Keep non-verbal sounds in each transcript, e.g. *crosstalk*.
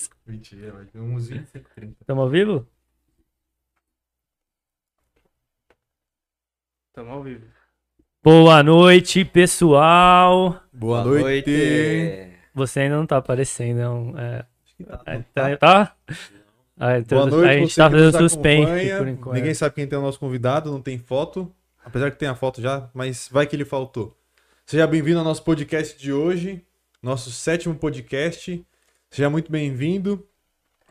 26. Mentira, vai ter uns 25, 30. Tamo ao vivo? Tamo ao vivo. Boa noite, pessoal. Boa, noite. Você ainda não tá aparecendo, não. É, Tá. é, tá? tá? Ah, então Boa noite, a gente tá fazendo suspense por enquanto. Ninguém sabe quem tem o nosso convidado, não tem foto. Apesar que tem a foto já, mas vai que ele faltou. Seja bem-vindo ao nosso podcast de hoje, nosso sétimo podcast. Seja muito bem-vindo.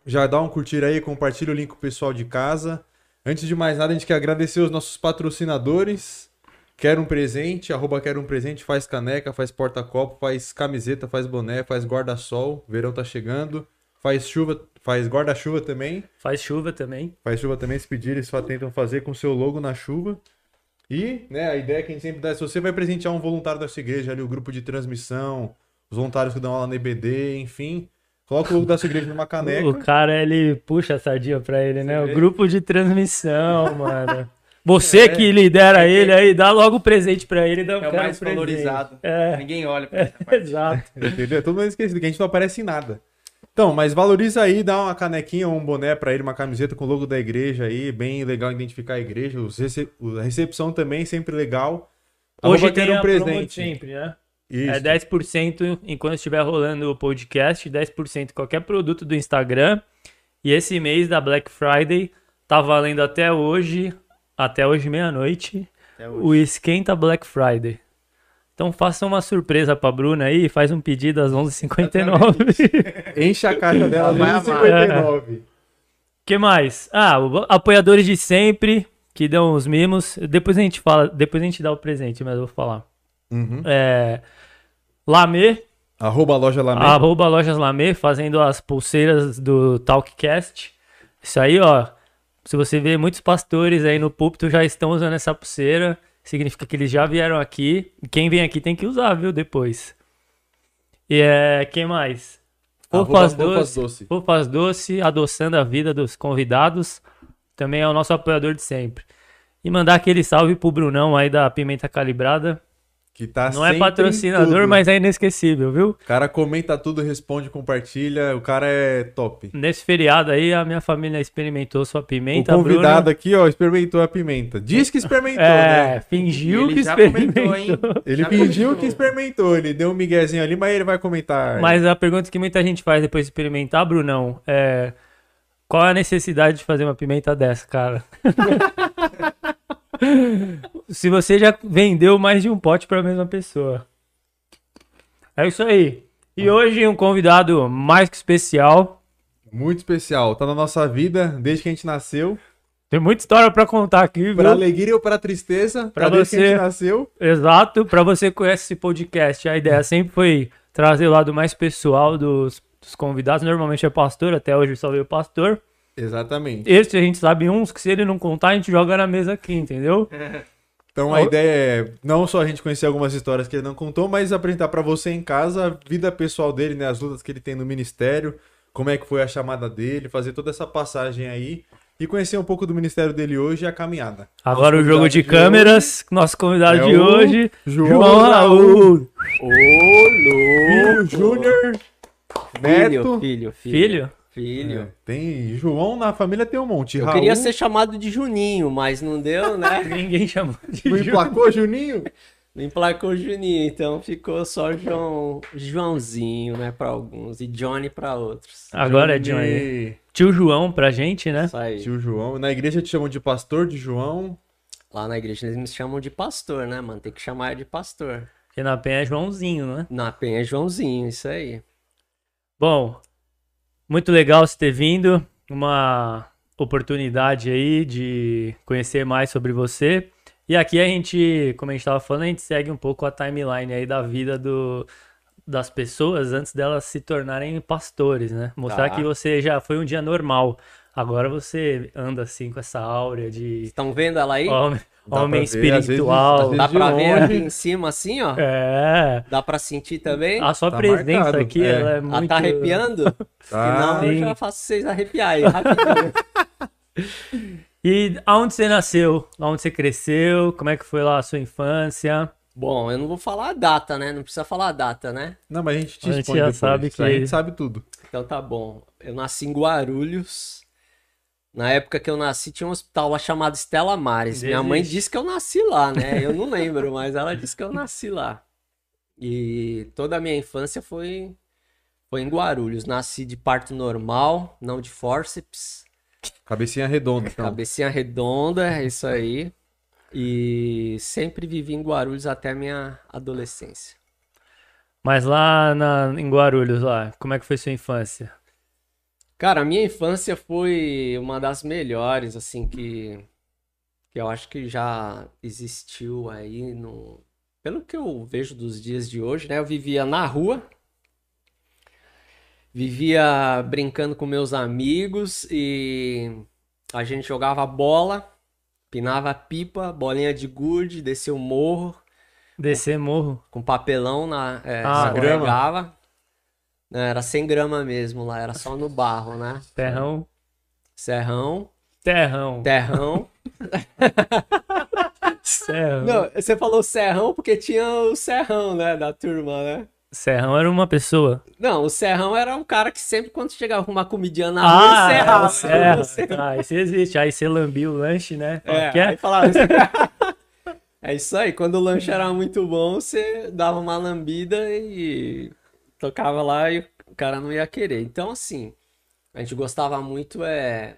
Já dá um curtir aí, compartilha o link com o pessoal de casa. Antes de mais nada, a gente quer agradecer os nossos patrocinadores. Quer um presente, arroba quer um presente, faz caneca, faz porta-copo, faz camiseta, faz boné, faz guarda-sol. Verão tá chegando. Faz chuva, faz guarda-chuva também. Faz chuva também. Faz chuva também, se pedir, eles tentam fazer com seu logo na chuva. E, né, a ideia que a gente sempre dá é se você vai presentear um voluntário da sua igreja ali, o grupo de transmissão, os voluntários que dão aula na EBD, enfim, coloca o logo da sua igreja numa caneca. O cara, ele puxa a sardinha pra ele, né? O grupo de transmissão, mano. Você É. que lidera ele aí, dá logo o presente pra ele. Dá um É o cara mais um presente. valorizado. É, Ninguém olha pra essa parte. *laughs* exato. Entendeu? Todo mundo esquecido, que a gente não aparece em nada. Então, mas valoriza aí, dá uma canequinha ou um boné pra ele, uma camiseta com o logo da igreja aí, bem legal identificar a igreja. Os rece- A recepção também, sempre legal. Hoje tem promo de sempre, né? Isso. É 10% enquanto estiver rolando o podcast, 10% qualquer produto do Instagram. E esse mês da Black Friday tá valendo até hoje, até hoje meia-noite, o. Esquenta Black Friday. Então faça uma surpresa pra Bruna aí, faz um pedido às 11h59. *laughs* Enche a caixa dela Vai nos amar. 59. que mais? Ah, apoiadores de sempre, que dão os mimos. Depois a gente fala, depois a gente dá o presente, mas eu vou falar. Uhum. É, Lamê, Arroba loja mesmo. Arroba Lojas Lamê, fazendo as pulseiras do Talkcast. Isso aí, ó. Se você vê muitos pastores aí no púlpito já estão usando essa pulseira, significa que eles já vieram aqui. Quem vem aqui tem que usar, viu? Depois. E é. Quem mais? Fofas Doce. Doce. Doce, adoçando a vida dos convidados. Também é o nosso apoiador de sempre. E mandar aquele salve pro Brunão aí da Pimenta Calibrada. Que tá Não é patrocinador, mas é inesquecível, viu? O cara comenta tudo, responde, compartilha. O cara é top. Nesse feriado aí, a minha família experimentou sua pimenta. o convidado Bruna, aqui, ó, experimentou a pimenta. Diz que experimentou, é, né? fingiu Ele que já experimentou. comentou, hein? *laughs* Ele Já fingiu comentou. que experimentou. Ele deu um miguezinho ali, mas ele vai comentar. Mas a pergunta que muita gente faz depois de experimentar, Brunão, é... Qual é a necessidade de fazer uma pimenta dessa, cara? *laughs* Se você já vendeu mais de um pote para a mesma pessoa. É isso aí. E hoje um convidado mais que especial. Muito especial. Tá na nossa vida desde que a gente nasceu. Tem muita história para contar aqui, viu? Pra alegria ou pra tristeza. Pra tá desde que a você. gente nasceu. Exato, para você que conhece esse podcast, a ideia sempre foi trazer o lado mais pessoal dos, dos convidados. Normalmente é pastor, até hoje só veio pastor. Exatamente. Esse a gente sabe uns que se ele não contar, a gente joga na mesa aqui, entendeu? *laughs* Então a ideia é não só a gente conhecer algumas histórias que ele não contou, mas apresentar pra você em casa a vida pessoal dele, né? As lutas que ele tem no ministério, como é que foi a chamada dele, fazer toda essa passagem aí e conhecer um pouco do ministério dele hoje e a caminhada. Agora o Nosso jogo convidado de hoje câmeras, nosso convidado é de o hoje, João João Raul. Ô, Filho louco! Júnior, neto. filho, filho. Filho? Filho. É, tem João na família tem um monte. Eu Raul, queria ser chamado de Juninho, mas não deu, né? *laughs* Ninguém chamou de não João. emplacou Juninho? Não emplacou Juninho, então ficou só João, Joãozinho, né, pra alguns, e Johnny pra outros. Agora é Johnny. Tio João pra gente, né? Isso aí. Tio João. Na igreja te chamam de pastor de João. Lá na igreja eles me chamam de pastor, né, mano? Tem que chamar de pastor. Porque na penha é Joãozinho, né? Na penha é Joãozinho, isso aí. Bom, muito legal você ter vindo. Uma oportunidade aí de conhecer mais sobre você. E aqui a gente, como a gente estava falando, a gente segue um pouco a timeline aí da vida do, das pessoas antes delas se tornarem pastores, né? Mostrar Tá. que você já foi um dia normal. Agora você anda assim com essa áurea de Estão vendo ela aí? homem, Dá homem espiritual. Dá pra ver aqui em cima assim, ó? É. Dá pra sentir também? A sua Tá presença marcado, aqui, é. ela é Ah, muito. *laughs* tá arrepiando? Tá. Eu Sim. já faço vocês arrepiar aí, rapidinho. *laughs* E aonde você nasceu? Aonde você cresceu? Como é que foi lá a sua infância? Bom, eu não vou falar a data, né? Não precisa falar a data, né? Não, mas a gente te A gente já depois. sabe A que- gente sabe tudo. Então tá bom. eu nasci em Guarulhos. Na época que eu nasci, tinha um hospital lá chamado Estela Mares. Minha mãe disse que eu nasci lá, né? *laughs* Eu não lembro, mas ela disse que eu nasci lá. E toda a minha infância foi, foi em Guarulhos. Nasci de parto normal, não de fórceps. Cabecinha redonda, então. Cabecinha redonda, é isso aí. E sempre vivi em Guarulhos até a minha adolescência. Mas lá na, em Guarulhos, lá, como é que foi sua infância? Cara, a minha infância foi uma das melhores, assim, que, que eu acho que já existiu aí no. Pelo que eu vejo dos dias de hoje, né? Eu vivia na rua, vivia brincando com meus amigos e a gente jogava bola, pinava pipa, bolinha de gude, descia o morro Descer morro. com papelão na, é, Ah, escorregava. Não, Era sem grama mesmo lá, era só no barro, né? Terrão. Serrão, Terrão. terrão. Serrão. Não, você falou serrão porque tinha o serrão, né, da turma, né? Serrão era uma pessoa. Não, o serrão era um cara que sempre quando chegava com uma comidinha na rua, Ah, ele é, serrava. o serra. Ah, isso existe. Aí você lambia o lanche, né? É, Quer? aí falava assim, *laughs* É isso aí, quando o lanche era muito bom, você dava uma lambida e tocava lá e o cara não ia querer. Então, assim, a gente gostava muito é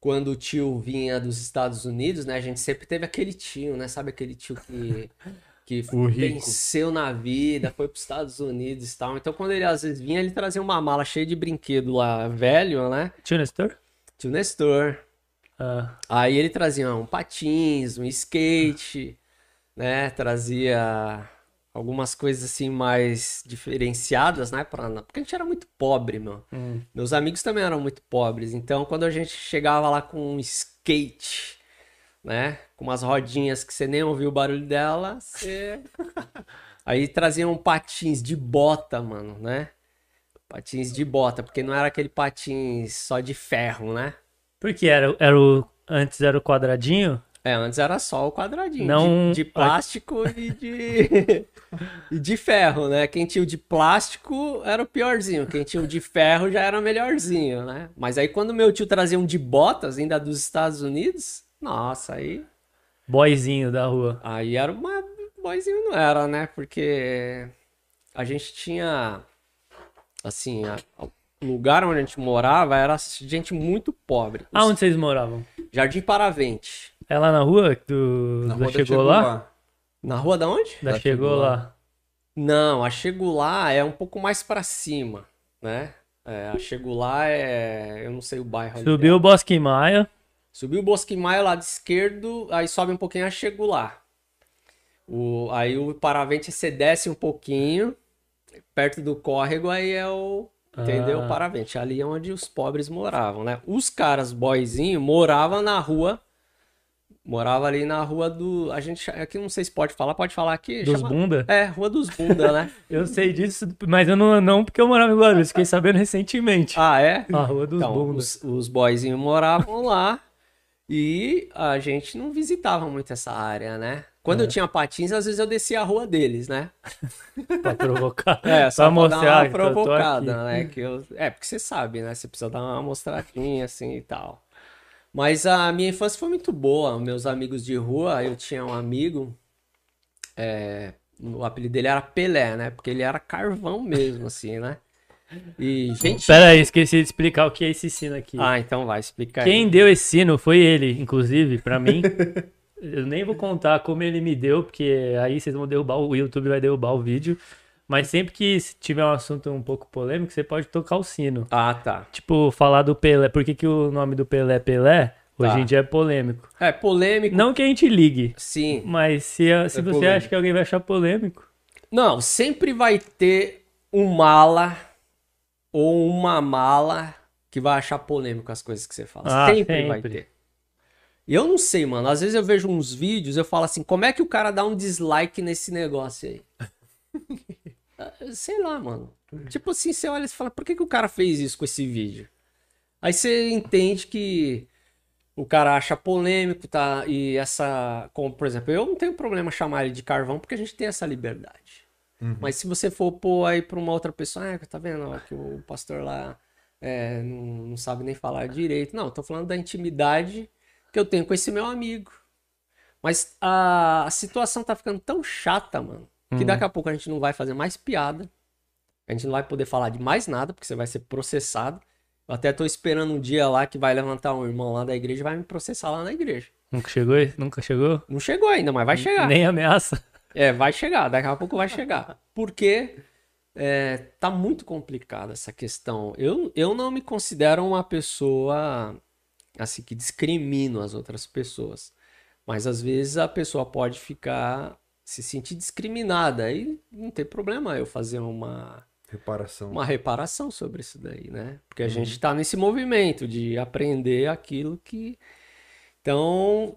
quando o tio vinha dos Estados Unidos, né? A gente sempre teve aquele tio, né? Sabe aquele tio que, *laughs* que venceu na vida, foi para os Estados Unidos e tal. Então, quando ele às vezes vinha, ele trazia uma mala cheia de brinquedo lá, velho, né? Tio Nestor? Tio Nestor. Ah, Aí ele trazia um patins, um skate, né? Trazia algumas coisas assim mais diferenciadas, né? Pra... Porque a gente era muito pobre, meu. hum. Meus amigos também eram muito pobres. Então, quando a gente chegava lá com um skate, né? Com umas rodinhas que você nem ouviu o barulho dela, você. *laughs* Aí traziam patins de bota, mano, né? Patins de bota, porque não era aquele patins só de ferro, né? Porque era, era o. Antes era o quadradinho? É, antes era só o quadradinho. Não- De, de plástico e de. *laughs* e de ferro, né? Quem tinha o de plástico era o piorzinho. Quem tinha o de ferro já era o melhorzinho, né? Mas aí quando meu tio trazia um de botas, ainda dos Estados Unidos, nossa, aí. Boyzinho da rua. Aí era uma. Boyzinho não era, né? Porque a gente tinha. Assim, a- o lugar onde a gente morava era gente muito pobre. Aonde vocês moravam? Jardim Paravente. É lá na rua do, Na da rua da Chegou lá? Na rua da onde? Da Da Chegou Chegou lá. Não, a Chego lá é um pouco mais pra cima, né? É, a Chego lá é. Eu não sei o bairro ali. Subiu o Bosque Maia. Subiu o Bosque Maia, lado esquerdo, aí sobe um pouquinho a Chego lá. O, aí o Paravente você desce um pouquinho, perto do córrego, aí é o. Entendeu? Ah. O Paravente. Ali é onde os pobres moravam, né? Os caras boyzinho moravam na rua. Morava ali na rua do. A gente. Aqui não sei se pode falar, pode falar aqui. Dos chama- bunda? É, Rua dos Bunda, né? *laughs* Eu sei disso, mas eu não, não porque eu morava em Guarulhos. Fiquei sabendo recentemente. Ah, é? A Rua dos Então, Bunda. os, os boyzinhos moravam lá e a gente não visitava muito essa área, né? Quando É. eu tinha patins, às vezes eu descia a rua deles, né? *laughs* Pra provocar. É, só pra pra dar mostrar uma tô provocada, aqui. né? Que eu... É, porque você sabe, né? Você precisa dar uma mostradinha assim e tal. Mas a minha infância foi muito boa. Meus amigos de rua, eu tinha um amigo, é, o apelido dele era Pelé, né? Porque ele era carvão mesmo, assim, né? E gente. Pera aí, esqueci de explicar o que é esse sino aqui. Ah, então vai, explica aí. Quem deu esse sino foi ele, inclusive, pra mim. *laughs* Eu nem vou contar como ele me deu, porque aí vocês vão derrubar, o YouTube vai derrubar o vídeo. Mas sempre que tiver um assunto um pouco polêmico, você pode tocar o sino. Ah, tá. Tipo, falar do Pelé. Por que, que o nome do Pelé é Pelé? Hoje Tá. em dia é polêmico. É polêmico, Não que a gente ligue, sim. mas se, se É você polêmico. acha que alguém vai achar polêmico. Não, sempre vai ter um mala ou uma mala que vai achar polêmico as coisas que você fala. Ah, sempre, vai sempre. ter. E eu não sei, mano. Às vezes eu vejo uns vídeos, eu falo assim, como é que o cara dá um dislike nesse negócio aí? *laughs* Sei lá, mano. Tipo assim, você olha e fala, por que, que o cara fez isso com esse vídeo? Aí você entende que o cara acha polêmico, tá? E essa. Como, por exemplo, eu não tenho problema chamar ele de carvão porque a gente tem essa liberdade. Mas se você for pôr aí pra uma outra pessoa, ah, tá vendo? ó, que o pastor lá é, não, não sabe nem falar direito. Não, eu tô falando da intimidade que eu tenho com esse meu amigo. Mas a, a situação tá ficando tão chata, mano, que Hum. daqui a pouco a gente não vai fazer mais piada. A gente não vai poder falar de mais nada, porque você vai ser processado. Eu até tô esperando um dia lá que vai levantar um irmão lá da igreja e vai me processar lá na igreja. Nunca chegou? Nunca chegou? Não chegou ainda, mas vai chegar. Nem ameaça. É, vai chegar, daqui a pouco vai chegar. Porque é, tá muito complicada essa questão. Eu, eu não me considero uma pessoa assim que discrimino as outras pessoas. Mas às vezes a pessoa pode ficar se sentir discriminada e não tem problema eu fazer uma Reparação. uma reparação sobre isso daí, né? Porque a gente está nesse movimento de aprender aquilo que. Então,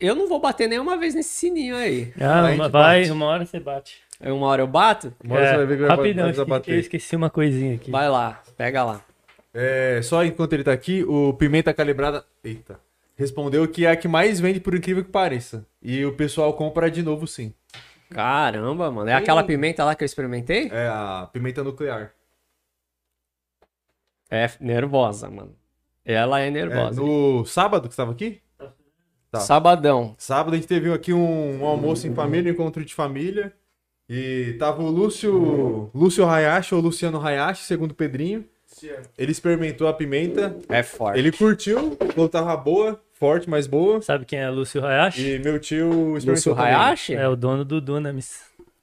eu não vou bater nenhuma vez nesse sininho aí. Ah, gente uma- vai, bate. uma hora você bate. Aí uma hora eu bato? Uma hora você vai ver que vai, rapidão, vai esque- eu bater. esqueci uma coisinha aqui. Vai lá, pega lá. É, só enquanto ele tá aqui, o Pimenta Calibrada. Eita. Respondeu que é a que mais vende, por incrível que pareça. E o pessoal compra de novo, sim. Caramba, mano. É aquela pimenta lá que eu experimentei? É a pimenta nuclear. É nervosa, mano. Ela é É, nervosa. no sábado que você tava aqui? tá. Sabadão. Sábado a gente teve aqui um, um almoço em família, um encontro de família. E tava o Lúcio, Lúcio Hayashi ou Luciano Hayashi, segundo o Pedrinho. Ele experimentou a pimenta, É forte. ele curtiu, falou que tava boa, forte, mas boa. Sabe quem é Lúcio Hayashi? E meu tio Lúcio também. Hayashi? É o dono do Dunamis.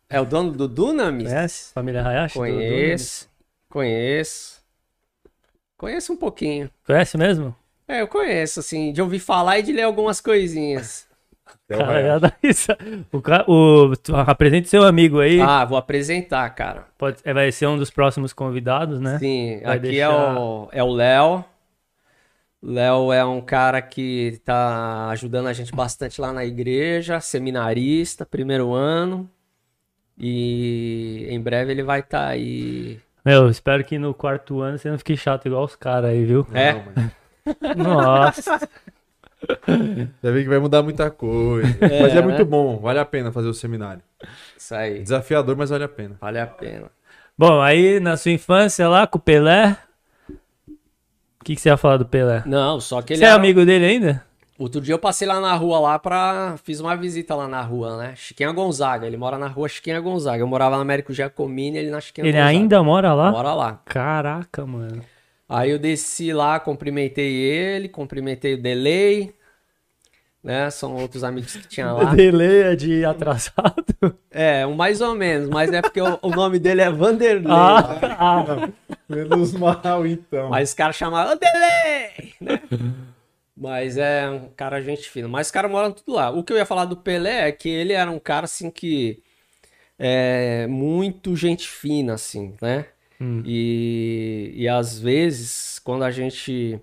É o dono do Dunamis? Conhece? Família Hayashi? Conheço. Conheço. Conheço um pouquinho. Conhece mesmo? É, eu conheço, assim, de ouvir falar e de ler algumas coisinhas. É o Cara, *laughs* isso. O, o, apresente seu amigo aí. Ah, vou apresentar, cara. Pode, é, vai ser um dos próximos convidados, né? Sim, Vai aqui deixar- é o é o Léo. Léo é um cara que tá ajudando a gente bastante lá na igreja, seminarista, primeiro ano. E em breve ele vai estar aí. Meu, espero que no quarto ano você não fique chato igual os caras aí, viu? É. Não, *laughs* Nossa. Já vi que vai mudar muita coisa. É, mas é né? muito bom, vale a pena fazer o seminário. Isso aí, Desafiador, mas vale a pena. vale a pena. Bom, aí na sua infância lá com o Pelé. Que, que você ia falar do Pelé? Não, só que ele Você é era- amigo dele ainda? Outro dia eu passei lá na rua lá pra. Fiz uma visita lá na rua, né? Chiquinha Gonzaga. Ele mora na rua Chiquinha Gonzaga. Eu morava na Américo Giacomini, ele na Chiquinha Ele Gonzaga. ainda mora lá? Mora lá. Caraca, mano. Aí eu desci lá, cumprimentei ele, cumprimentei o Delay, né? São outros amigos que tinha *laughs* lá. Delay é de atrasado. É, um mais ou menos, mas é porque o, o nome dele é Vanderlei. Ah, *laughs* ah, Menos mal, então. Mas os caras chamavam, ô Delay! Né? Mas é um cara gente fina. Mas os caras moram tudo lá. O que eu ia falar do Pelé é que ele era um cara assim que é muito gente fina, assim, né? Hum. E, e às vezes, quando a gente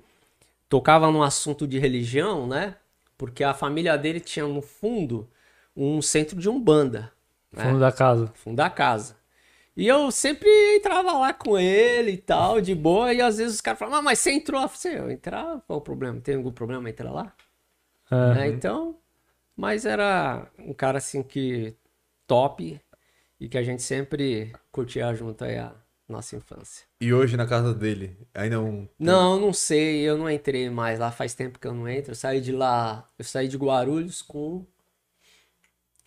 tocava num assunto de religião, né? Porque a família dele tinha no fundo um centro de umbanda, né? fundo da casa. fundo da casa. E eu sempre entrava lá com ele e tal, de boa, e às vezes os caras falavam, ah, mas você entrou? Eu falei, eu entrar, qual o problema? Tem algum problema entrar lá? É. Né? Então, mas era um cara assim que top e que a gente sempre curtia junto aí a nossa infância. E hoje na casa dele, ainda é um. Não, não sei, eu não entrei mais lá, faz tempo que eu não entro. Eu saí de lá, eu saí de Guarulhos com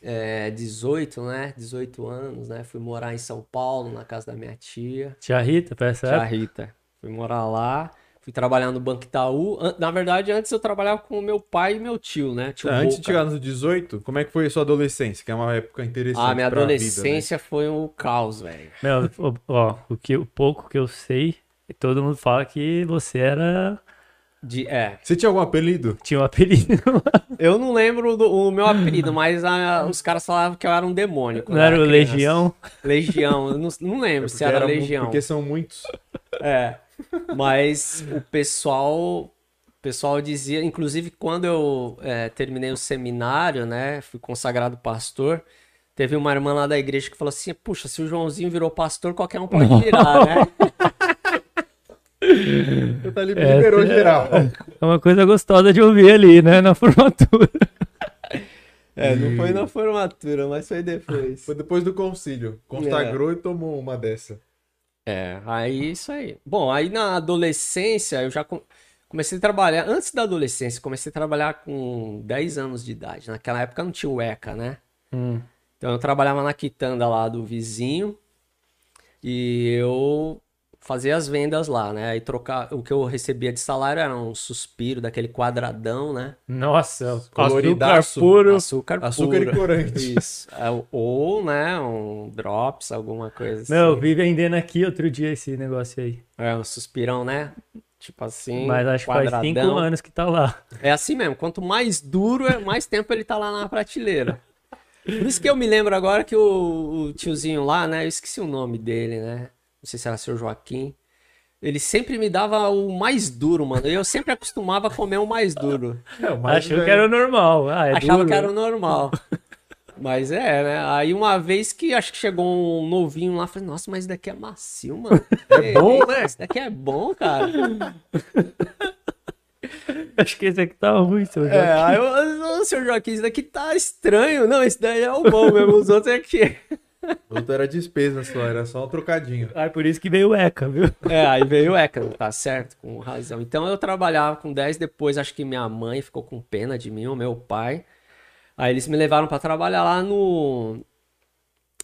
é, 18, né? 18 anos, né? Fui morar em São Paulo, na casa da minha tia, Tia Rita, essa tia época? Rita. Fui morar lá, fui trabalhar no Banco Itaú. Na verdade, antes eu trabalhava com o meu pai e meu tio, né? Tio Ah, Antes de chegar nos 18, como é que foi a sua adolescência? Que é uma época interessante. Ah, minha pra vida, né? adolescência foi um caos, velho. Meu, o- ó, o, que, o pouco que eu sei, todo mundo fala que você era. De, é, Você tinha algum apelido? Tinha um apelido. *laughs* eu não lembro do, o meu apelido, mas ah, os caras falavam que eu era um demônio. Não era. Legião? Legião, eu não, não lembro se Porque era, mu- Legião. Porque são muitos. É. Mas o pessoal, o pessoal dizia, inclusive quando eu é, terminei o seminário, né, fui consagrado pastor, teve uma irmã lá da igreja que falou assim: "Puxa, se o Joãozinho virou pastor, qualquer um pode *laughs* virar, né?" Eu tá ali É, liberou é. geral. É uma coisa gostosa de ouvir ali, né? Na *laughs* formatura. É, não foi na formatura, mas foi depois. Foi depois do concílio. Consagrou e tomou uma dessa. É, aí isso aí. Bom, aí na adolescência eu já com- comecei a trabalhar. Antes da adolescência, comecei a trabalhar com 10 anos de idade. Naquela época não tinha o ECA, né? Hum. Então eu trabalhava na quitanda lá do vizinho e eu fazia as vendas lá, né? Aí trocar, o que eu recebia de salário era um suspiro daquele quadradão, né? Nossa, açúcar Coloridaço. puro. Açúcar, Açúcar e puro. corante. Isso. É, Ou, né, um drops, alguma coisa assim. Eu vi vendendo aqui outro dia esse negócio aí. É um suspirão, né? Tipo assim, Mas acho que faz cinco anos que tá lá. É assim mesmo. Quanto mais duro, é mais tempo ele tá lá na prateleira. Por isso que eu me lembro agora que o, o tiozinho lá, né? Eu esqueci o nome dele, né? Não sei se era seu Joaquim. Ele sempre me dava o mais duro, mano. E eu sempre acostumava a comer o mais duro. É, o mais Achou velho. que era o normal. Ah, é Achava duro. que era o normal. Mas é, né? Aí uma vez que acho que chegou um novinho lá, falei, nossa, mas isso daqui é macio, mano. É bom, né? Isso daqui é bom, cara. *laughs* Acho que esse aqui tá ruim, seu João. É, aí o seu Joaquim, isso daqui tá estranho. Não, esse daí é o bom mesmo, os outros é que. O outro era despesa só, era só um trocadinho. Ah, por isso que veio o ECA, viu? É, aí veio o Eca, tá certo, com razão. Então eu trabalhava com 10, depois acho que minha mãe ficou com pena de mim, o meu pai. Aí eles me levaram pra trabalhar lá no,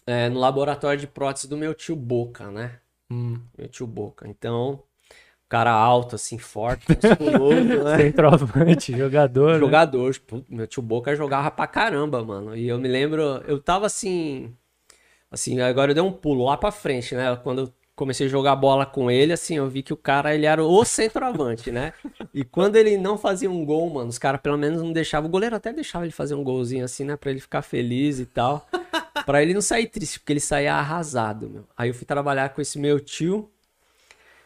é, no laboratório de prótese do meu tio Boca, né? Hum. Meu tio Boca. Então, cara alto, assim, forte, *laughs* musculoso, né? Centroavante, jogador. né? Jogador, tipo, meu tio Boca jogava pra caramba, mano. E eu me lembro, eu tava assim. Assim, agora eu dei um pulo lá pra frente, né? Quando eu comecei a jogar bola com ele, assim, eu vi que o cara, ele era o centroavante, né? E quando ele não fazia um gol, mano, os caras pelo menos não deixavam. O goleiro até deixava ele fazer um golzinho assim, né? Pra ele ficar feliz e tal. Pra ele não sair triste, porque ele saía arrasado, meu. Aí eu fui trabalhar com esse meu tio.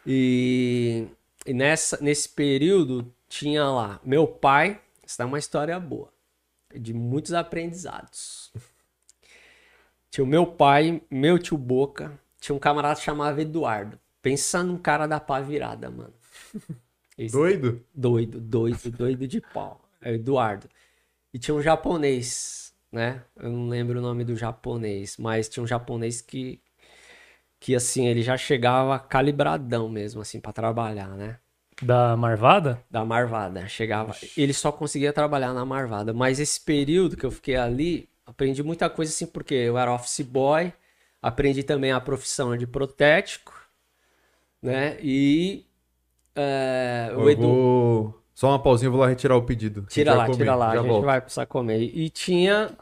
E, e nessa, nesse período tinha lá meu pai. Isso é uma história boa, de muitos aprendizados. Tinha o meu pai, meu tio Boca, tinha um camarada que chamava Eduardo. Pensa num cara da pá virada, mano. *laughs* Esse- Doido? Doido, doido, doido de pau. É o Eduardo. E tinha um japonês, né? Eu não lembro o nome do japonês, mas tinha um japonês que, que assim, ele já chegava calibradão mesmo, assim, pra trabalhar, né? Da Marvada? Da Marvada. Chegava. Ele só conseguia trabalhar na Marvada. Mas esse período que eu fiquei ali, aprendi muita coisa assim, porque eu era office boy, aprendi também a profissão de protético, né? E. é, o Edu. vou... Só uma pausinha, eu vou lá retirar o pedido. Tira vai lá, comer, tira lá, a gente volto. vai precisar comer. E tinha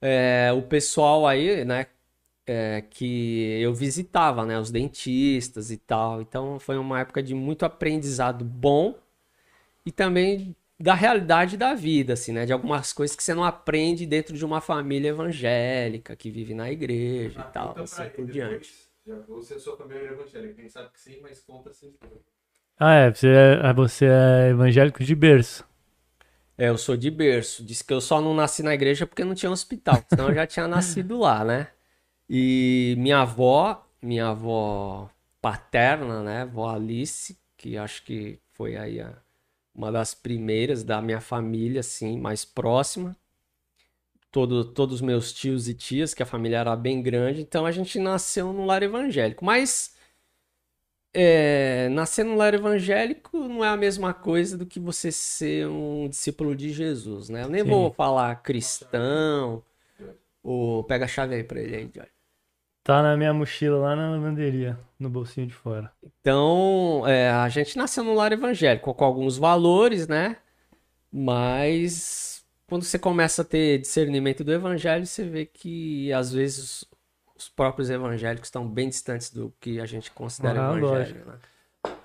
é, o pessoal aí, né, é, que eu visitava, né, os dentistas e tal. Então foi uma época de muito aprendizado bom e também da realidade da vida, assim, né, de algumas coisas que você não aprende dentro de uma família evangélica que vive na igreja Ah, e tal, assim por diante. Você é sua família evangélica, quem sabe que sim, mas conta assim. Ah, é. Você é, você é evangélico de berço. É, eu sou de berço. Disse que eu só não nasci na igreja porque não tinha hospital, senão eu já tinha *laughs* nascido lá, né? E minha avó, minha avó paterna, né? Vó Alice, que acho que foi aí a- uma das primeiras da minha família, assim, mais próxima. Todo, todos os meus tios e tias, que a família era bem grande, então a gente nasceu num lar evangélico. Mas é, nascer num lar evangélico não é a mesma coisa do que você ser um discípulo de Jesus, né? Eu nem Sim. vou falar cristão, ou pega a chave aí pra ele aí. Tá na minha mochila lá na lavanderia, no bolsinho de fora. Então, é, a gente nasceu num lar evangélico com alguns valores, né? Mas quando você começa a ter discernimento do evangelho, você vê que às vezes os próprios evangélicos estão bem distantes do que a gente considera Ah, evangelho, né?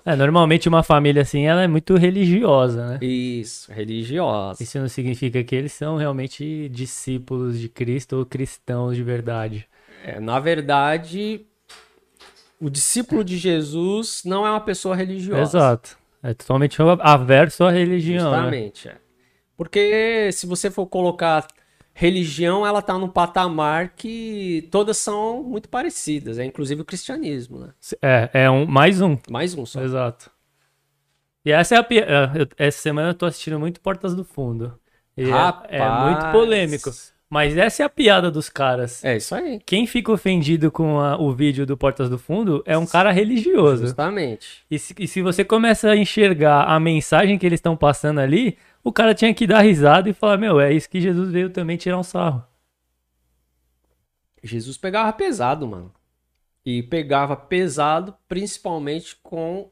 É, normalmente uma família assim, ela é muito religiosa, né? Isso, religiosa. Isso não significa que eles são realmente discípulos de Cristo ou cristãos de verdade. É, na verdade, o discípulo de Jesus não é uma pessoa religiosa. Exato. É totalmente averso à religião, né? Justamente, é. Porque se você for colocar religião, ela tá num patamar que todas são muito parecidas, é inclusive o cristianismo, né? É, é um, mais um. Mais um só. Exato. E essa é a é, Essa semana eu tô assistindo muito Portas do Fundo. E é- é, muito polêmico. Mas essa é a piada dos caras. É isso aí. Quem fica ofendido com a- o vídeo do Portas do Fundo é um cara religioso. Justamente. E se, e se você começa a enxergar a mensagem que eles estão passando ali, o cara tinha que dar risada e falar: Meu, é isso que Jesus veio também tirar um sarro. Jesus pegava pesado, mano. E pegava pesado principalmente com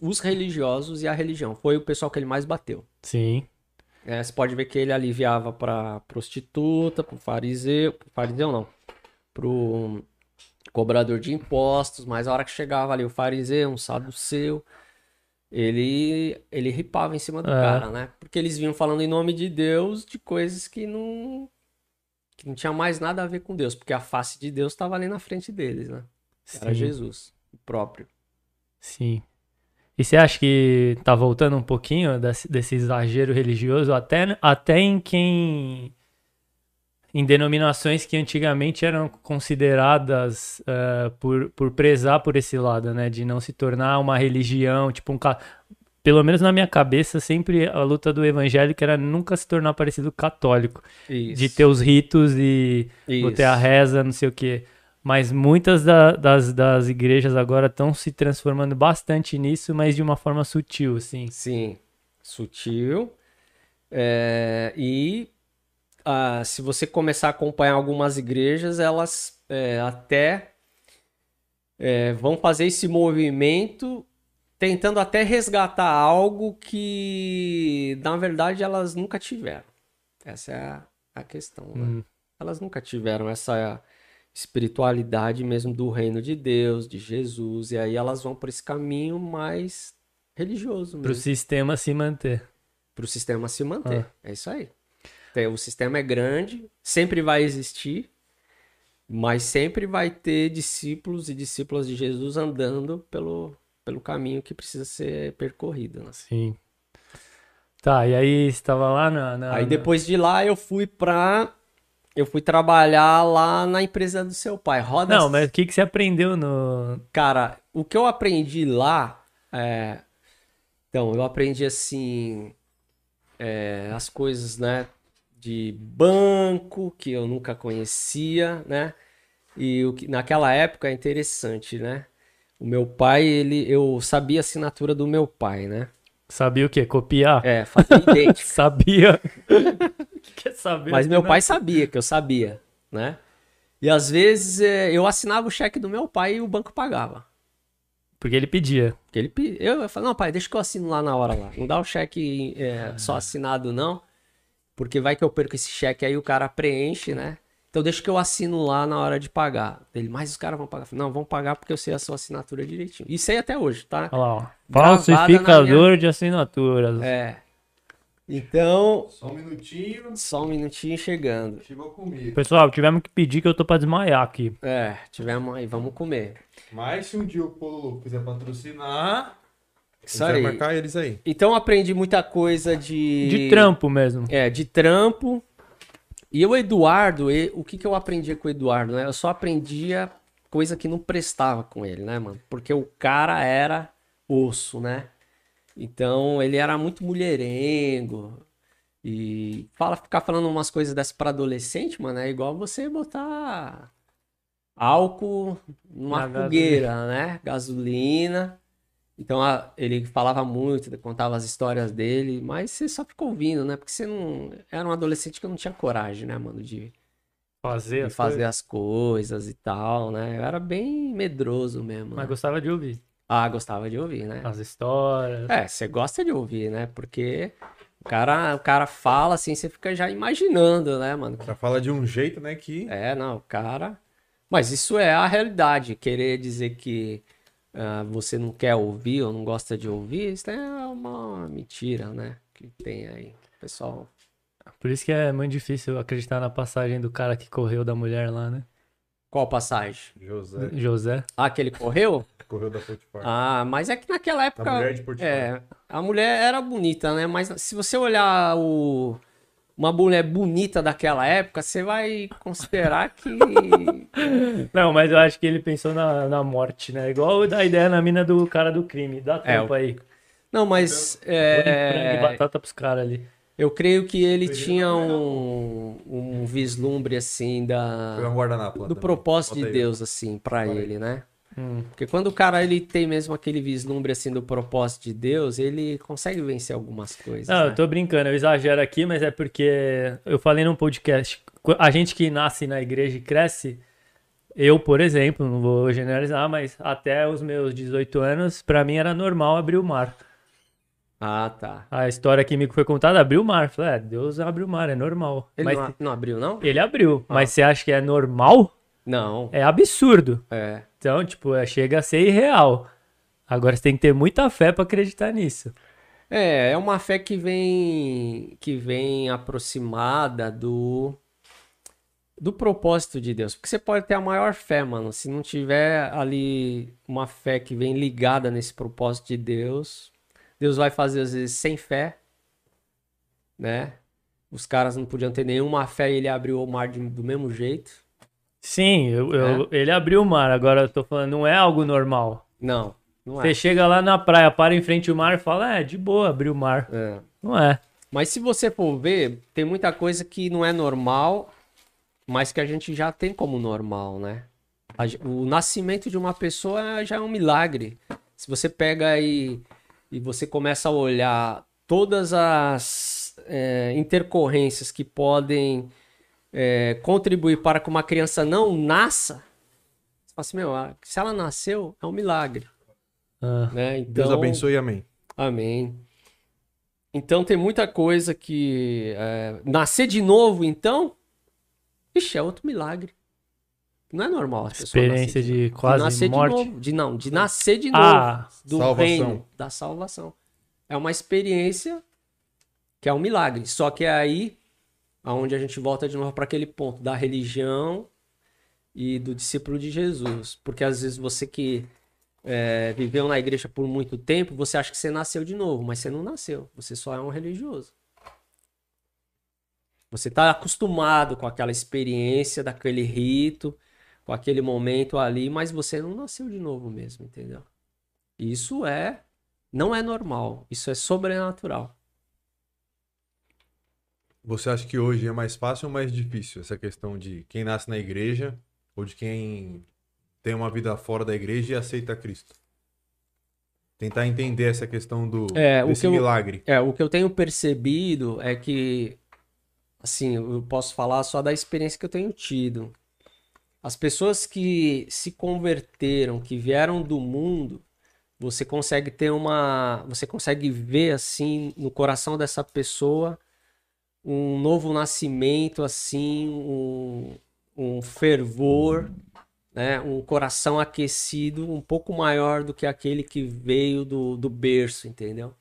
os religiosos e a religião. Foi o pessoal que ele mais bateu. Sim. É, você pode ver que ele aliviava pra prostituta, pro fariseu, pro fariseu não, pro cobrador de impostos, mas a hora que chegava ali o fariseu, um saduceu, ele ele ripava em cima do É. cara, né? Porque eles vinham falando em nome de Deus de coisas que não que não tinha mais nada a ver com Deus, porque a face de Deus estava ali na frente deles, né? Era Sim. Jesus, o próprio. Sim. E você acha que tá voltando um pouquinho desse, exagero religioso até, até em quem. em denominações que antigamente eram consideradas eh, por, por prezar por esse lado, né? De não se tornar uma religião, tipo um. Pelo menos na minha cabeça, sempre a luta do evangélico era nunca se tornar parecido católico. Isso. De ter os ritos e ter a reza, não sei o quê. Mas muitas da- das, das igrejas agora estão se transformando bastante nisso, mas de uma forma sutil, assim. Sim, sutil. É, e ah, se você começar a acompanhar algumas igrejas, elas é, até é, vão fazer esse movimento tentando até resgatar algo que, na verdade, elas nunca tiveram. Essa é a, a questão, né? Hum. Elas nunca tiveram essa espiritualidade mesmo do reino de Deus, de Jesus, e aí elas vão por esse caminho mais religioso Pro mesmo sistema se manter. para o sistema se manter. É isso aí. Tem- o sistema é grande, sempre vai existir, mas sempre vai ter discípulos e discípulas de Jesus andando pelo, pelo caminho que precisa ser percorrido. né? Sim. Tá, e aí você tava lá na. na- Aí depois de lá eu fui pra. Eu fui trabalhar lá na empresa do seu pai. Roda Não, mas o que, que você aprendeu no. Cara, o que eu aprendi lá é. Então, eu aprendi assim. é, as coisas, né? De banco, que eu nunca conhecia, né? E o que, naquela época é interessante, né? O meu pai, ele. Eu sabia a assinatura do meu pai, né? Sabia o quê? Copiar? É, fazia *laughs* idêntico. Sabia. O que que é saber? Mas meu Não. pai sabia que eu sabia, né? E às vezes é, eu assinava o cheque do meu pai e o banco pagava. Porque ele pedia. Porque ele pe- eu, eu falei, não, pai, deixa que eu assino lá na hora lá. Não dá o cheque é, só assinado, não. Porque vai que eu perco esse cheque aí, o cara preenche, né? Então deixa que eu assino lá na hora de pagar. Ele, mas os caras vão pagar. Não, vão pagar porque eu sei a sua assinatura direitinho. E sei até hoje, tá? Olha lá, ó. Falsificador de assinaturas. É. Então, Só um minutinho. só um minutinho chegando. Chegou comigo. Pessoal, tivemos que pedir que eu tô pra desmaiar aqui. É, tivemos aí, vamos comer. Mas se um dia o Polo quiser patrocinar, Isso aí. marcar eles aí. Então aprendi muita coisa de. De trampo mesmo. É, de trampo. E o Eduardo, e- o que, que eu aprendia com o Eduardo, né? Eu só aprendia coisa que não prestava com ele, né, mano? Porque o cara era osso, né? Então ele era muito mulherengo. E fala, ficar falando umas coisas dessas pra adolescente, mano, é igual você botar álcool numa Na fogueira, né? Gasolina. Então a- ele falava muito, contava as histórias dele, mas você só ficou ouvindo, né? Porque você não. Era um adolescente que não tinha coragem, né, mano, de, Fazer, de as fazer coisas. as coisas e tal, né? Eu era bem medroso mesmo. Mas né? gostava de ouvir. Ah, gostava de ouvir, né? As histórias. É, você gosta de ouvir, né? Porque o cara, o cara fala assim, você fica já imaginando, né, mano? Já fala de um jeito, né, que... É, não, o cara. Mas isso é a realidade. Querer dizer que ah, você não quer ouvir ou não gosta de ouvir, isso é uma mentira, né? Que tem aí. Pessoal. Por isso que é muito difícil acreditar na passagem do cara que correu da mulher lá, né? Qual passagem? José José. Ah, que ele correu? correu da Potifar. Ah, mas é que naquela época. Da mulher de Potifar. É, a mulher era bonita, né? Mas se você olhar o. Uma mulher bonita daquela época, você vai considerar que. *laughs* Não, mas eu acho que ele pensou na, na morte, né? Igual da ideia na mina do cara do crime. Dá É, tempo aí. Não, mas. É... batata pros caras ali. Eu creio que ele tinha um, um vislumbre assim da um do também. propósito Bota de aí. Deus assim para ele, né? Hum. Porque quando o cara ele tem mesmo aquele vislumbre assim do propósito de Deus, ele consegue vencer algumas coisas. Não, né? eu tô brincando, eu exagero aqui, mas é porque eu falei num podcast. A gente que nasce na igreja e cresce, eu, por exemplo, não vou generalizar, mas até os meus 18 anos, pra mim era normal abrir o mar. Ah, tá. A história que me foi contada, abriu o mar. Falei, é, Deus abre o mar, é normal. Ele mas não, não abriu, não? ele abriu, Ah. mas você acha que é normal? Não. É absurdo. É. Então, tipo, é- chega a ser irreal. Agora você tem que ter muita fé pra acreditar nisso. É, é uma fé que vem que vem aproximada do do propósito de Deus. Porque você pode ter a maior fé, mano, se não tiver ali uma fé que vem ligada nesse propósito de Deus, Deus vai fazer às vezes sem fé, né? Os caras não podiam ter nenhuma fé e ele abriu o mar de- do mesmo jeito. Sim, eu- eu- ele abriu o mar. Agora eu tô falando, não é algo normal. Não, não Você é. chega lá na praia, para em frente ao mar e fala, é, de boa, abriu o mar. É. Não é. Mas se você for ver, tem muita coisa que não é normal, mas que a gente já tem como normal, né? O nascimento de uma pessoa já é um milagre. Se você pega e, e você começa a olhar todas as é, intercorrências que podem é, contribuir para que uma criança não nasça, você fala assim, meu, ah, se ela nasceu, é um milagre. Ah, Né? Deus Então, abençoe e amém. Amém. Então tem muita coisa que. é, nascer de novo, então. Ixi, é outro milagre. Não é normal as pessoas experiência nascerem de quase nascer morte. de novo. De, não, de nascer de novo. Ah, do salvação. reino da salvação. É uma experiência que é um milagre. Só que é aí aonde a gente volta de novo para aquele ponto da religião e do discípulo de Jesus. Porque às vezes você que é, viveu na igreja por muito tempo, você acha que você nasceu de novo, mas você não nasceu. Você só é um religioso. Você está acostumado com aquela experiência, daquele rito, com aquele momento ali, mas você não nasceu de novo mesmo, entendeu? Isso é. Não é normal. Isso é sobrenatural. Você acha que hoje é mais fácil ou mais difícil essa questão de quem nasce na igreja ou de quem tem uma vida fora da igreja e aceita Cristo? Tentar entender essa questão do É, o desse eu- milagre. É, o que eu tenho percebido é que, assim, eu posso falar só da experiência que eu tenho tido. As pessoas que se converteram, que vieram do mundo, você consegue ter uma. Você consegue ver, assim, no coração dessa pessoa um novo nascimento, assim, um, um fervor, né? Um coração aquecido um pouco maior do que aquele que veio do, do berço, entendeu?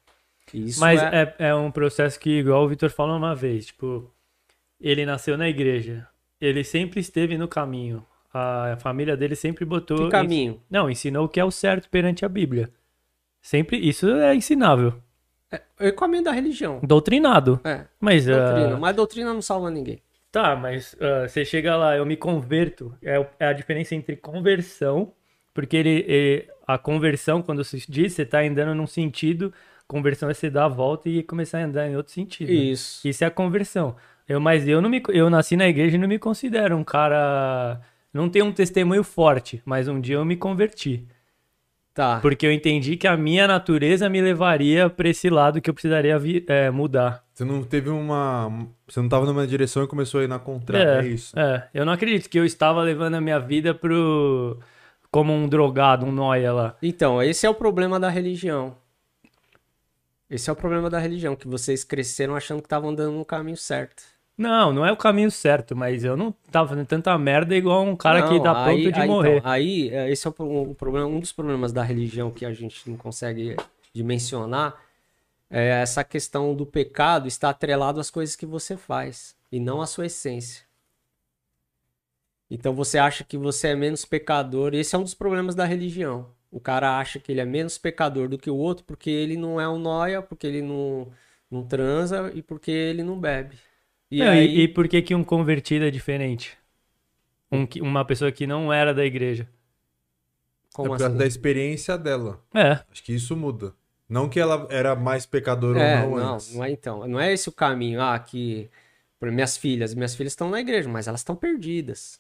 Isso Mas é- é... é um processo que, igual o Vitor falou uma vez, tipo, ele nasceu na igreja, ele sempre esteve no caminho. A família dele sempre botou. Que caminho? Não, ensinou o que é o certo perante a Bíblia. Sempre, isso é ensinável. É o caminho da religião. Doutrinado. É, Mas, doutrina. ah, Mas doutrina não salva ninguém. tá, mas ah, você chega lá, eu me converto. É, é a diferença entre conversão, porque ele, ele- a conversão, quando se diz, você tá andando num sentido, conversão é você dar a volta e começar a andar em outro sentido. Isso. Isso é a conversão. Eu, mas eu não me, eu nasci na igreja e não me considero um cara, não tenho um testemunho forte, mas um dia eu me converti, Tá. porque eu entendi que a minha natureza me levaria para esse lado que eu precisaria vi- é, mudar. Você não teve uma. Você não tava numa direção e começou a ir na contrária. É, isso. é, eu não acredito que eu estava levando a minha vida pro como um drogado, um noia lá. Então, esse é o problema da religião. Esse é o problema da religião, que vocês cresceram achando que estavam andando no caminho certo. Não, não é o caminho certo, mas eu não tava fazendo tanta merda igual um cara que Não, tá pronto aí- de aí, morrer. Então, aí, é, esse é o, pro- o problema, um dos problemas da religião que a gente não consegue dimensionar é essa questão do pecado estar atrelado às coisas que você faz e não à sua essência. Então você acha que você é menos pecador, esse é um dos problemas da religião. O cara acha que ele é menos pecador do que o outro porque ele não é um noia, porque ele não, não transa e porque ele não bebe. E Não, e, aí, e por que que um convertido é diferente? Um uma pessoa que não era da igreja. É como por causa assim? da experiência dela. É, Acho que isso muda. Não que ela era mais pecadora É, ou não, não, antes. não é então. Não é esse o caminho. Ah, que. Por minhas filhas, minhas filhas estão na igreja, mas elas estão perdidas.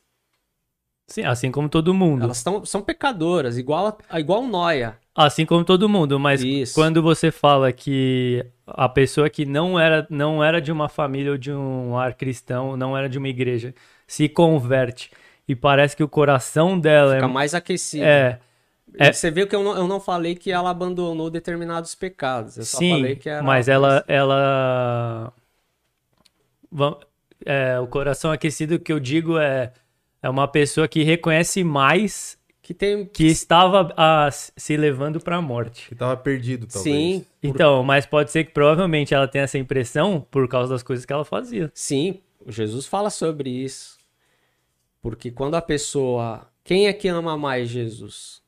Sim, assim como todo mundo. Elas tão, são pecadoras, igual, a- igual Noia. Assim como todo mundo, mas Isso. quando você fala que a pessoa que não era, não era de uma família ou de um ar cristão, não era de uma igreja, se converte e parece que o coração dela Fica é, mais aquecido. é, é- Você viu que eu não, eu não falei que ela abandonou determinados pecados. Eu só sim, falei que era. mas ela ela é, o coração aquecido que eu digo é é uma pessoa que reconhece mais Que tem. que estava a, se levando para a morte. Que tava perdido, talvez. Sim, Então, mas pode ser que provavelmente ela tenha essa impressão por causa das coisas que ela fazia. sim. Jesus fala sobre isso. Porque quando a pessoa. Quem é que ama mais Jesus?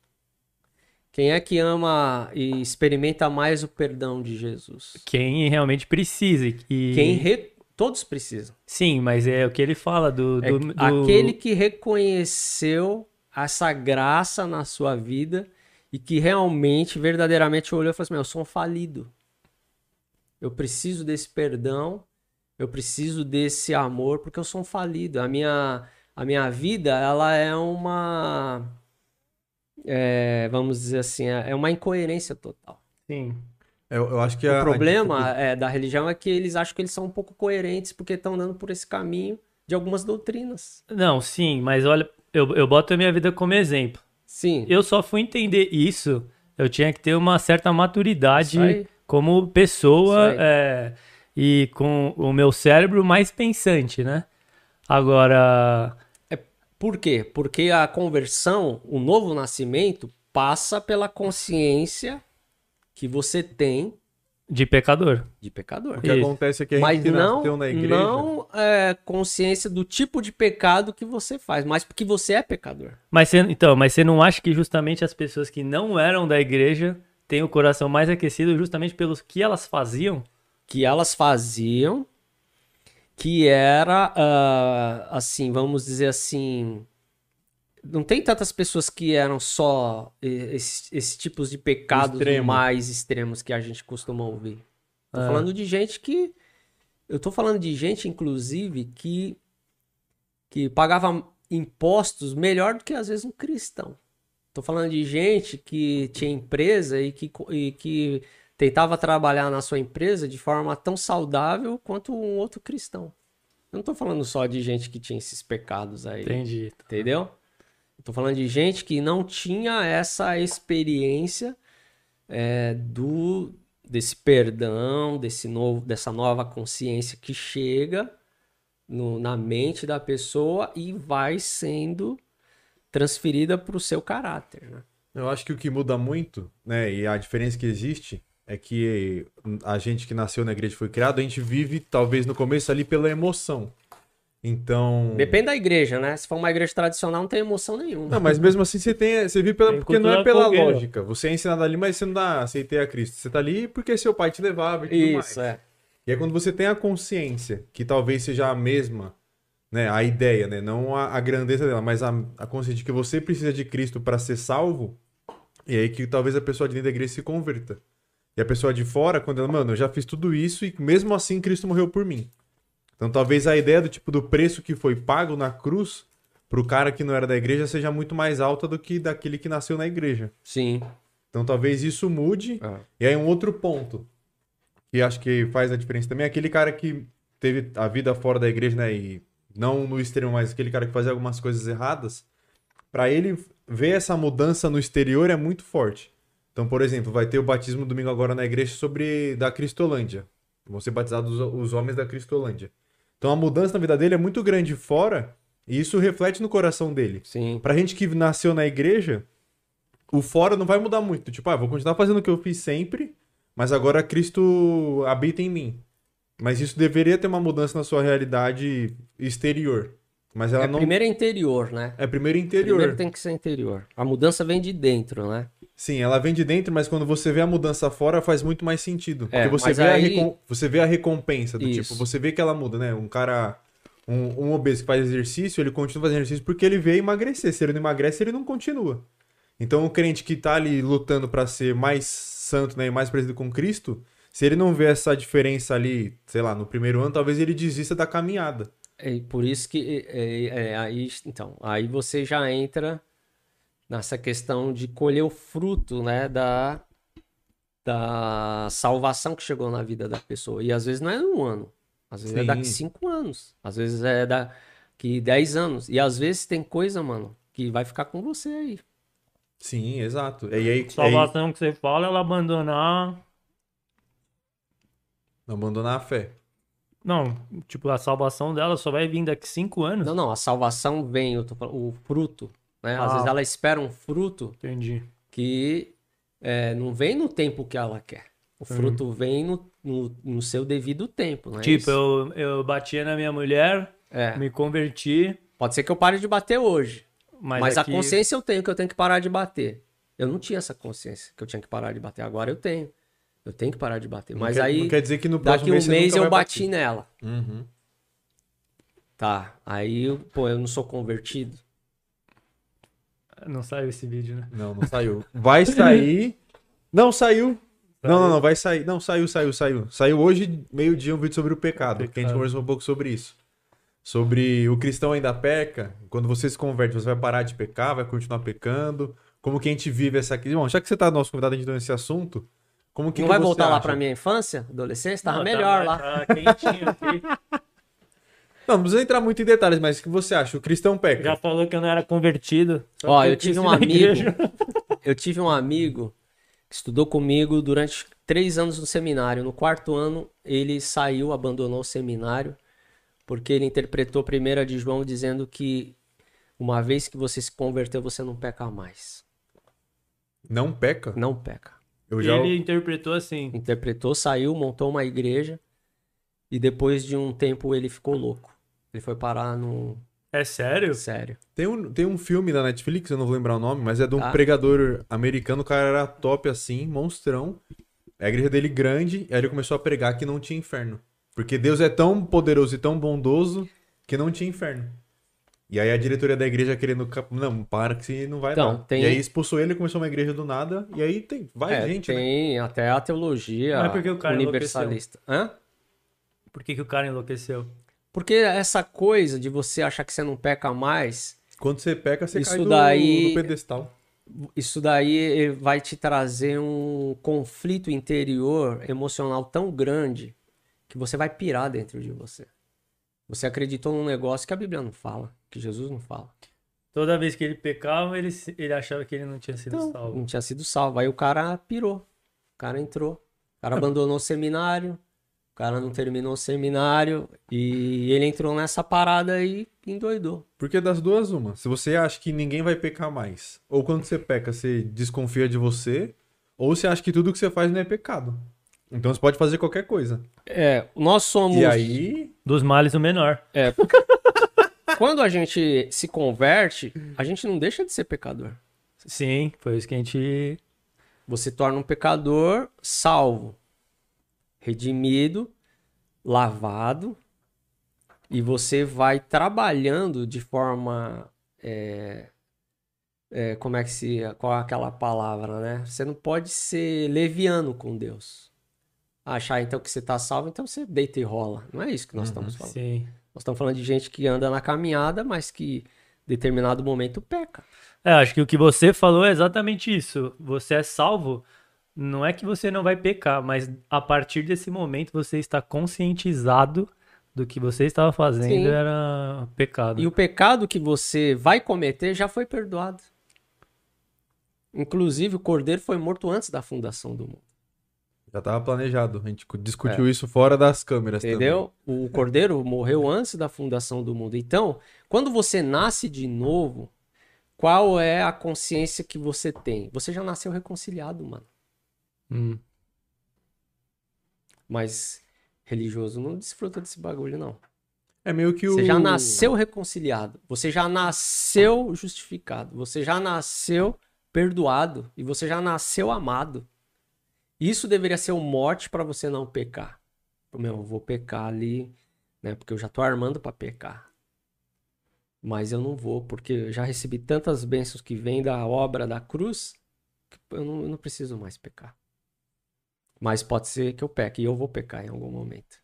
Quem é que ama e experimenta mais o perdão de Jesus? Quem realmente precisa. E... Quem re- Todos precisam. Sim, mas é o que ele fala do. É do, do- aquele que reconheceu essa graça na sua vida e que realmente, verdadeiramente olhou e falou assim: "Meu, eu sou um falido. Eu preciso desse perdão, eu preciso desse amor, porque eu sou um falido. A minha, a minha vida, ela é uma. é, vamos dizer assim, é é uma incoerência total. Sim. Eu, eu acho que O a, a problema é, da religião é que eles acham que eles são um pouco coerentes porque estão andando por esse caminho de algumas doutrinas. Não, sim, mas olha, eu, eu boto a minha vida como exemplo. Sim. Eu só fui entender isso. Eu tinha que ter uma certa maturidade como pessoa é, e com o meu cérebro mais pensante, né? Agora, Por quê? Porque a conversão, o novo nascimento, passa pela consciência que você tem de pecador. de pecador. O que Isso. acontece é que a Mas gente que não, nasceu na igreja. não é, consciência do tipo de pecado que você faz, mas porque você é pecador. Mas você, então, mas você não acha que justamente as pessoas que não eram da igreja têm o coração mais aquecido justamente pelos que elas faziam? Que elas faziam, que era, ah, assim, vamos dizer assim. Não tem tantas pessoas que eram só esses, esses tipos de pecados Extremo. mais extremos que a gente costuma ouvir. Tô Ah. falando de gente que. Eu tô falando de gente, inclusive, que, que pagava impostos melhor do que às vezes um cristão. Tô falando de gente que tinha empresa e que, e que tentava trabalhar na sua empresa de forma tão saudável quanto um outro cristão. Eu não tô falando só de gente que tinha esses pecados aí. Entendi. Entendeu? Tô falando de gente que não tinha essa experiência é, do desse perdão, desse novo, dessa nova consciência que chega no- na mente da pessoa e vai sendo transferida para o seu caráter, né? Eu acho que o que muda muito, né, e a diferença que existe é que a gente que nasceu na igreja foi criado, a gente vive talvez no começo ali pela emoção. Então, Depende da igreja, né? Se for uma igreja tradicional, não tem emoção nenhuma. não, mas mesmo assim você tem, você vive pela, Tem porque não é pela fogueira. lógica. Você é ensinado ali, mas você não dá aceitei a Cristo. Você tá ali porque seu pai te levava e tudo mais. Isso, é. E aí quando você tem a consciência, que talvez seja a mesma, né, a ideia, né, não a, a grandeza dela, mas a, a consciência de que você precisa de Cristo para ser salvo, e aí que talvez a pessoa de dentro da igreja se converta. E a pessoa de fora, quando ela, mano, eu já fiz tudo isso e mesmo assim Cristo morreu por mim. Então talvez a ideia do tipo do preço que foi pago na cruz pro cara que não era da igreja seja muito mais alta do que daquele que nasceu na igreja. Sim. Então talvez isso mude. É. E aí um outro ponto que acho que faz a diferença também é aquele cara que teve a vida fora da igreja, né? E não no extremo, mas aquele cara que fazia algumas coisas erradas. Pra ele ver essa mudança no exterior é muito forte. Então, por exemplo, vai ter o batismo domingo agora na igreja sobre da Cristolândia. Vão ser batizados os, os homens da Cristolândia. Então a mudança na vida dele é muito grande fora e isso reflete no coração dele. Sim. Pra gente que nasceu na igreja, o fora não vai mudar muito. Tipo, ah, vou continuar fazendo o que eu fiz sempre, mas agora Cristo habita em mim. Mas isso deveria ter uma mudança na sua realidade exterior. Mas ela É, não. Primeiro é interior, né? É primeiro interior. Primeiro tem que ser interior. A mudança vem de dentro, né? Sim, ela vem de dentro, mas quando você vê a mudança fora, faz muito mais sentido. Porque É, você, mas vê a aí- recom- você vê a recompensa do Isso. tipo, você vê que ela muda, né? Um cara. Um, um obeso que faz exercício, ele continua fazendo exercício porque ele vê emagrecer. Se ele não emagrece, ele não continua. Então o crente que tá ali lutando pra ser mais santo, né, e mais parecido com Cristo, se ele não vê essa diferença ali, sei lá, no primeiro ano, talvez ele desista da caminhada. É por isso que é, é, aí, então, aí você já entra nessa questão de colher o fruto, né, da, da salvação que chegou na vida da pessoa. E às vezes não é um ano, às vezes é Sim. daqui cinco anos, às vezes é daqui dez anos. E às vezes tem coisa, mano, que vai ficar com você aí. Sim, exato. E aí, aí Salvação que você fala, ela abandonar. não abandonar a fé. Não, tipo, a salvação dela só vai vir daqui cinco anos. Não, não, a salvação vem, eu tô falando, o fruto, né? Às Ah. vezes ela espera um fruto Entendi. que é, não vem no tempo que ela quer. O fruto vem no, no, no seu devido tempo, né? tipo, eu, eu batia na minha mulher, É. me converti, Pode ser que eu pare de bater hoje, mas, mas, aqui- a consciência eu tenho que eu tenho que parar de bater. Eu não tinha essa consciência que eu tinha que parar de bater. Agora eu tenho. Eu tenho que parar de bater. Não Mas quer- aí, não quer dizer que no daqui um mês eu bati nela. bater. Uhum. Tá. Aí, pô, eu não sou convertido. Não saiu esse vídeo, né? Não, não saiu. Vai sair. Não saiu. Não, não, não, vai sair. Não, saiu, saiu, saiu. Saiu hoje, meio-dia, um vídeo sobre o pecado, que a gente Pecado. conversou um pouco sobre isso. Sobre o cristão ainda peca. Quando você se converte, você vai parar de pecar, vai continuar pecando. Como que a gente vive essa crise? Bom, já que você tá nosso convidado, a gente tá nesse assunto, como que não que vai você voltar lá acha? pra minha infância, adolescência? Tava Não, melhor tá- lá. Tá quentinho aqui. *laughs* Não, não precisa entrar muito em detalhes, mas o que você acha? O cristão peca? Já falou que eu não era convertido. Ó, que eu tive um amigo. Eu tive um amigo que estudou comigo durante três anos no seminário. No quarto ano, ele saiu, abandonou o seminário, porque ele interpretou 1 de João dizendo que uma vez que você se converteu, você não peca mais. Não peca? Não peca. Eu já. Ele interpretou assim. Interpretou, saiu, montou uma igreja e depois de um tempo ele ficou louco. Ele foi parar no. É sério? Sério. Tem um, tem um filme da Netflix, eu não vou lembrar o nome, mas é de um Tá. pregador americano, o cara era top assim, monstrão. A igreja dele grande, e aí ele começou a pregar que não tinha inferno. Porque Deus é tão poderoso e tão bondoso que não tinha inferno. E aí a diretoria da igreja querendo. Não, para que se não vai Então, dar. tem- E aí expulsou ele, começou uma igreja do nada, e aí tem. Vai É, gente, né? tem até a teologia Mas por que o cara universalista. Hã? Por que, que o cara enlouqueceu? Porque essa coisa de você achar que você não peca mais, Quando você peca, você Isso cai do, daí- do pedestal. isso daí vai te trazer um conflito interior emocional tão grande que você vai pirar dentro de você. Você acreditou num negócio que a Bíblia não fala, que Jesus não fala. Toda vez que ele pecava, ele, ele achava que ele não tinha sido Não, salvo. não tinha sido salvo. Aí o cara pirou. O cara entrou. O cara abandonou o seminário. O cara não terminou o seminário. E ele entrou nessa parada aí e endoidou. Porque das duas, uma. Se você acha que ninguém vai pecar mais, ou quando você peca, você desconfia de você, ou você acha que tudo que você faz não é pecado. Então você pode fazer qualquer coisa. É, nós somos. E aí. Dos males, o menor. É. *laughs* Quando a gente se converte, a gente não deixa de ser pecador. Sim, foi isso que a gente. Você torna um pecador salvo, redimido, lavado, e você vai trabalhando de forma. é, é, como é que se. Qual é aquela palavra, né? Você não pode ser leviano com Deus. Achar então que você está salvo, então você deita e rola. Não é isso que nós estamos falando. Sim. Nós estamos falando de gente que anda na caminhada, mas que em determinado momento peca. É, acho que o que você falou é exatamente isso. Você é salvo, não é que você não vai pecar, mas a partir desse momento você está conscientizado do que você estava fazendo Sim. era pecado. E o pecado que você vai cometer já foi perdoado. Inclusive, o cordeiro foi morto antes da fundação do mundo. Já tava planejado. A gente discutiu isso fora das câmeras Entendeu? O cordeiro morreu antes da fundação do mundo. Então, quando você nasce de novo, qual é a consciência que você tem? Você já nasceu reconciliado, mano. Hum. Mas religioso não desfruta desse bagulho, não. É meio que o. Você já nasceu reconciliado. Você já nasceu justificado. Você já nasceu perdoado. E você já nasceu amado. Isso deveria ser o mote para você não pecar. Meu, eu vou pecar ali, né? Porque eu já tô armando para pecar. Mas eu não vou, porque eu já recebi tantas bênçãos que vêm da obra da cruz, que eu não, eu não preciso mais pecar. Mas pode ser que eu peque, e eu vou pecar em algum momento.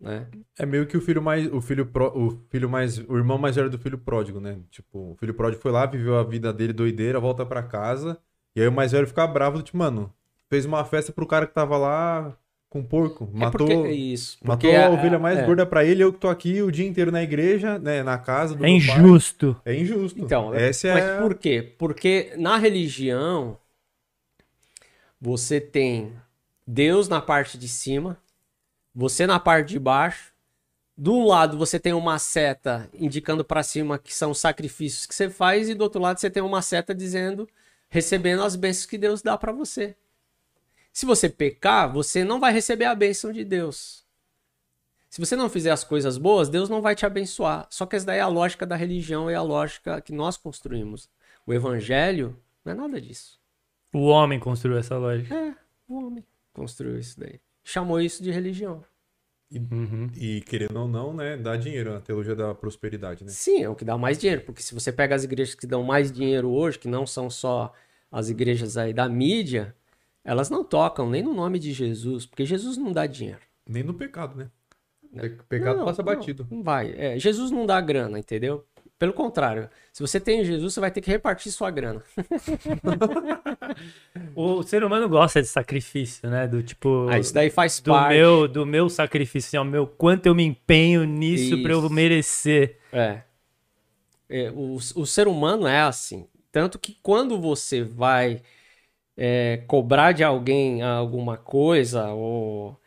Né? É meio que o filho mais. O filho, pro, o filho mais. O irmão mais velho do filho pródigo, né? Tipo, o filho pródigo foi lá, viveu a vida dele doideira, volta pra casa. E aí o mais velho fica bravo, tipo, mano, fez uma festa pro cara que tava lá com porco. Matou. É porque, isso. Matou porque a é- ovelha mais é. gorda pra ele, eu que tô aqui o dia inteiro na igreja, né? Na casa do É meu pai. injusto. É injusto. Então, essa mas é. por quê? Porque na religião você tem Deus na parte de cima, você na parte de baixo. Um lado você tem uma seta indicando para cima que são os sacrifícios que você faz e do outro lado você tem uma seta dizendo recebendo as bênçãos que Deus dá para você. Se você pecar, você não vai receber a bênção de Deus. Se você não fizer as coisas boas, Deus não vai te abençoar. Só que essa daí é a lógica da religião e a lógica que nós construímos. O evangelho não é nada disso. O homem construiu essa lógica. É, o homem construiu isso daí. Chamou isso de religião. Uhum. E querendo ou não, né? Dá dinheiro a teologia da prosperidade, né? Sim, é o que dá mais dinheiro, porque se você pega as igrejas que dão mais dinheiro hoje, que não são só as igrejas aí da mídia, elas não tocam nem no nome de Jesus, porque Jesus não dá dinheiro. Nem no pecado, né? Pe- Pecado Não, passa não, batido. Não vai. É, Jesus não dá grana, entendeu? Pelo contrário, se você tem Jesus, você vai ter que repartir sua grana. *laughs* O ser humano gosta de sacrifício, né? Do tipo. Ah, isso daí faz do parte. meu, do meu sacrifício, assim, ó, meu quanto eu me empenho nisso pra eu merecer. É. É, o, o ser humano é assim. Tanto que quando você vai é, cobrar de alguém alguma coisa, ou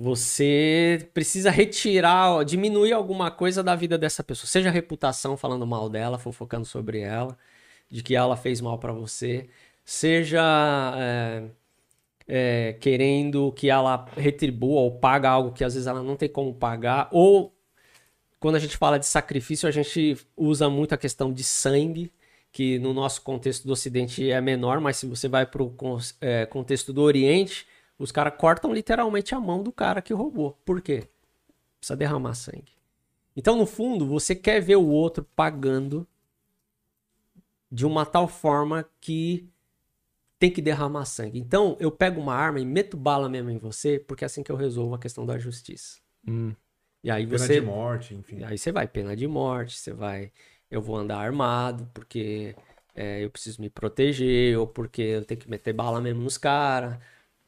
você precisa retirar, diminuir alguma coisa da vida dessa pessoa. Seja reputação falando mal dela, fofocando sobre ela, de que ela fez mal pra você. Seja é, é, querendo que ela retribua ou paga algo que às vezes ela não tem como pagar, ou quando a gente fala de sacrifício, a gente usa muito a questão de sangue, que no nosso contexto do Ocidente é menor, mas se você vai para o contexto do Oriente, os caras cortam literalmente a mão do cara que roubou. Por quê? Precisa derramar sangue. Então, no fundo, você quer ver o outro pagando de uma tal forma que tem que derramar sangue. Então, eu pego uma arma e meto bala mesmo em você, porque é assim que eu resolvo a questão da justiça. Hum. E aí Pena você de morte, enfim. Aí você vai, pena de morte, você vai, eu vou andar armado porque é, eu preciso me proteger, ou porque eu tenho que meter bala mesmo nos caras.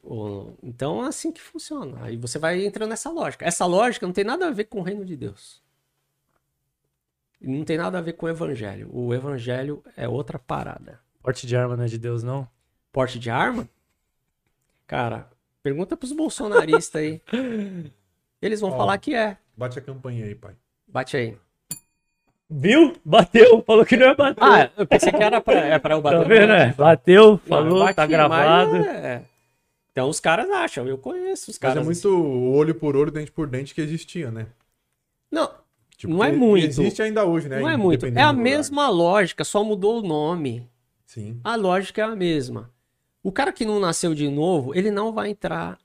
Ou... Então é assim que funciona. Aí você vai entrando nessa lógica. Essa lógica não tem nada a ver com o reino de Deus. Não tem nada a ver com o evangelho. O evangelho é outra parada. Porte de arma não é de Deus, não? Porte de arma? Cara, pergunta pros bolsonaristas aí. Eles vão Ó. falar que é. Bate a campanha aí, pai. Bate aí. Viu? Bateu. Falou que não ia bater. Ah, eu pensei que era pra, é pra eu bater. tá vendo, né? Bateu, Não, falou, eu bati, tá gravado. mas é. Então os caras acham, eu conheço os Mas caras. é muito olho por olho, dente por dente que existia, né? Não, Tipo, Não é muito. Existe ainda hoje, né? não é muito. É a mesma lógica, só mudou o nome. Sim. A lógica é a mesma. O cara que não nasceu de novo, ele não vai entrar.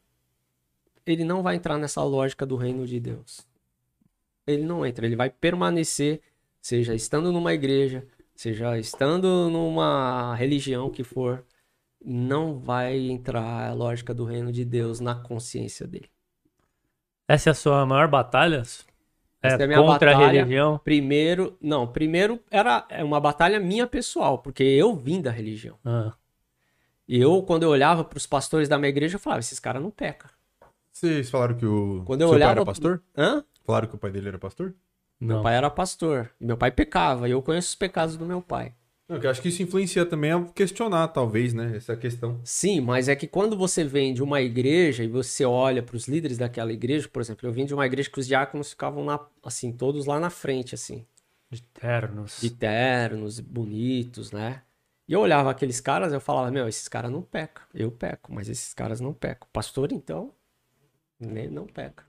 Ele não vai entrar nessa lógica do reino de Deus. Ele não entra, ele vai permanecer, seja estando numa igreja, seja estando numa religião que for, não vai entrar a lógica do reino de Deus na consciência dele. Essa é a sua maior batalha? É, Essa é a minha contra a batalha. religião? Primeiro, não, primeiro era é uma batalha minha pessoal, porque eu vim da religião. Ah, E eu, quando eu olhava para os pastores da minha igreja, eu falava, esses caras não pecam. Vocês falaram que o Quando eu seu olhava- pai era pastor? Hã? Falaram que o pai dele era pastor? não. Meu pai era pastor. E meu pai pecava. E eu conheço os pecados do meu pai. Não, eu acho que isso influencia também a questionar, talvez, né? Essa questão. Sim, mas é que quando você vem de uma igreja e você olha para os líderes daquela igreja, por exemplo, eu vim de uma igreja que os diáconos ficavam na, assim, todos lá na frente, assim, De ternos. de ternos, bonitos, né? E eu olhava aqueles caras, eu falava, meu, esses caras não pecam. Eu peco, mas esses caras não pecam. Pastor, então, nem não peca.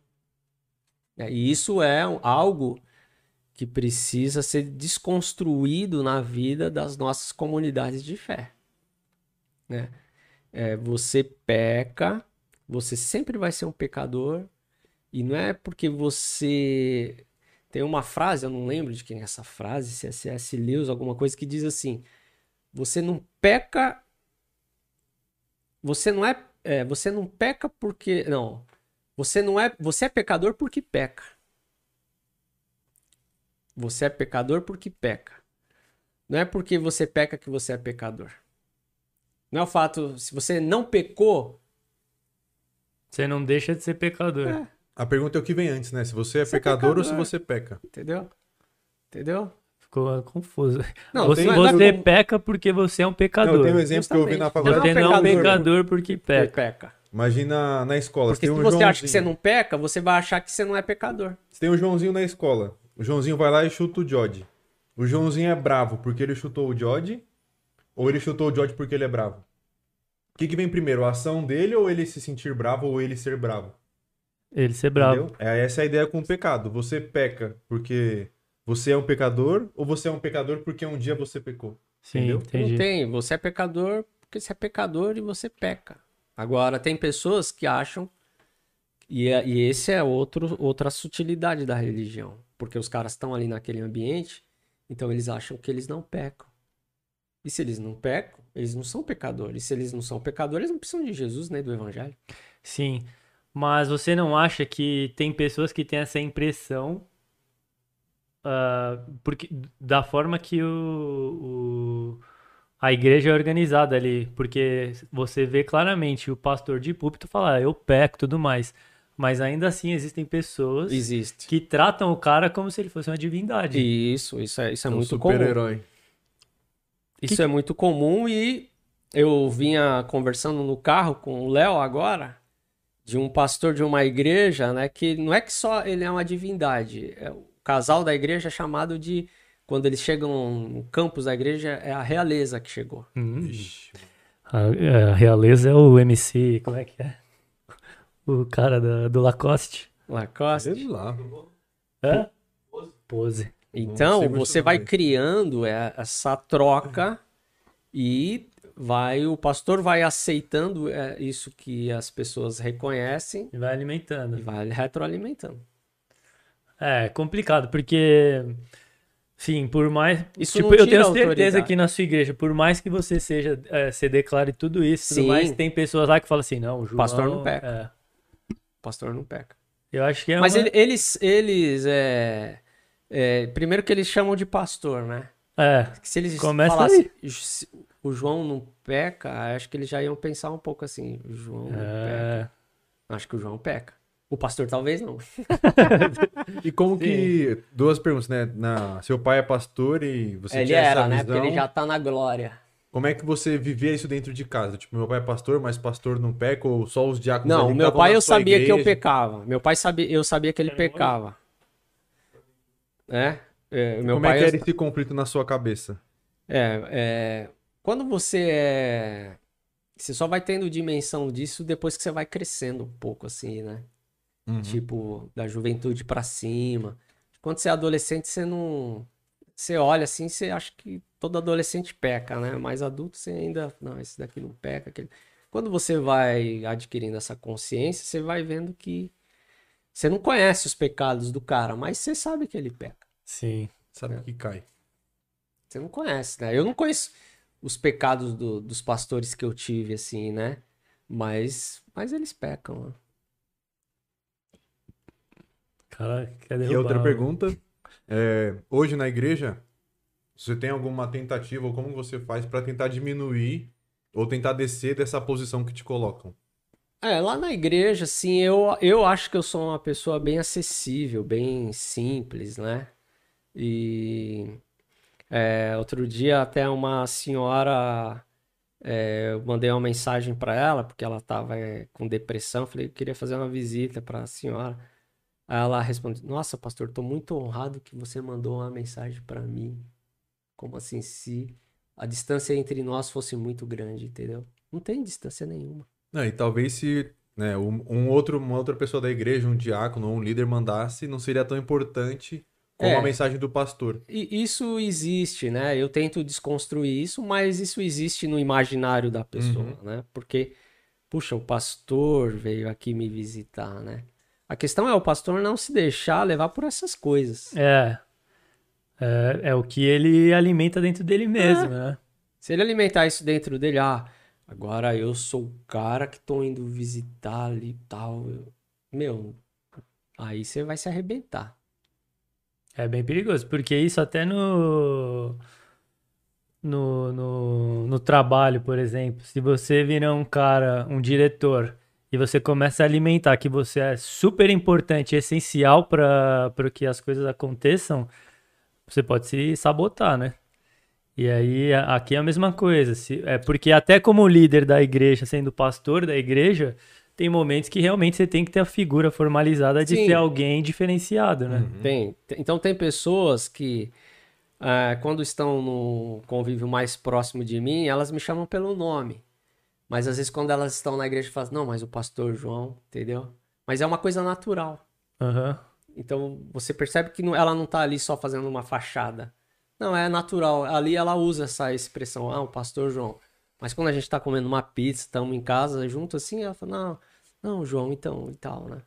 É, e isso é algo que precisa ser desconstruído na vida das nossas comunidades de fé. Né? É, você peca, você sempre vai ser um pecador, e não é porque você. Tem uma frase, eu não lembro de quem é essa frase, se é C.S. Lewis, alguma coisa que diz assim: você não peca. Você não é, é, você não peca porque. Não. Você não é. Você é pecador porque peca. Você é pecador porque peca. Não é porque você peca que você é pecador. Não é o fato. Se você não pecou. Você não deixa de ser pecador. É. A pergunta é o que vem antes, né? Se você é Você é pecador ou se pecador. você peca. Entendeu? Entendeu? Ficou confuso. Não, você não não é você como- peca porque você é um Não, pecador. eu tenho um exemplo que eu ouvi na Justamente. faculdade. Você Não é não é um pecador. pecador porque peca. peca. Imagina na escola. Porque tem se um você acha que você Joãozinho. não peca, você vai achar que você não é pecador. Você tem um Joãozinho na escola. O Joãozinho vai lá e chuta o Jod. O Joãozinho é bravo porque ele chutou o Jod? Ou ele chutou o Jod porque ele é bravo? O que, que vem primeiro? A ação dele ou ele se sentir bravo ou ele ser bravo? Ele ser bravo. Entendeu? É essa a ideia com o pecado. Você peca porque você é um pecador ou você é um pecador porque um dia você pecou? Sim, Entendeu? entendi. Não tem. Você é pecador porque você é pecador e você peca. Agora, tem pessoas que acham. E, é- e esse é outro, outra sutilidade da religião. Porque os caras estão ali naquele ambiente, então eles acham que eles não pecam. E se eles não pecam, eles não são pecadores. Se eles não são pecadores, eles não precisam de Jesus nem do Evangelho. Sim. Mas você não acha que tem pessoas que têm essa impressão ah, porque da forma que o, o- a igreja é organizada ali? Porque você vê claramente o pastor de púlpito falar, "Ah, eu peco tudo mais. Mas ainda assim existem pessoas Existe. que tratam o cara como se ele fosse uma divindade. Isso, isso é, isso é um muito comum. super-herói. Isso é muito comum e eu vinha conversando no carro com o Léo agora, de um pastor de uma igreja, né? Que não é que só ele é uma divindade. é o casal da igreja é chamado de. Quando eles chegam no campus da igreja, é a realeza que chegou. Hum. A, a realeza é o MC, como é que é? O cara da- do Lacoste. Lacoste. sei lá. Hã? Pose. Então, você vai criando é, essa troca e vai o pastor vai aceitando é, isso que as pessoas reconhecem E vai alimentando. e vai retroalimentando. É complicado, porque, sim, por mais. Isso tipo, não eu tenho certeza autoridade. que na sua igreja, por mais que você seja, é, você declare tudo isso, tudo mais, tem pessoas lá que falam assim, não, o João. Pastor não peca. é. O pastor não peca. Eu acho que é Mas uma... ele- eles, eles é, é, primeiro que eles chamam de pastor, né? É, Que se eles Começa falassem "Se o João não peca, acho que eles já iam pensar um pouco assim, o João não peca. é, Acho que o João peca. O pastor talvez não. *laughs* E como que. Duas perguntas, né? Na, seu pai é pastor e você ele tinha era, essa né? visão. Porque ele já tá na glória. Como é que você vivia isso dentro de casa? Tipo, meu pai é pastor, mas pastor não peca, ou só os diáconos Não, meu pai eu sabia que eu igreja? pecava. Meu pai sabia, eu sabia que ele pecava. É? é, meu Como pai é que eu- era esse conflito na sua cabeça? É, é, quando você é. Você só vai tendo dimensão disso depois que você vai crescendo um pouco, assim, né? Uhum. Tipo, da juventude pra cima. Quando você é adolescente, você não. Você olha assim, você acha que todo adolescente peca, né? Mas adulto você ainda. Não, esse daqui não peca. Aquele... Quando você vai adquirindo essa consciência, você vai vendo que. Você não conhece os pecados do cara, mas você sabe que ele peca. sim. Sabe É. que cai. Você não conhece, né? Eu não conheço os pecados do- dos pastores que eu tive, assim, né? Mas, mas eles pecam. né? Cara, quer E derrubar. outra o- pergunta. É, hoje na igreja, você tem alguma tentativa, ou como você faz pra tentar diminuir ou tentar descer dessa posição que te colocam? É, lá na igreja, assim, eu, eu acho que eu sou uma pessoa bem acessível, bem simples, né? E é, outro dia até uma senhora, é, eu mandei uma mensagem para ela, porque ela estava com depressão, falei que queria fazer uma visita para a senhora. Aí ela respondeu: Nossa, pastor, estou muito honrado que você mandou uma mensagem para mim. Como assim, se a distância entre nós fosse muito grande, entendeu? Não tem distância nenhuma. Não, e talvez se né, um, um outro, uma outra pessoa da igreja, um diácono ou um líder mandasse, não seria tão importante como É. a mensagem do pastor. E isso existe, né? Eu tento desconstruir isso, mas isso existe no imaginário da pessoa, Uhum. né? Porque, puxa, o pastor veio aqui me visitar, né? A questão é o pastor não se deixar levar por essas coisas. É. é. É o que ele alimenta dentro dele mesmo, né? Se ele alimentar isso dentro dele, ah, Agora eu sou o cara que tô indo visitar ali e tal. eu- Meu, aí você vai se arrebentar. É bem perigoso, porque isso até no, no, no, no trabalho, por exemplo, se você virar um cara, um diretor, e você começa a alimentar que você é super importante, essencial para que as coisas aconteçam, você pode se sabotar, né? E aí a- aqui é a mesma coisa, se, é porque até como líder da igreja, sendo pastor da igreja, tem momentos que realmente você tem que ter a figura formalizada de Sim. ser alguém diferenciado, né? Tem, tem- então tem pessoas que ah, quando estão no convívio mais próximo de mim, elas me chamam pelo nome. Mas às vezes quando elas estão na igreja, falam, não, mas o pastor João, entendeu? Mas é uma coisa natural. Aham. Então você percebe que ela não tá ali só fazendo uma fachada. Não, é natural. Ali ela usa essa expressão, ah, o pastor João. Mas quando a gente tá comendo uma pizza, estamos em casa junto assim, ela fala, não, não, João, então, e tal, né?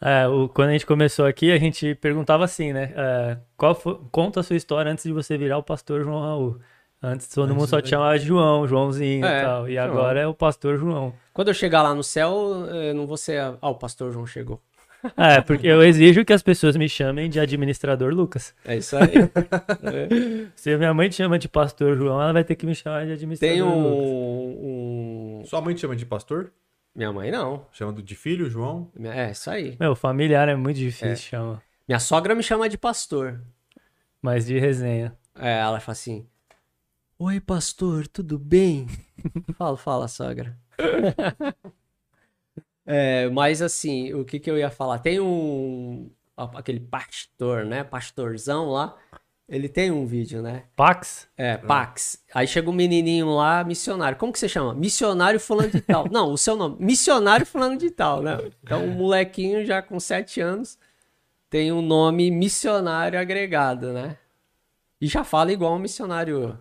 É, o- quando a gente começou aqui, a gente perguntava assim, né? é, qual foi- conta a sua história antes de você virar o pastor João Raul. Antes todo Antes mundo só te chamava de João, Joãozinho É, e tal. E João. agora é o pastor João. Quando eu chegar lá no céu, eu não vou ser, ah, o pastor João chegou. *laughs* É, porque eu exijo que as pessoas me chamem de administrador Lucas. É isso aí. *laughs* É. Se a minha mãe te chama de pastor João, ela vai ter que me chamar de administrador Tem Lucas. um, um- Sua mãe te chama de pastor? Minha mãe não. Chama de filho, João? É, isso aí. Meu, familiar é muito difícil, chama. Minha sogra me chama de pastor. Mas de resenha. É, ela fala assim: Oi, pastor, tudo bem? *laughs* fala, fala, sogra. *laughs* É, mas assim, o que que eu ia falar? Tem um. Aquele pastor, né? Pastorzão lá. Ele tem um vídeo, né? Pax? É, Pax. Aí chega um menininho lá, missionário. Como que você chama? Missionário fulano de tal. *laughs* Não, o seu nome. Missionário fulano de tal, né? Então, um molequinho já com sete anos tem um nome missionário agregado, né? E já fala igual um missionário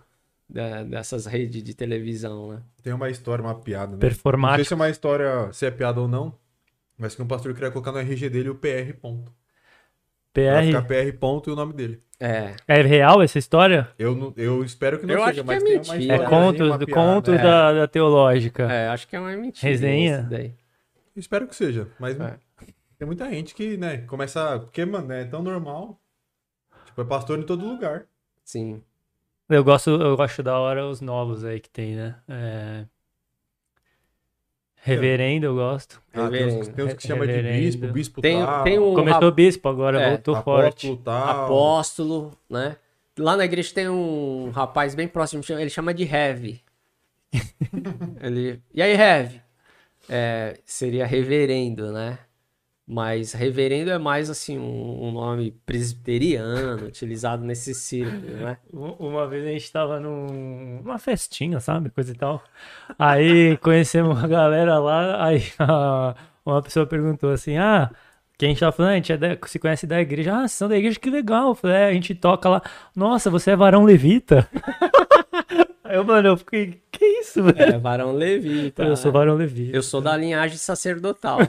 da- dessas redes de televisão, né? Tem uma história, uma piada, né? Não sei se é uma história, se é piada ou não, mas que um pastor queria colocar no RG dele o PR ponto. Pra ficar PR. PR ponto e o nome dele. É. É real essa história? Eu, não- eu espero que não Eu seja, acho que mas é tem mentira. uma É uma do piada. contos É, da, da teológica. É, acho que é uma mentira. Resenha? isso daí. eu espero que seja, mas É. tem muita gente que, né, começa... Porque, mano, é tão normal. Tipo, é pastor em todo lugar. Sim. Eu gosto, eu gosto da hora os novos aí que tem, né? É... Reverendo, eu gosto. Ah, tem, uns, Reverendo. tem uns que chama de bispo, bispo Tem, tal, tem um Começou bispo, agora É, voltou apóstolo forte. tal. apóstolo, né? Lá na igreja tem um rapaz bem próximo, ele chama de Heavy. *laughs* ele, e aí, Heavy? É, seria reverendo, né? Mas reverendo é mais assim um, um nome presbiteriano, utilizado nesse círculo, né? Uma vez a gente tava num- numa festinha, sabe? Coisa e tal. Aí conhecemos uma galera lá, aí a- uma pessoa perguntou assim: Ah, quem a gente tava falando, "Ah, a gente é da- se conhece da igreja. Ah, são da igreja, que legal. Eu falei, é, a gente toca lá. Nossa, você é varão levita? *laughs* Aí eu, mano, eu fiquei, que isso, velho? É varão levita. eu sou né? varão levita. Eu sou da linhagem sacerdotal.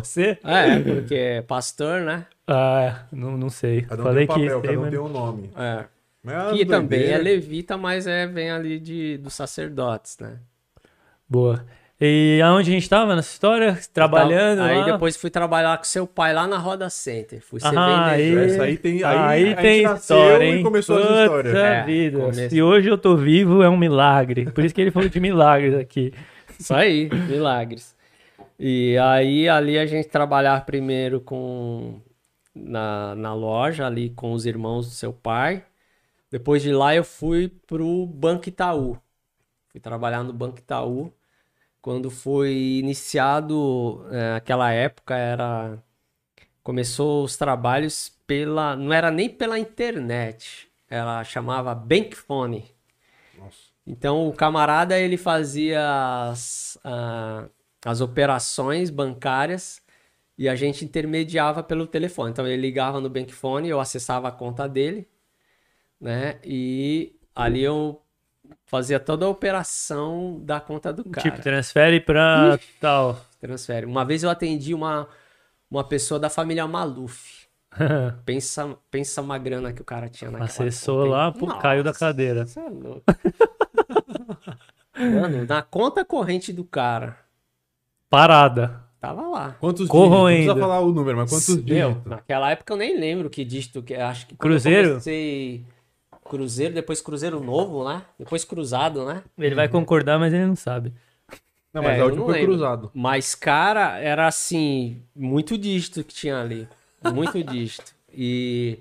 Você? É, porque é pastor, né? Ah, não, não sei. Cada um Falei tem um que papel, sei, cada um tem um nome. É. Mas é Que também é levita, mas é, vem ali de, dos sacerdotes, né? Boa. E aonde a gente tava nessa história? Trabalhando Aí lá? depois fui trabalhar com seu pai lá na Roda Center. Fui ser Ah, vendedor. aí, Essa aí tem- aí aí a tem história, e hein? começou essa Puta história. É, vida. começo. Se hoje eu tô vivo, é um milagre. Por isso que ele falou de milagres aqui. Isso aí, milagres. E aí ali a gente trabalhar primeiro com na, na loja ali com os irmãos do seu pai. Depois de lá eu fui pro Banco Itaú. Fui trabalhar no Banco Itaú. Quando foi iniciado, é, aquela época era começou os trabalhos pela, não era nem pela internet, ela chamava Bankphone. Nossa. Então o camarada ele fazia as, as operações bancárias e a gente intermediava pelo telefone. Então ele ligava no Bankphone, eu acessava a conta dele, né? E ali eu fazia toda a operação da conta do cara. Tipo, transfere pra tal. Transfere. Uma vez eu atendi uma, uma pessoa da família Maluf. *laughs* Pensa, pensa uma grana que o cara tinha naquela Acessou conta, lá, pô, caiu da cadeira. Você é louco. *laughs* Mano, na conta corrente do cara, Parada. tava lá. Quantos Corroendo. dígitos? Não precisa falar o número, mas quantos Meu, dígitos? naquela época eu nem lembro que dígito que acho que Cruzeiro? Comecei Cruzeiro, depois Cruzeiro Novo, né? Depois Cruzado, né? Ele vai concordar, mas ele não sabe. Não, mas É, a última não foi lembro. cruzado. Mas, cara, era assim, muito dígito que tinha ali. Muito dígito. E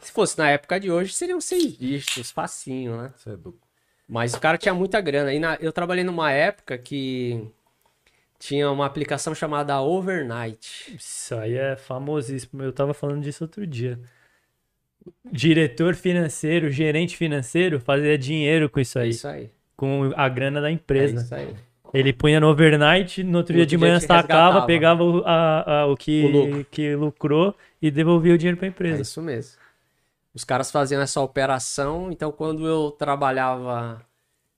se fosse na época de hoje, seriam seis dígitos, facinho, né? É. Mas o cara tinha muita grana. E na- eu trabalhei numa época que tinha uma aplicação chamada Overnight. Isso aí é famosíssimo. Eu tava falando disso outro dia. Diretor financeiro, gerente financeiro, fazia dinheiro com isso É aí. isso aí. Com a grana da É empresa. isso aí. Ele punha no overnight, no outro dia de manhã sacava, pegava o, a- a- o, que, O lucro. que lucrou e devolvia o dinheiro pra É empresa. isso mesmo. Os caras faziam essa operação, então quando eu trabalhava.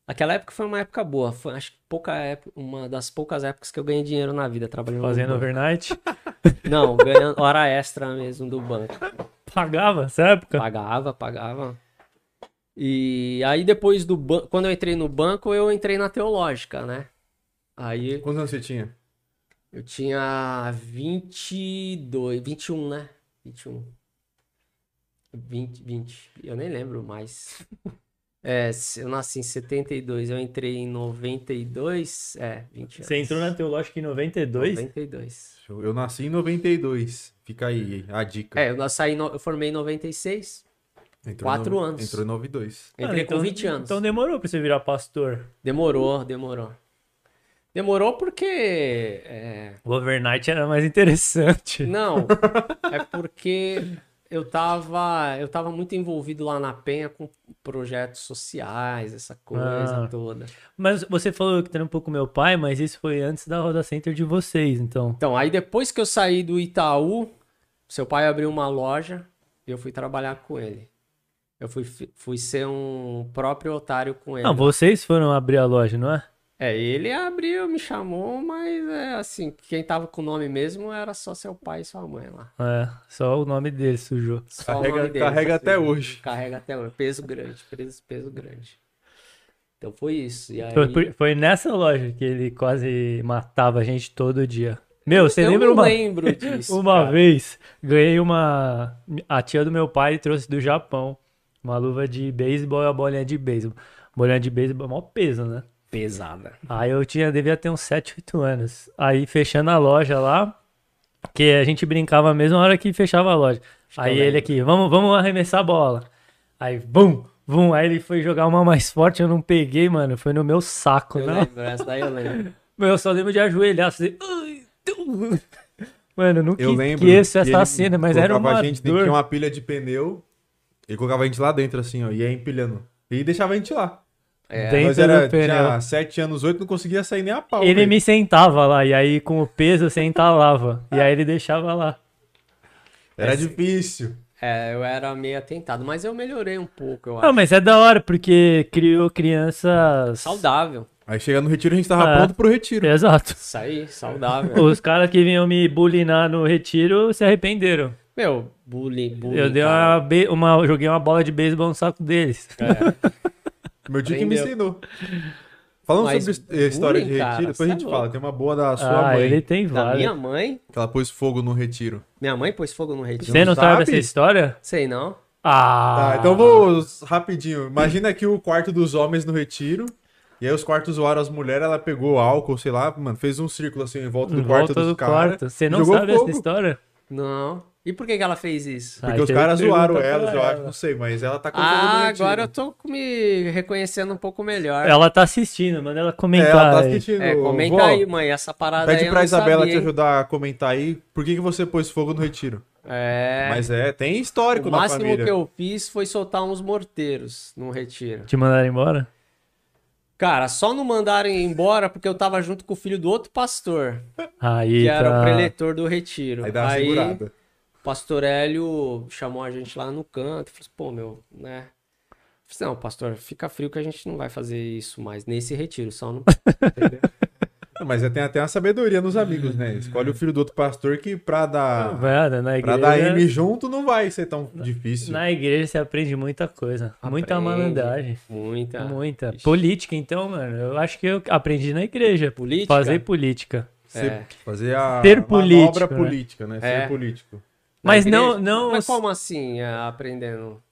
Aquela época foi uma época boa. Foi, acho que pouca época, uma das poucas épocas que eu ganhei dinheiro na vida trabalhando Fazendo overnight. *laughs* Não, ganhando hora extra mesmo do banco. Pagava essa época. Pagava, pagava. E aí depois do banco, quando eu entrei no banco, eu entrei na teológica, né? Aí Quantos anos você tinha? eu tinha 22, 21, né? 21. 20, 20. Eu nem lembro mais. *laughs* É, eu nasci em 72, eu entrei em 92, é, 20 anos. Você entrou na Teológica em 92? 92. Eu eu nasci em 92. Fica aí a dica. É, eu, nasci eu formei em 96, Entrou em quatro no- anos. Entrou em 92. entrei Ah, com 20 anos. Então demorou pra você virar pastor. Demorou, demorou. Demorou porque. é, O overnight era mais interessante. Não, é porque *laughs* eu tava, eu tava muito envolvido lá na Penha com projetos sociais, essa coisa Ah. toda. Mas você falou que trampou com meu pai, mas isso foi antes da Roda Center de vocês, então. Então, aí depois que eu saí do Itaú, seu pai abriu uma loja e eu fui trabalhar com ele. Eu fui, fui ser um próprio otário com ele. Não, vocês foram abrir a loja, não é? É, ele abriu, me chamou, mas é assim, quem tava com o nome mesmo era só seu pai e sua mãe lá. É, só o nome dele sujou. Só Carrega- deles, carrega assim, até hoje. Carrega até hoje. Peso grande, peso, peso grande. Então foi isso. E aí... Foi, foi nessa loja que ele quase matava a gente todo dia. Meu, você eu lembra não uma, lembro *laughs* disso. uma cara. vez? Ganhei uma. A tia do meu pai trouxe do Japão uma luva de beisebol e a bolinha de beisebol. Bolinha de beisebol é maior peso, né? Pesada. Aí eu tinha, devia ter uns 7, 8 anos. Aí fechando a loja lá, que a gente brincava a mesma hora que fechava a loja. que Aí ele aqui, vamos, vamos arremessar a bola. Aí, bum, bum. Aí ele foi jogar uma mais forte, eu não peguei, mano. Foi no meu saco, Eu né? lembro, essa daí eu lembro. *laughs* Meu, eu só lembro de ajoelhar, assim. *laughs* Mano, eu não Eu lembro. esqueço que essa cena, mas era uma a gente, dor. tinha uma pilha de pneu. Ele colocava a gente lá dentro, assim, ó, e ia empilhando. E deixava a gente lá. É, Dentro era, do pneu. tinha 7 anos, 8, não conseguia sair nem a pau. Ele velho. me sentava lá, e aí com o peso você entalava. e aí ele deixava lá. Era difícil. é, eu era meio atentado, mas eu melhorei um pouco, eu Não, acho. mas é da hora, porque criou crianças. Saudável. Aí chega no retiro, a gente tava É. pronto pro retiro. Exato. Isso aí, saudável. *laughs* Os caras que vinham me bulinar no retiro se arrependeram. Meu, bullying, bullying. eu dei uma, uma- joguei uma bola de beisebol no saco deles. *laughs* Meu tio que me ensinou. Falando Mas sobre a história de bullying, retiro, cara, depois a é gente louco. fala. Tem uma boa da sua ah, mãe, ele tem Da minha várias. mãe? que ela pôs fogo no retiro. Minha mãe pôs fogo no retiro. Você não sabe sabe? essa história? Sei não. Ah. Tá, então vou rapidinho. Imagina aqui o quarto dos homens no retiro. E aí os quartos zoaram as mulheres, ela pegou álcool, sei lá, mano, fez um círculo assim em volta do Em quarto volta dos do caras. quarto. Você não sabe fogo. essa história? Não. E por que, que ela fez isso? Porque Aí os caras zoaram elas, eu ela. acho, não sei, mas ela tá com Ah, agora eu tô me reconhecendo um pouco melhor. Ela tá assistindo, manda ela É, comentar. ela tá aí. assistindo. É, comenta Vó, aí, mãe, essa parada aí Pede pra Isabela sabia, te hein? ajudar a comentar aí por que, que você pôs fogo no retiro. É. Mas é, tem histórico o na máximo família. que eu fiz foi soltar uns morteiros no retiro. Te mandaram embora? Cara, só não mandaram embora porque eu tava junto com o filho do outro pastor, Aí que era tá. o preletor do retiro. Aí dá uma segurada. O pastor Hélio chamou a gente lá no canto e falou assim, pô, meu, né? Falei assim, não, pastor, fica frio que a gente não vai fazer isso mais nesse retiro, só no... Entendeu? *laughs* Mas tem até uma sabedoria nos amigos, né? Escolhe o filho do outro pastor que pra dar, Velho, na pra igreja, dar M junto não vai ser tão difícil. na igreja você aprende muita coisa. Muita Aprende. malandragem. Muita. Muita. Ixi. Política, então, mano. Eu acho que eu aprendi na igreja. Política? Fazer política. Ser- É. Fazer a Ser manobra político, né? política, né? É. Ser político. Mas igreja? não, não. Mas como assim, é, aprendendo?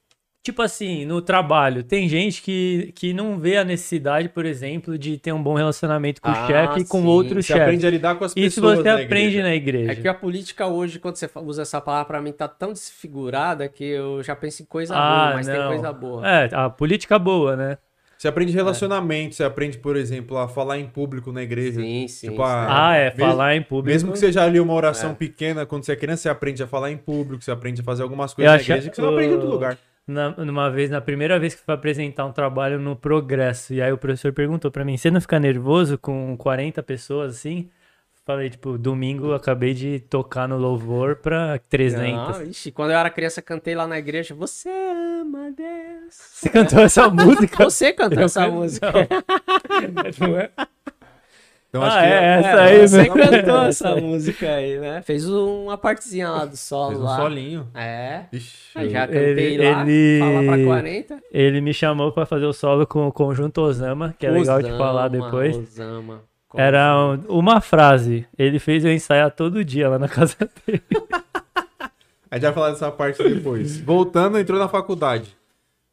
Tipo assim, no trabalho, tem gente que, que não vê a necessidade, por exemplo, de ter um bom relacionamento com Ah, o chefe e com outro Você chefe. aprende a lidar com as Isso pessoas você na aprende igreja. na igreja. É que a política hoje, quando você usa essa palavra, pra mim tá tão desfigurada que eu já penso em coisa Ah, boa, mas tem não. coisa boa. É, a política boa, né? Você aprende relacionamento, você aprende, por exemplo, a falar em público na igreja. Sim, sim. Tipo, sim. a- Ah, é, mesmo- falar em público. Mesmo que seja ali uma É. oração pequena, quando você é criança, você aprende a falar em público, você aprende a fazer algumas Eu coisas na acho- igreja que você não aprende em outro lugar. Na, numa vez, na primeira vez que fui apresentar um trabalho no Progresso, e aí o professor perguntou pra mim, você não fica nervoso com 40 pessoas assim? Falei, tipo, domingo eu acabei de tocar no louvor pra 300. Não, ixi, quando eu era criança, cantei lá na igreja. Você ama Deus. Você cantou essa *laughs* música? Você cantou Eu essa canto- música. *laughs* Não é? Então Ah, acho que é, essa aí você mesmo. cantou Essa essa aí. música aí, né? Fez uma partezinha lá do solo fez um lá. solinho. É. Ixi, Aí já Ele- cantei lá, ele- falar pra 40. Ele me chamou pra fazer o solo com o conjunto Osama, que é legal de falar Osama, depois. Osama. Era um- uma frase. Ele fez eu ensaiar todo dia lá na casa *laughs* dele. A gente vai falar dessa parte depois. Voltando, entrou na faculdade.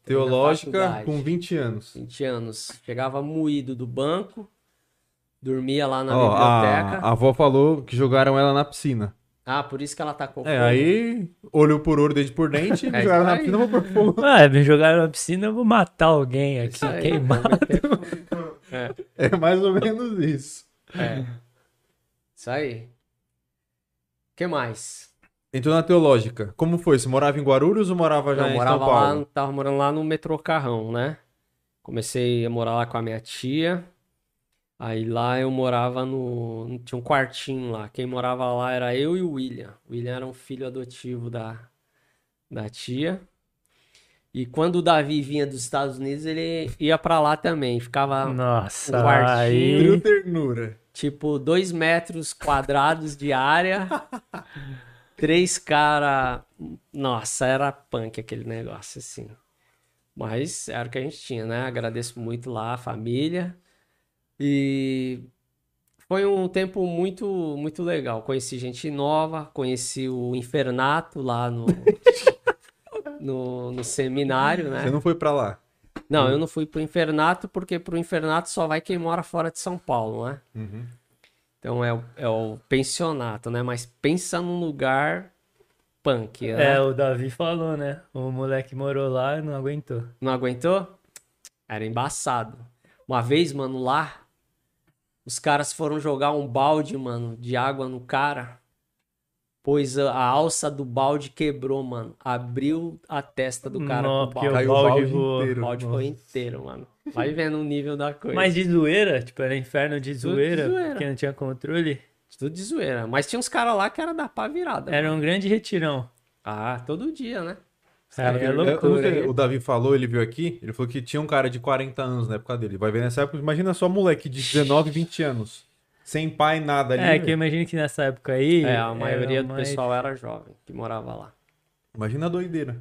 Teológica faculdade. com 20 anos. 20 anos. Chegava moído do banco, dormia lá na Ó, biblioteca. a, a avó falou que jogaram ela na piscina. Ah, por isso que ela tá com É, aí olho por olho, dente por dente, *laughs* me É jogaram isso na piscina, eu vou por fogo. *laughs* Ah, me jogaram na piscina, eu vou matar alguém aqui, Isso aí, queimar. *laughs* É mais ou menos isso. É. Isso aí. O que mais? Entrou na teológica. Como foi? Você morava em Guarulhos ou morava já Eu em morava São Paulo? lá, tava morando lá no metrô Carrão, né? Comecei a morar lá com a minha tia. Aí lá eu morava no. Tinha um quartinho lá. Quem morava lá era eu e o William. O William era um filho adotivo da, da tia. E quando o Davi vinha dos Estados Unidos, ele ia pra lá também. Ficava Nossa, Um quartinho. Aí... ternura. tipo dois metros quadrados de área. *laughs* Três cara. Nossa, era punk aquele negócio assim. Mas era o que a gente tinha, né? Agradeço muito lá a família. E foi um tempo muito muito legal. Conheci gente nova, conheci o Infernato lá no *laughs* no, no seminário, né? Você não foi pra lá. Não, eu não fui pro Infernato porque pro Infernato só vai quem mora fora de São Paulo, né? Uhum. Então é o, é o pensionato, né? Mas pensa num lugar punk, né? É, o Davi falou, né? O moleque morou lá e não aguentou. Não aguentou? Era embaçado. Uma vez, mano, lá, os caras foram jogar um balde, mano, de água no cara. Pois a, a alça do balde quebrou, mano. Abriu a testa do cara Não, com o porque balde. Caiu o balde balde voou. inteiro. O balde foi inteiro, mano. Vai vendo o nível da coisa. Mas de zoeira, tipo, era inferno de Tudo de zoeira, zoeira. porque não tinha controle. Tudo de zoeira. Mas tinha uns caras lá que era da pá virada. mano. Era um grande retirão. Ah, todo dia, né? É Eu- eu não loucura. hein? o Davi falou, ele viu aqui, ele falou que tinha um cara de 40 anos na época dele. Vai ver nessa época, imagina só moleque de 19, 20 anos. Sem pai, nada ali. É, que eu imagino que nessa época aí. É, a era maioria do mais- pessoal era jovem que morava lá. Imagina a doideira.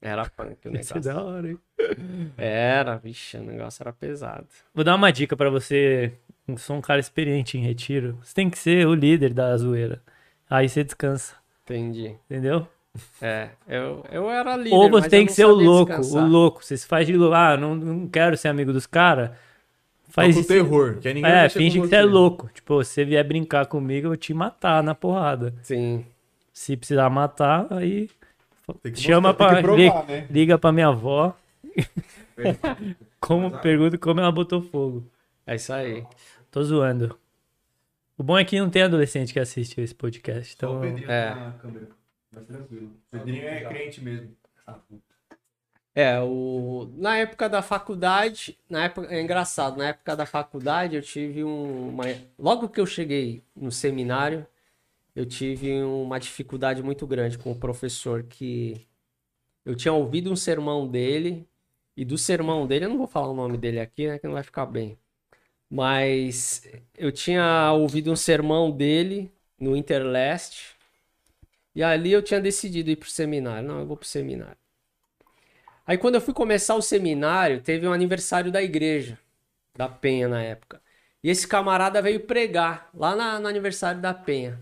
Era punk o *laughs* Isso é negócio. da hora, hein? Era, vixe, o negócio era pesado. Vou dar uma dica pra você. Eu sou um cara experiente em retiro. Você tem que ser o líder da zoeira. Aí você descansa, Entendi. entendeu? É, eu, eu era líder, Ou você mas tem eu que ser o louco, descansar. o louco. Você se faz de louco. Ah, não, não quero ser amigo dos caras. Faz isso. terror, que ninguém É, finge que você é louco. Tipo, se você vier brincar comigo, eu vou te matar na porrada. Sim. Se precisar matar, aí Tem que Chama mostrar, tem pra- que provar, né? liga pra minha avó. *laughs* como, pergunta como ela botou fogo. É isso aí. Tô zoando. O bom é que não tem adolescente que assiste esse podcast. Só o Então, Pedrinho É. na câmera. Mas tranquilo. O Pedrinho é crente mesmo. É, o... na época da faculdade, na época, é engraçado, na época da faculdade eu tive um, uma... Logo que eu cheguei no seminário, eu tive uma dificuldade muito grande com o professor que eu tinha ouvido um sermão dele, e do sermão dele, eu não vou falar o nome dele aqui, né, que não vai ficar bem. Mas eu tinha ouvido um sermão dele no Interleste. E ali eu tinha decidido ir pro seminário. Não, eu vou pro seminário. Aí quando eu fui começar o seminário, teve um aniversário da igreja, da Penha na época. E esse camarada veio pregar lá na- no aniversário da Penha.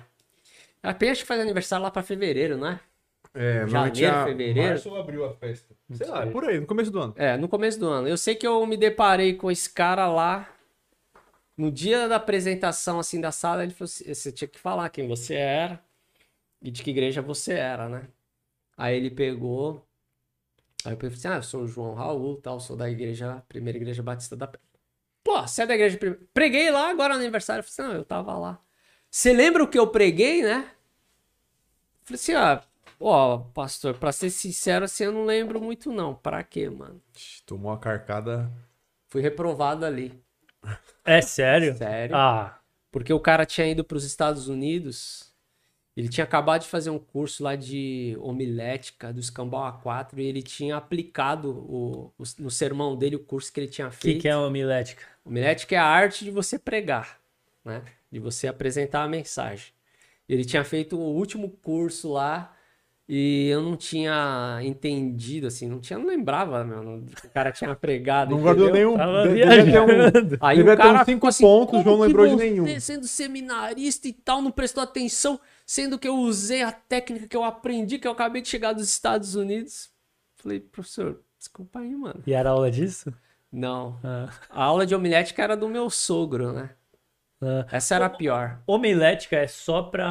A Penha acho que faz aniversário lá pra fevereiro, não é? É, Janeiro, a- fevereiro? Março ou abril a festa. Sei lá, é por aí, no começo do ano. É, no começo do ano. Eu sei que eu me deparei com esse cara lá. No dia da apresentação, assim, da sala, ele falou assim, você tinha que falar quem você era e de que igreja você era, né? Aí ele pegou... Aí eu falei assim, ah, eu sou o João Raul, tal, sou da igreja, primeira igreja batista da... Pô, você é da igreja... Preguei lá agora no aniversário. Eu falei assim, não, eu tava lá. Você lembra o que eu preguei, né? Eu falei assim, ah, ó, pastor, pra ser sincero, assim, eu não lembro muito não. Pra quê, mano? Tomou uma carcada. Fui reprovado ali. É sério? Sério? Ah, Porque o cara tinha ido para os Estados Unidos. Ele tinha acabado de fazer um curso lá de homilética do Escambau A4 e ele tinha aplicado o, o- no sermão dele o curso que ele tinha o que, feito. que é homilética? Homilética é a arte de você pregar, né? De você apresentar a mensagem. Ele tinha feito o último curso lá e eu não tinha entendido, assim, não tinha, não lembrava, meu, não- o cara tinha *laughs* pregado. Não guardou nenhum. Tava ter um-. Aí Devia o ter cara uns cinco ficou assim, pontos, o "Como João que lembrou de nenhum." sendo seminarista e tal, não prestou atenção, sendo que eu usei a técnica que eu aprendi, que eu acabei de chegar dos Estados Unidos. Falei, professor, desculpa aí, mano. E era aula disso? Não. Ah, A aula de homilética era do meu sogro, né? ah. Essa era a pior. Homilética é só pra.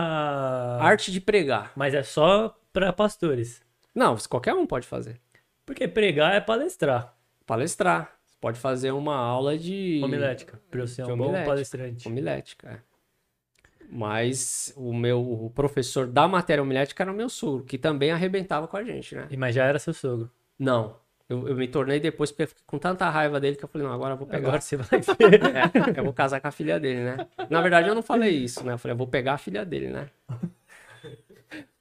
Arte de pregar. Mas é só pra pastores. Não, qualquer um pode fazer. Porque pregar é palestrar. Palestrar. Você pode fazer uma aula de Homilética. Pra eu ser um bom palestrante. homilética. é. Mas o meu o professor da matéria homilética era o meu sogro, que também arrebentava com a gente, né? E- Mas já era seu sogro. Não. Eu, eu me tornei depois porque eu fiquei com tanta raiva dele que eu falei, não, agora eu vou pegar. Agora você vai *laughs* ver. É, eu vou casar com a filha dele, né? Na verdade, eu não falei isso, né? Eu falei, eu vou pegar a filha dele, né?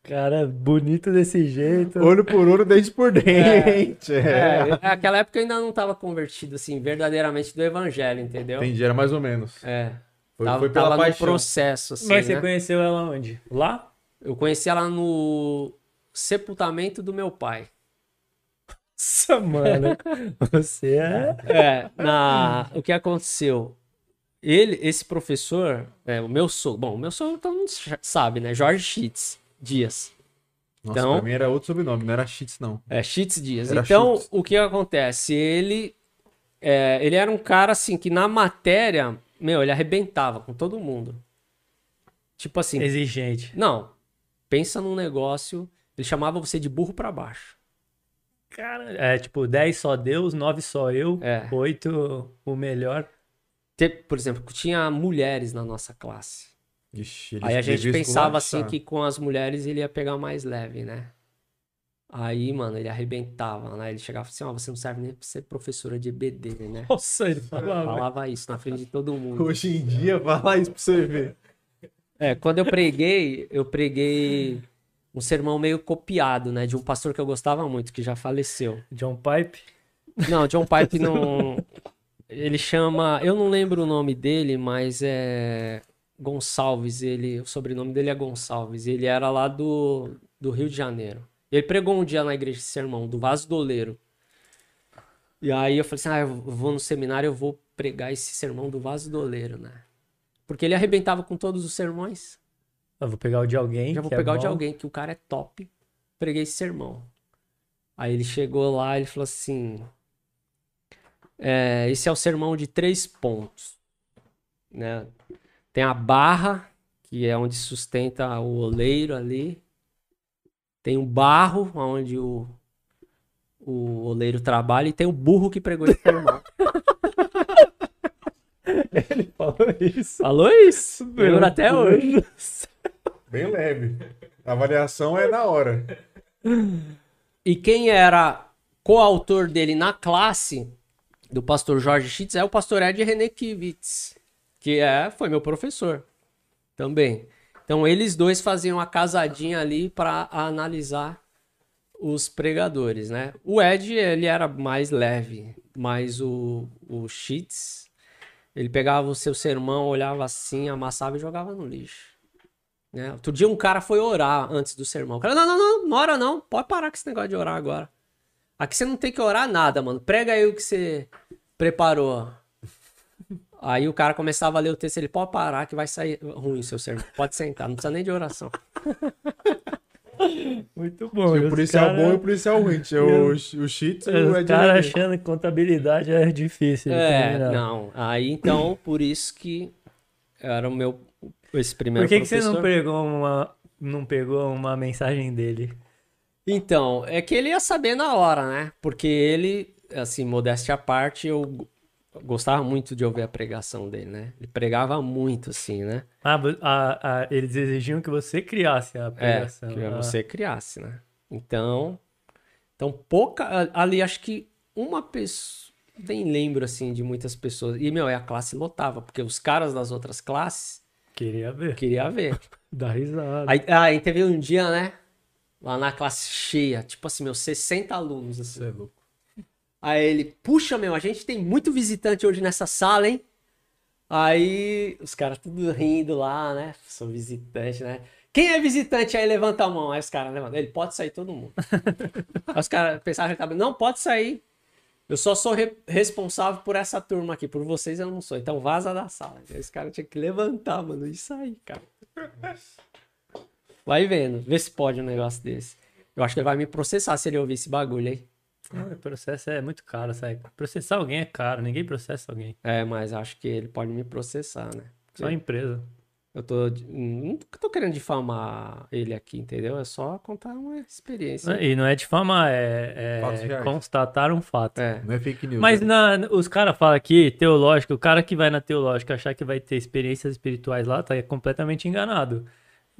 Cara, bonito desse jeito. Olho por olho, dente por dente. É. É, naquela época eu ainda não tava convertido, assim, verdadeiramente do evangelho, entendeu? Entendi, era mais ou menos. É. Foi, tava foi pela tava no paixão. processo, assim, Mas você né? conheceu ela onde? Lá? Eu conheci ela no sepultamento do meu pai. Nossa, mano. *laughs* Você é. É, na... o que aconteceu? Ele, esse professor, é, o meu sogro, bom, o meu sogro todo mundo sabe, né? Jorge Schitz Dias. Nossa, Então- pra mim era outro sobrenome, não era Cheats, não. É, Schitz Dias. Era então, Schitz. o que acontece? Ele, é, ele era um cara, assim, que na matéria, meu, ele arrebentava com todo mundo. Tipo assim, Exigente. não, pensa num negócio, ele chamava você de burro pra baixo. Cara, é tipo 10 só Deus, 9 só eu, É. 8 o melhor. Por exemplo, tinha mulheres na nossa classe. Ixi, ele Aí a gente pensava assim que com as mulheres ele ia pegar mais leve, né? Aí, mano, ele arrebentava, né? Ele chegava assim, ó, você não serve nem pra ser professora de EBD, né? Nossa, ele falava. Falava isso na frente de todo mundo. Hoje em dia, fala isso pra você ver. É, quando eu preguei, eu preguei um sermão meio copiado, né? De um pastor que eu gostava muito, que já faleceu. John Pipe. Não, John Pipe não. Ele chama. Eu não lembro o nome dele, mas é. Gonçalves. Ele, o sobrenome dele é Gonçalves. Ele era lá do, do Rio de Janeiro. Ele pregou um dia na igreja de sermão, do Vaso do Oleiro. E aí eu falei assim: ah, eu vou no seminário, eu vou pregar esse sermão do Vaso do Oleiro, né? Porque ele arrebentava com todos os sermões. Eu vou pegar o de alguém. Já vou que é pegar o de alguém, que o cara é top. Preguei esse sermão. Aí ele chegou lá e falou assim: é, esse é o sermão de três pontos. Né? Tem a barra, que é onde sustenta o oleiro ali. Tem o barro, onde o, o oleiro trabalha. E tem o burro que pregou esse sermão. *laughs* Falou isso. Falou isso. Lembro até hoje. *laughs* Bem leve. A avaliação é na hora. E quem era coautor dele na classe do pastor Jorge Schitz é o pastor Ed René Kivitz, que é, foi meu professor também. Então eles dois faziam a casadinha ali para analisar os pregadores, né? O Ed, ele era mais leve, mas o, o Schitz, Ele pegava o seu sermão, olhava assim, amassava e jogava no lixo. Né? Outro dia um cara foi orar antes do sermão. O cara, não, não, não, não ora não. Pode parar com esse negócio de orar agora. Aqui você não tem que orar nada, mano. Prega aí o que você preparou. Aí o cara começava a ler o texto, ele pode parar que vai sair ruim seu sermão. Pode sentar, não precisa nem de oração. *laughs* Muito bom. Tinha o policial cara- bom e o policial ruim. Tinha *laughs* o, o Cheats e o Os Ed caras Redmayne. achando que contabilidade é difícil. É, terminar. não. Aí então, por isso que era o meu. Esse primeiro Por que, que você não pegou uma, não pegou uma mensagem dele? Então, é que ele ia saber na hora, né? Porque ele, assim, modéstia à parte, eu gostava muito de ouvir a pregação dele, né? Ele pregava muito, assim, né? Ah, a- a- eles exigiam que você criasse a É, pregação. que Ah, você criasse, né? Então, então pouca, ali acho que uma pessoa, nem lembro, assim, de muitas pessoas. E, meu, é a classe lotava, porque os caras das outras classes Queria ver. queriam ver. *laughs* Dá risada. Aí, aí teve um dia, né? Lá na classe cheia, tipo assim, meus 60 alunos, assim. Você é louco. Aí ele, puxa, meu, a gente tem muito visitante hoje nessa sala, hein? Aí os caras tudo rindo lá, né? Sou visitante, né? Quem é visitante aí? Levanta a mão. Aí os caras levantam. Ele pode sair todo mundo. aí os caras ele tava, não, pode sair. Eu só sou re- responsável por essa turma aqui. Por vocês eu não sou. Então vaza da sala. Aí os caras tinham que levantar, mano, e sair, cara. Vai vendo. Vê se pode um negócio desse. Eu acho que ele vai me processar se ele ouvir esse bagulho aí. Ah, o processo é muito caro, sabe? Processar alguém é caro, ninguém processa alguém. É, mas acho que ele pode me processar, né? Só a empresa. Eu tô. Não tô querendo difamar ele aqui, entendeu? É só contar uma experiência. E não é difamar, é, é constatar um fato. É. Não é fake news. Mas né? na- os caras falam aqui, teológica, o cara que vai na teológica achar que vai ter experiências espirituais lá, tá completamente enganado.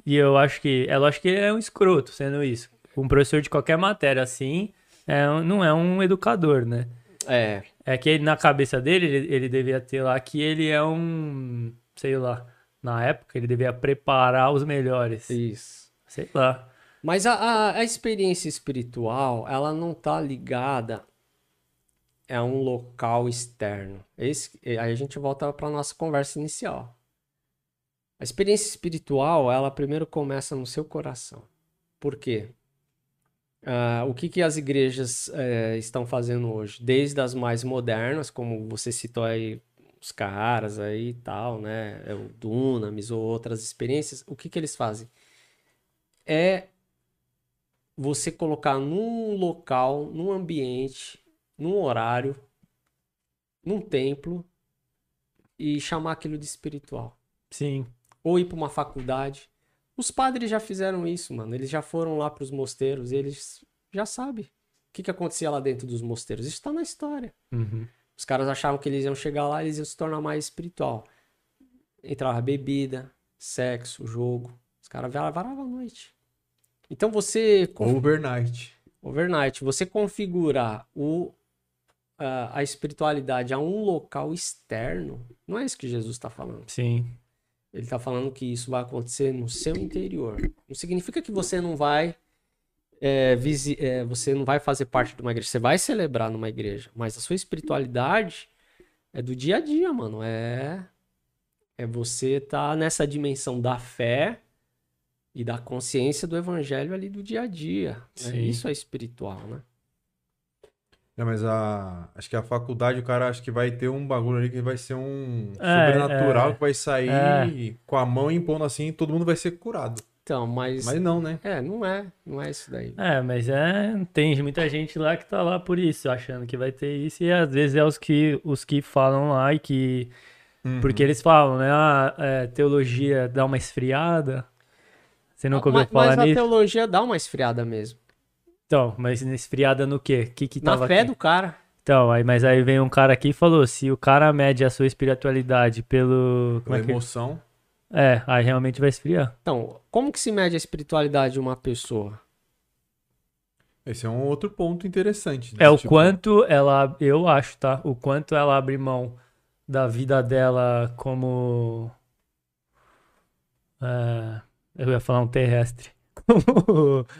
E eu acho que, é lógico que ele é um escroto sendo isso. Um professor de qualquer matéria assim, é não é um educador, né? É. É que ele, na cabeça dele, ele, ele devia ter lá que ele é um, sei lá, na época ele devia preparar os melhores. Isso. Sei lá. Mas a, a, a experiência espiritual, ela não tá ligada a um local externo. Esse, aí a gente volta para nossa conversa inicial. A experiência espiritual, ela primeiro começa no seu coração. Por quê? Ah, o que, que as igrejas eh, estão fazendo hoje? Desde as mais modernas, como você citou aí os caras aí e tal, né? É O Dunamis ou outras experiências, o que, que eles fazem? É você colocar num local, num ambiente, num horário, num templo e chamar aquilo de espiritual. Sim. Ou ir para uma faculdade. Os padres já fizeram isso, mano. Eles já foram lá para os mosteiros, eles já sabem o que, que acontecia lá dentro dos mosteiros. Isso está na história. Uhum. Os caras achavam que eles iam chegar lá e eles iam se tornar mais espiritual. Entrava bebida, sexo, jogo. Os caras varavam a noite. Então você Overnight. overnight, você configurar o, a, a espiritualidade a um local externo, não é isso que Jesus está falando. Sim. Ele está falando que isso vai acontecer no seu interior. Não significa que você não vai é, é, você não vai fazer parte de uma igreja. Você vai celebrar numa igreja, mas a sua espiritualidade é do dia a dia, mano. É é você tá nessa dimensão da fé e da consciência do evangelho ali do dia a dia. É, Sim. isso é espiritual, né? É, mas a. Acho que a faculdade, o cara acho que vai ter um bagulho ali que vai ser um É, sobrenatural é. que vai sair É. com a mão impondo assim e todo mundo vai ser curado. Então, mas, Mas não, né? é, não é, não é isso daí. É, mas é, tem muita gente lá que tá lá por isso, achando que vai ter isso, e às vezes é os que, os que falam lá e que. Uhum. Porque eles falam, né? Ah, é, teologia dá uma esfriada. Você nunca ouviu mas, falar mas a nisso? teologia dá uma esfriada mesmo. Então, mas esfriada no quê? Que que Na tava fé aqui? do cara. Então, aí, mas aí vem um cara aqui e falou: se o cara mede a sua espiritualidade pelo. Como Pela é, que... emoção. é, aí realmente vai esfriar. Então, como que se mede a espiritualidade de uma pessoa? Esse é um outro ponto interessante. É o Tipo, quanto ela, eu acho, tá? O quanto ela abre mão da vida dela como. é, eu ia falar um terrestre. *laughs*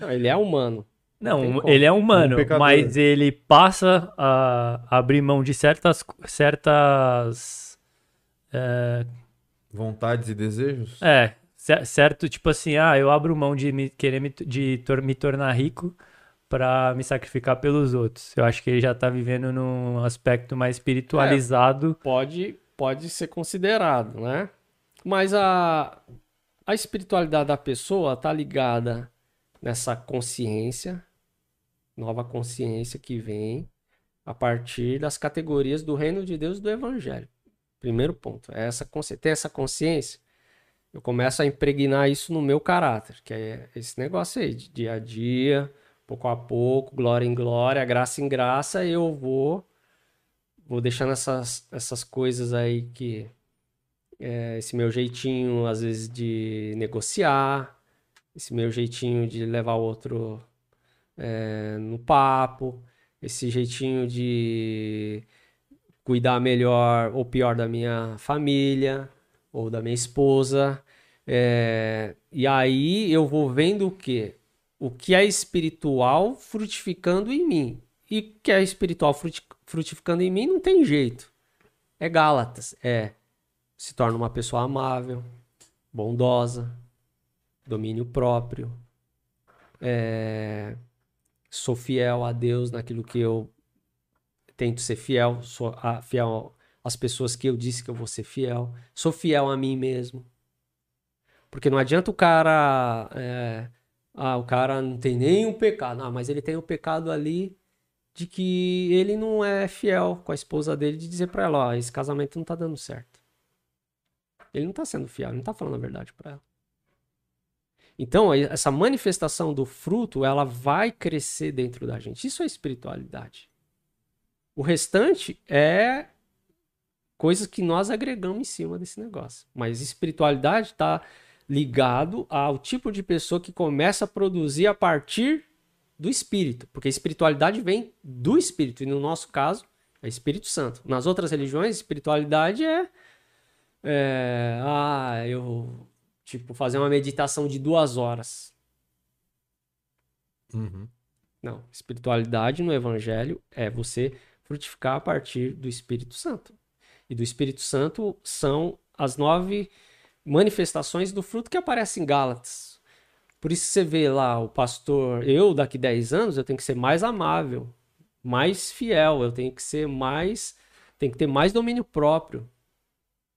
Não, ele é humano. Não, ele é humano, Um mas ele passa a abrir mão de certas, certas é, Vontades e desejos? é, cer- certo, tipo assim, ah, eu abro mão de me, querer me, de tor- me tornar rico pra me sacrificar pelos outros. Eu acho que ele já tá vivendo num aspecto mais espiritualizado. Pode, pode ser considerado, né? Mas a, a espiritualidade da pessoa tá ligada nessa consciência, nova consciência que vem a partir das categorias do reino de Deus e do evangelho. Primeiro ponto, é essa ter essa consciência. Eu começo a impregnar isso no meu caráter, que é esse negócio aí, de dia a dia, pouco a pouco, glória em glória, graça em graça, eu vou vou deixando essas, essas coisas aí que é, esse meu jeitinho às vezes de negociar, esse meu jeitinho de levar o outro é, no papo, esse jeitinho de cuidar melhor ou pior da minha família ou da minha esposa. É, e aí eu vou vendo o que? O que é espiritual frutificando em mim. E o que é espiritual fruti- frutificando em mim não tem jeito. É Gálatas. É. Se torna uma pessoa amável, bondosa, domínio próprio. É, sou fiel a Deus naquilo que eu tento ser fiel. Sou a- fiel às pessoas que eu disse que eu vou ser fiel. Sou fiel a mim mesmo. Porque não adianta o cara. é, ah, o cara não tem nenhum pecado. Ah, mas ele tem o pecado ali de que ele não é fiel com a esposa dele, de dizer pra ela: Ó, esse casamento não tá dando certo. Ele não tá sendo fiel, ele não tá falando a verdade pra ela. Então, essa manifestação do fruto, ela vai crescer dentro da gente. Isso é espiritualidade. O restante é coisas que nós agregamos em cima desse negócio. Mas espiritualidade está ligado ao tipo de pessoa que começa a produzir a partir do espírito, porque a espiritualidade vem do espírito e no nosso caso é Espírito Santo. Nas outras religiões, espiritualidade é, é ah, eu tipo fazer uma meditação de duas horas. Uhum. Não, espiritualidade no evangelho é você frutificar a partir do Espírito Santo. E do Espírito Santo são as nove manifestações do fruto que aparecem em Gálatas. Por isso você vê lá o pastor, eu daqui 10 anos, eu tenho que ser mais amável, mais fiel, eu tenho que ser mais, tenho que ter mais domínio próprio.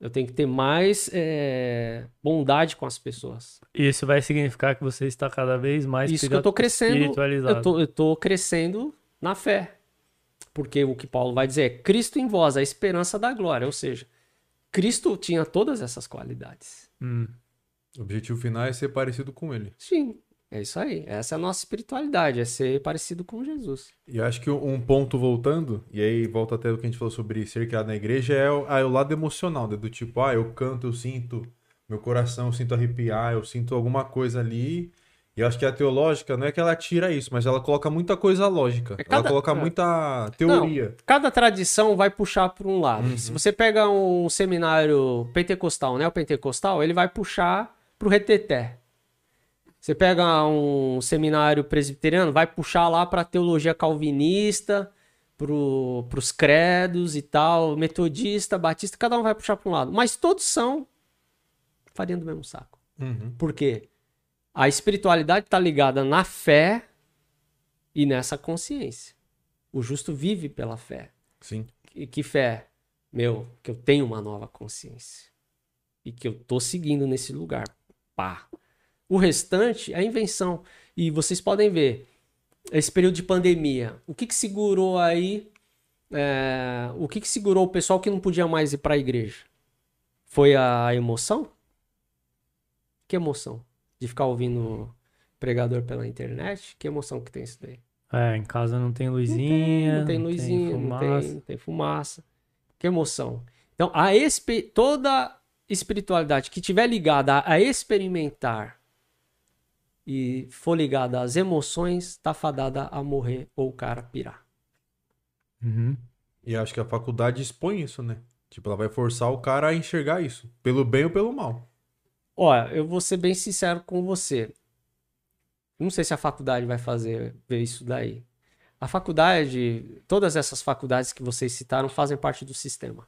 Eu tenho que ter mais é, bondade com as pessoas. Isso vai significar que você está cada vez mais Isso que eu tô crescendo, espiritualizado. eu tô, eu tô crescendo na fé. Porque o que Paulo vai dizer é Cristo em vós, a esperança da glória. Ou seja, Cristo tinha todas essas qualidades. Hum. O objetivo final é ser parecido com ele. Sim, é isso aí. Essa é a nossa espiritualidade, é ser parecido com Jesus. E eu acho que um ponto voltando, e aí volta até o que a gente falou sobre ser criado na igreja, é o, é o lado emocional, né? do tipo, ah, eu canto, eu sinto meu coração, eu sinto arrepiar, eu sinto alguma coisa ali. E eu acho que a teológica não é que ela tira isso, mas ela coloca muita coisa lógica. É ela cada- coloca é. muita teoria. Cada tradição vai puxar para um lado. Uhum. Se você pega um seminário pentecostal, né, o pentecostal, ele vai puxar para o reteté. Você pega um seminário presbiteriano, vai puxar lá para teologia calvinista, para os credos e tal, metodista, batista, cada um vai puxar para um lado. Mas todos são farinha do mesmo saco. Uhum. Por quê? A espiritualidade está ligada na fé e nessa consciência. O justo vive pela fé. Sim. E que fé? Meu, que eu tenho uma nova consciência. E que eu tô seguindo nesse lugar. Pá. O restante é invenção. E vocês podem ver, esse período de pandemia, o que que segurou aí, é, o que que segurou o pessoal que não podia mais ir para a igreja? Foi a emoção? Que emoção? De ficar ouvindo pregador pela internet? Que emoção que tem isso daí? É, em casa não tem Não luzinha, não tem luzinha, não fumaça. tem, não tem fumaça. Que emoção. Então, a toda espiritualidade que tiver ligada a experimentar e for ligada às emoções, tá fadada a morrer ou o cara pirar. Uhum. E acho que a faculdade expõe isso, né? Tipo, ela vai forçar o cara a enxergar isso. Pelo bem ou pelo mal. Olha, eu vou ser bem sincero com você. Não sei se a faculdade vai fazer ver isso daí. A faculdade, todas essas faculdades que vocês citaram fazem parte do sistema.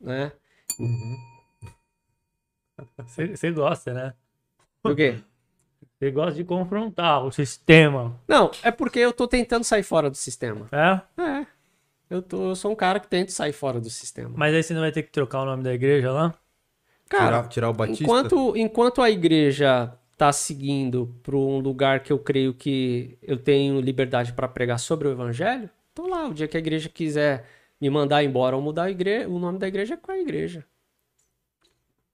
né? *laughs* Você você gosta, né? Por quê? Você gosta de confrontar o sistema. Não, é porque eu tô tentando sair fora do sistema. É? É. Eu, tô, eu sou um cara que tenta sair fora do sistema. Mas aí você não vai ter que trocar o nome da igreja lá? Cara, tirar, tirar o Batista? enquanto, enquanto a igreja tá seguindo para um lugar que eu creio que eu tenho liberdade para pregar sobre o evangelho, tô lá. O dia que a igreja quiser me mandar embora ou mudar a igreja, o nome da igreja é com a igreja.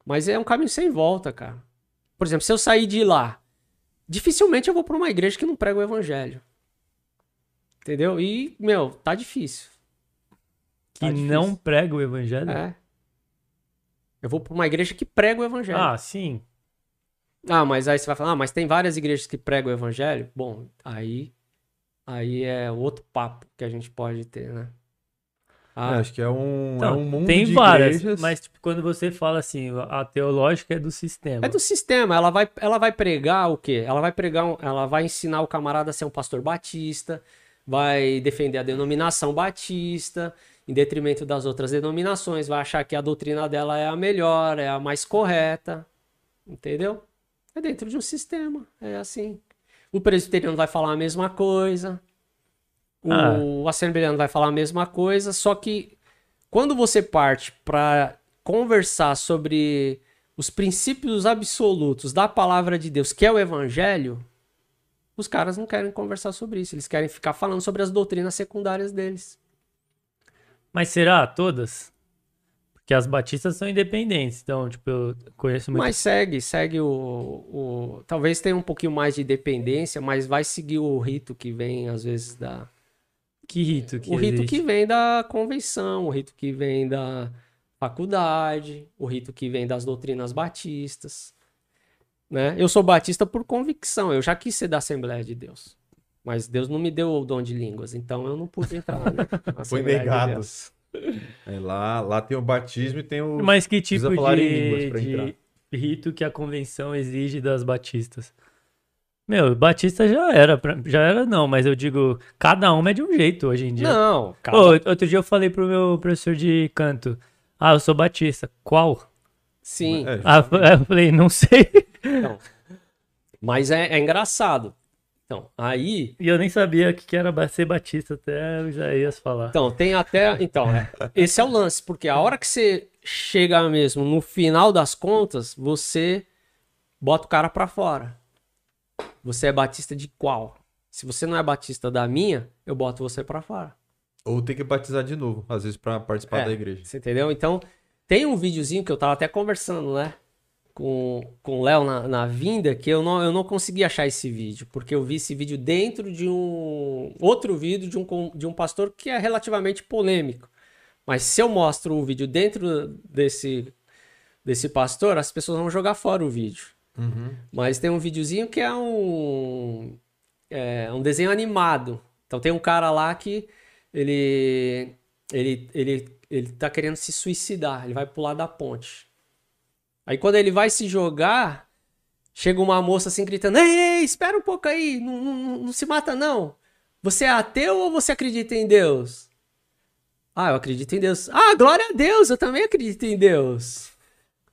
Mas é um caminho sem volta, cara. Por exemplo, se eu sair de lá, dificilmente eu vou para uma igreja que não prega o evangelho. Entendeu? E, meu, tá difícil. Que Tá difícil. não prega o evangelho? É. Eu vou para uma igreja que prega o evangelho. Ah, sim. Ah, mas aí você vai falar, ah, mas tem várias igrejas que pregam o evangelho? Bom, aí aí é outro papo que a gente pode ter, né? É, Ah, acho que é um, Então, é um mundo tem de várias, igrejas. mas tipo, quando você fala assim, a teológica é do sistema. é do sistema, ela vai, ela vai pregar o quê? Ela vai pregar, ela vai ensinar o camarada a ser um pastor batista, vai defender a denominação batista, em detrimento das outras denominações, vai achar que a doutrina dela é a melhor, é a mais correta, entendeu? É dentro de um sistema, é assim. O presbiteriano vai falar a mesma coisa, Ah. o assembleano vai falar a mesma coisa, só que quando você parte para conversar sobre os princípios absolutos da palavra de Deus, que é o evangelho, os caras não querem conversar sobre isso, eles querem ficar falando sobre as doutrinas secundárias deles. Mas será todas? Porque as batistas são independentes, então, tipo, eu conheço muito. Mas segue, segue o, o. Talvez tenha um pouquinho mais de dependência, mas vai seguir o rito que vem, às vezes, da. Que rito que o rito existe? que vem da convenção, o rito que vem da faculdade, o rito que vem das doutrinas batistas. Né? Eu sou batista por convicção, eu já quis ser da Assembleia de Deus. Mas Deus não me deu o dom de línguas, então eu não pude entrar né? *laughs* Foi de negado. Deus. É, lá, lá tem o batismo e tem o. Mas que Precisa tipo falar em de, de rito que a convenção exige das batistas? Meu, batista já era, pra- já era não, mas eu digo, cada uma é de um jeito hoje em dia. Não, cara. Ô, outro dia eu falei pro meu professor de canto, ah, eu sou batista. Qual? Sim. É, Ah, eu falei, não sei. Então, mas é, é engraçado. Então, aí. E eu nem sabia o que que era ser batista até o Isaías falar. Então, tem até. Então, é, esse é o lance, porque a hora que você chega mesmo no final das contas, você bota o cara pra fora. Você é batista de qual? Se você não é batista da minha, eu boto você pra fora. Ou tem que batizar de novo, às vezes, pra participar É. da igreja. Você entendeu? Então, tem um videozinho que eu tava até conversando, né? Com, com o Léo na, na vinda, que eu não, eu não consegui achar esse vídeo, porque eu vi esse vídeo dentro de um outro vídeo de um, de um pastor que é relativamente polêmico. Mas se eu mostro o vídeo dentro desse, desse pastor, as pessoas vão jogar fora o vídeo. Uhum. Mas tem um videozinho que é um, é um desenho animado. Então tem um cara lá que ele, ele, ele, ele tá querendo se suicidar. Ele vai pular da ponte. Aí quando ele vai se jogar, chega uma moça assim gritando: Ei, ei, espera um pouco aí, não, não, não se mata não. Você é ateu ou você acredita em Deus? Ah, eu acredito em Deus. Ah, glória a Deus, eu também acredito em Deus.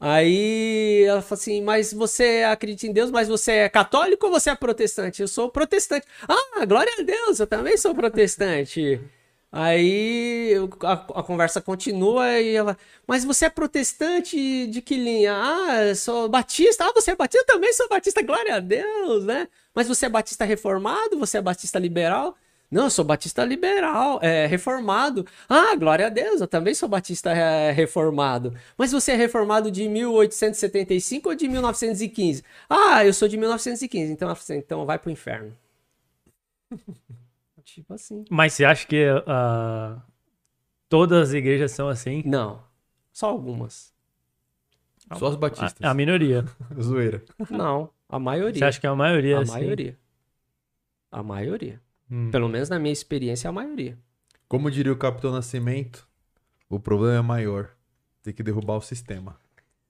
Aí ela fala assim: Mas você acredita em Deus, mas você é católico ou você é protestante? Eu sou protestante. Ah, glória a Deus, eu também sou protestante. *laughs* Aí a, a conversa continua e ela, mas você é protestante de que linha? Ah, sou batista. Ah, você é batista? Eu também sou batista, glória a Deus, né? Mas você é batista reformado? Você é batista liberal? Não, eu sou batista liberal, é, reformado. Ah, glória a Deus, eu também sou batista é, reformado. Mas você é reformado de 1875 ou de 1915? Ah, eu sou de 1915, então, assim, então vai pro inferno. *laughs* tipo assim. Mas você acha que ah, todas as igrejas são assim? Não, só algumas. Só os batistas. A, a minoria. *laughs* Zoeira. Não, a maioria. Você acha que a maioria é a assim? maioria. A maioria. Hum. Pelo menos na minha experiência, a maioria. Como diria o Capitão Nascimento, o problema é maior. Tem que derrubar o sistema.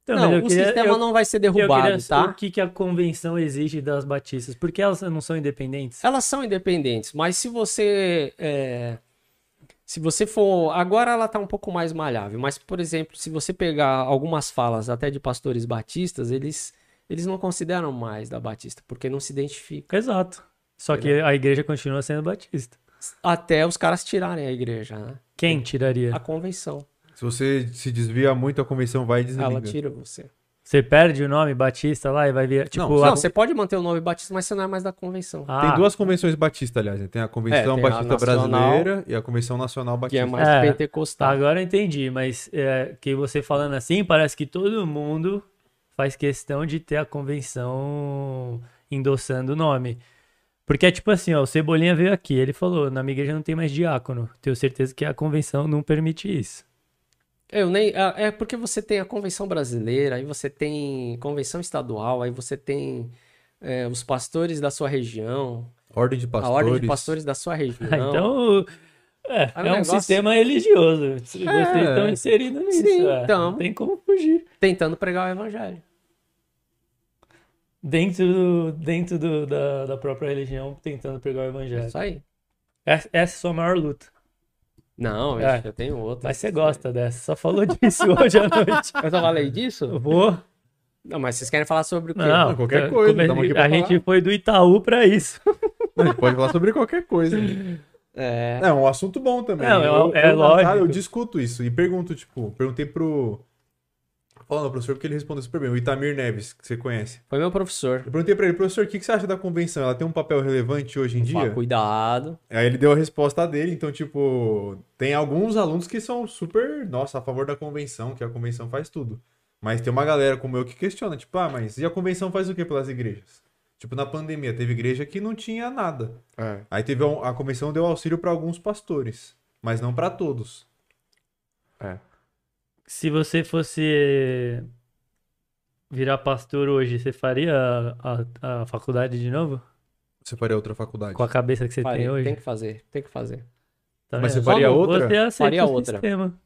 Então, não, o eu queria- sistema eu- não vai ser eu derrubado, saber tá? O que, que a convenção exige das batistas? Porque elas não são independentes? Elas são independentes, mas se você é, Se você for. Agora ela tá um pouco mais malhável, mas, por exemplo, se você pegar algumas falas até de pastores batistas, eles, eles não consideram mais da Batista, porque não se identifica. Exato. Só que a igreja continua sendo batista. Até os caras tirarem a igreja, né? Quem tiraria? A convenção. Se você se desvia muito, a convenção vai e desliga. Ela tira você. Você perde o nome Batista lá e vai vir. Tipo, Não, a- Não, você pode manter o nome Batista, mas você não é mais da convenção. Ah, Tem duas convenções batistas, aliás. né? Tem a Convenção É, tem a Batista Nacional, Brasileira e a Convenção Nacional que Batista. é mais É, pentecostal. Agora eu entendi, mas é, que você falando assim, parece que todo mundo faz questão de ter a convenção endossando o nome. Porque é tipo assim, ó, o Cebolinha veio aqui, ele falou, na minha igreja não tem mais diácono. Tenho certeza que a convenção não permite isso. Eu nem. É é porque você tem a convenção brasileira, aí você tem convenção estadual, aí você tem é, os pastores da sua região, Ordem de a Pastores. ordem de pastores da sua região. *laughs* então, é, o é um negócio- sistema religioso. Vocês É. estão inseridos nisso. Sim, é. então. Não tem como fugir. Tentando pregar o evangelho. Dentro, do- dentro do- da, da própria religião, tentando pregar o É evangelho. isso aí. Essa, essa é a sua maior luta. Não, É. eu tenho outra. Mas você gosta dessa. Só falou disso *laughs* hoje à noite. Eu só falei disso? Vou. Não, mas vocês querem falar sobre o quê? Não, qualquer coisa, A falar. gente foi do Itaú pra isso. Não, a gente pode falar sobre qualquer coisa. *laughs* É. É um assunto bom também. Não, é- eu, é eu, lógico. eu discuto isso e pergunto, tipo, perguntei pro. Falando, professor, porque ele respondeu super bem. O Itamir Neves, que você conhece. Foi meu professor. Eu perguntei pra ele, professor, o que que você acha da convenção? Ela tem um papel relevante hoje em Fala, dia? cuidado. Aí ele deu a resposta dele, então, tipo, tem alguns alunos que são super, nossa, a favor da convenção, que a convenção faz tudo. Mas tem uma galera como eu que questiona, tipo, ah, mas e a convenção faz o que pelas igrejas? Tipo, na pandemia, teve igreja que não tinha nada. Aí teve a, a convenção deu auxílio pra alguns pastores, mas não pra todos. Se você fosse virar pastor hoje, você faria a, a- a faculdade de novo? Você faria outra faculdade? Com a cabeça que você Falei, tem hoje? tem que fazer, tem que fazer. Tá Mas vendo? você faria Só outra? Você aceita Faria o outra. sistema.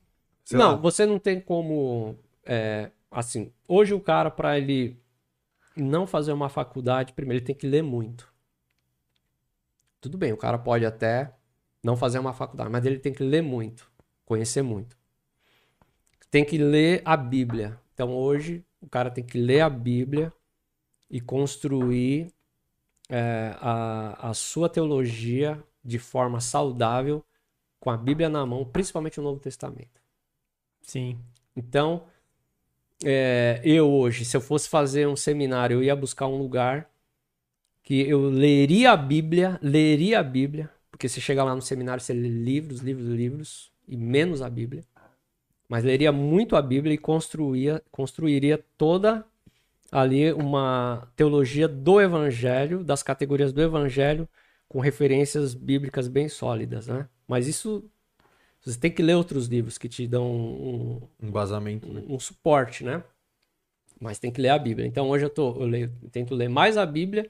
Sei não, lá. você não tem como. é, assim, hoje o cara, pra ele não fazer uma faculdade, primeiro ele tem que ler muito. Tudo bem, o cara pode até não fazer uma faculdade, mas ele tem que ler muito, conhecer muito. Tem que ler a Bíblia. Então hoje o cara tem que ler a Bíblia e construir é, a, a sua teologia de forma saudável com a Bíblia na mão, principalmente o Novo Testamento. Sim. Então, é, eu hoje, se eu fosse fazer um seminário, eu ia buscar um lugar que eu leria a Bíblia, leria a Bíblia, porque você chega lá no seminário, você lê livros, livros, livros, e menos a Bíblia. Mas leria muito a Bíblia e construía, construiria toda ali uma teologia do Evangelho, das categorias do Evangelho, com referências bíblicas bem sólidas, né? Mas isso você tem que ler outros livros que te dão um, Um vazamento, né? um suporte, né? Mas tem que ler a Bíblia. Então hoje eu, tô, eu, leio- eu tento ler mais a Bíblia,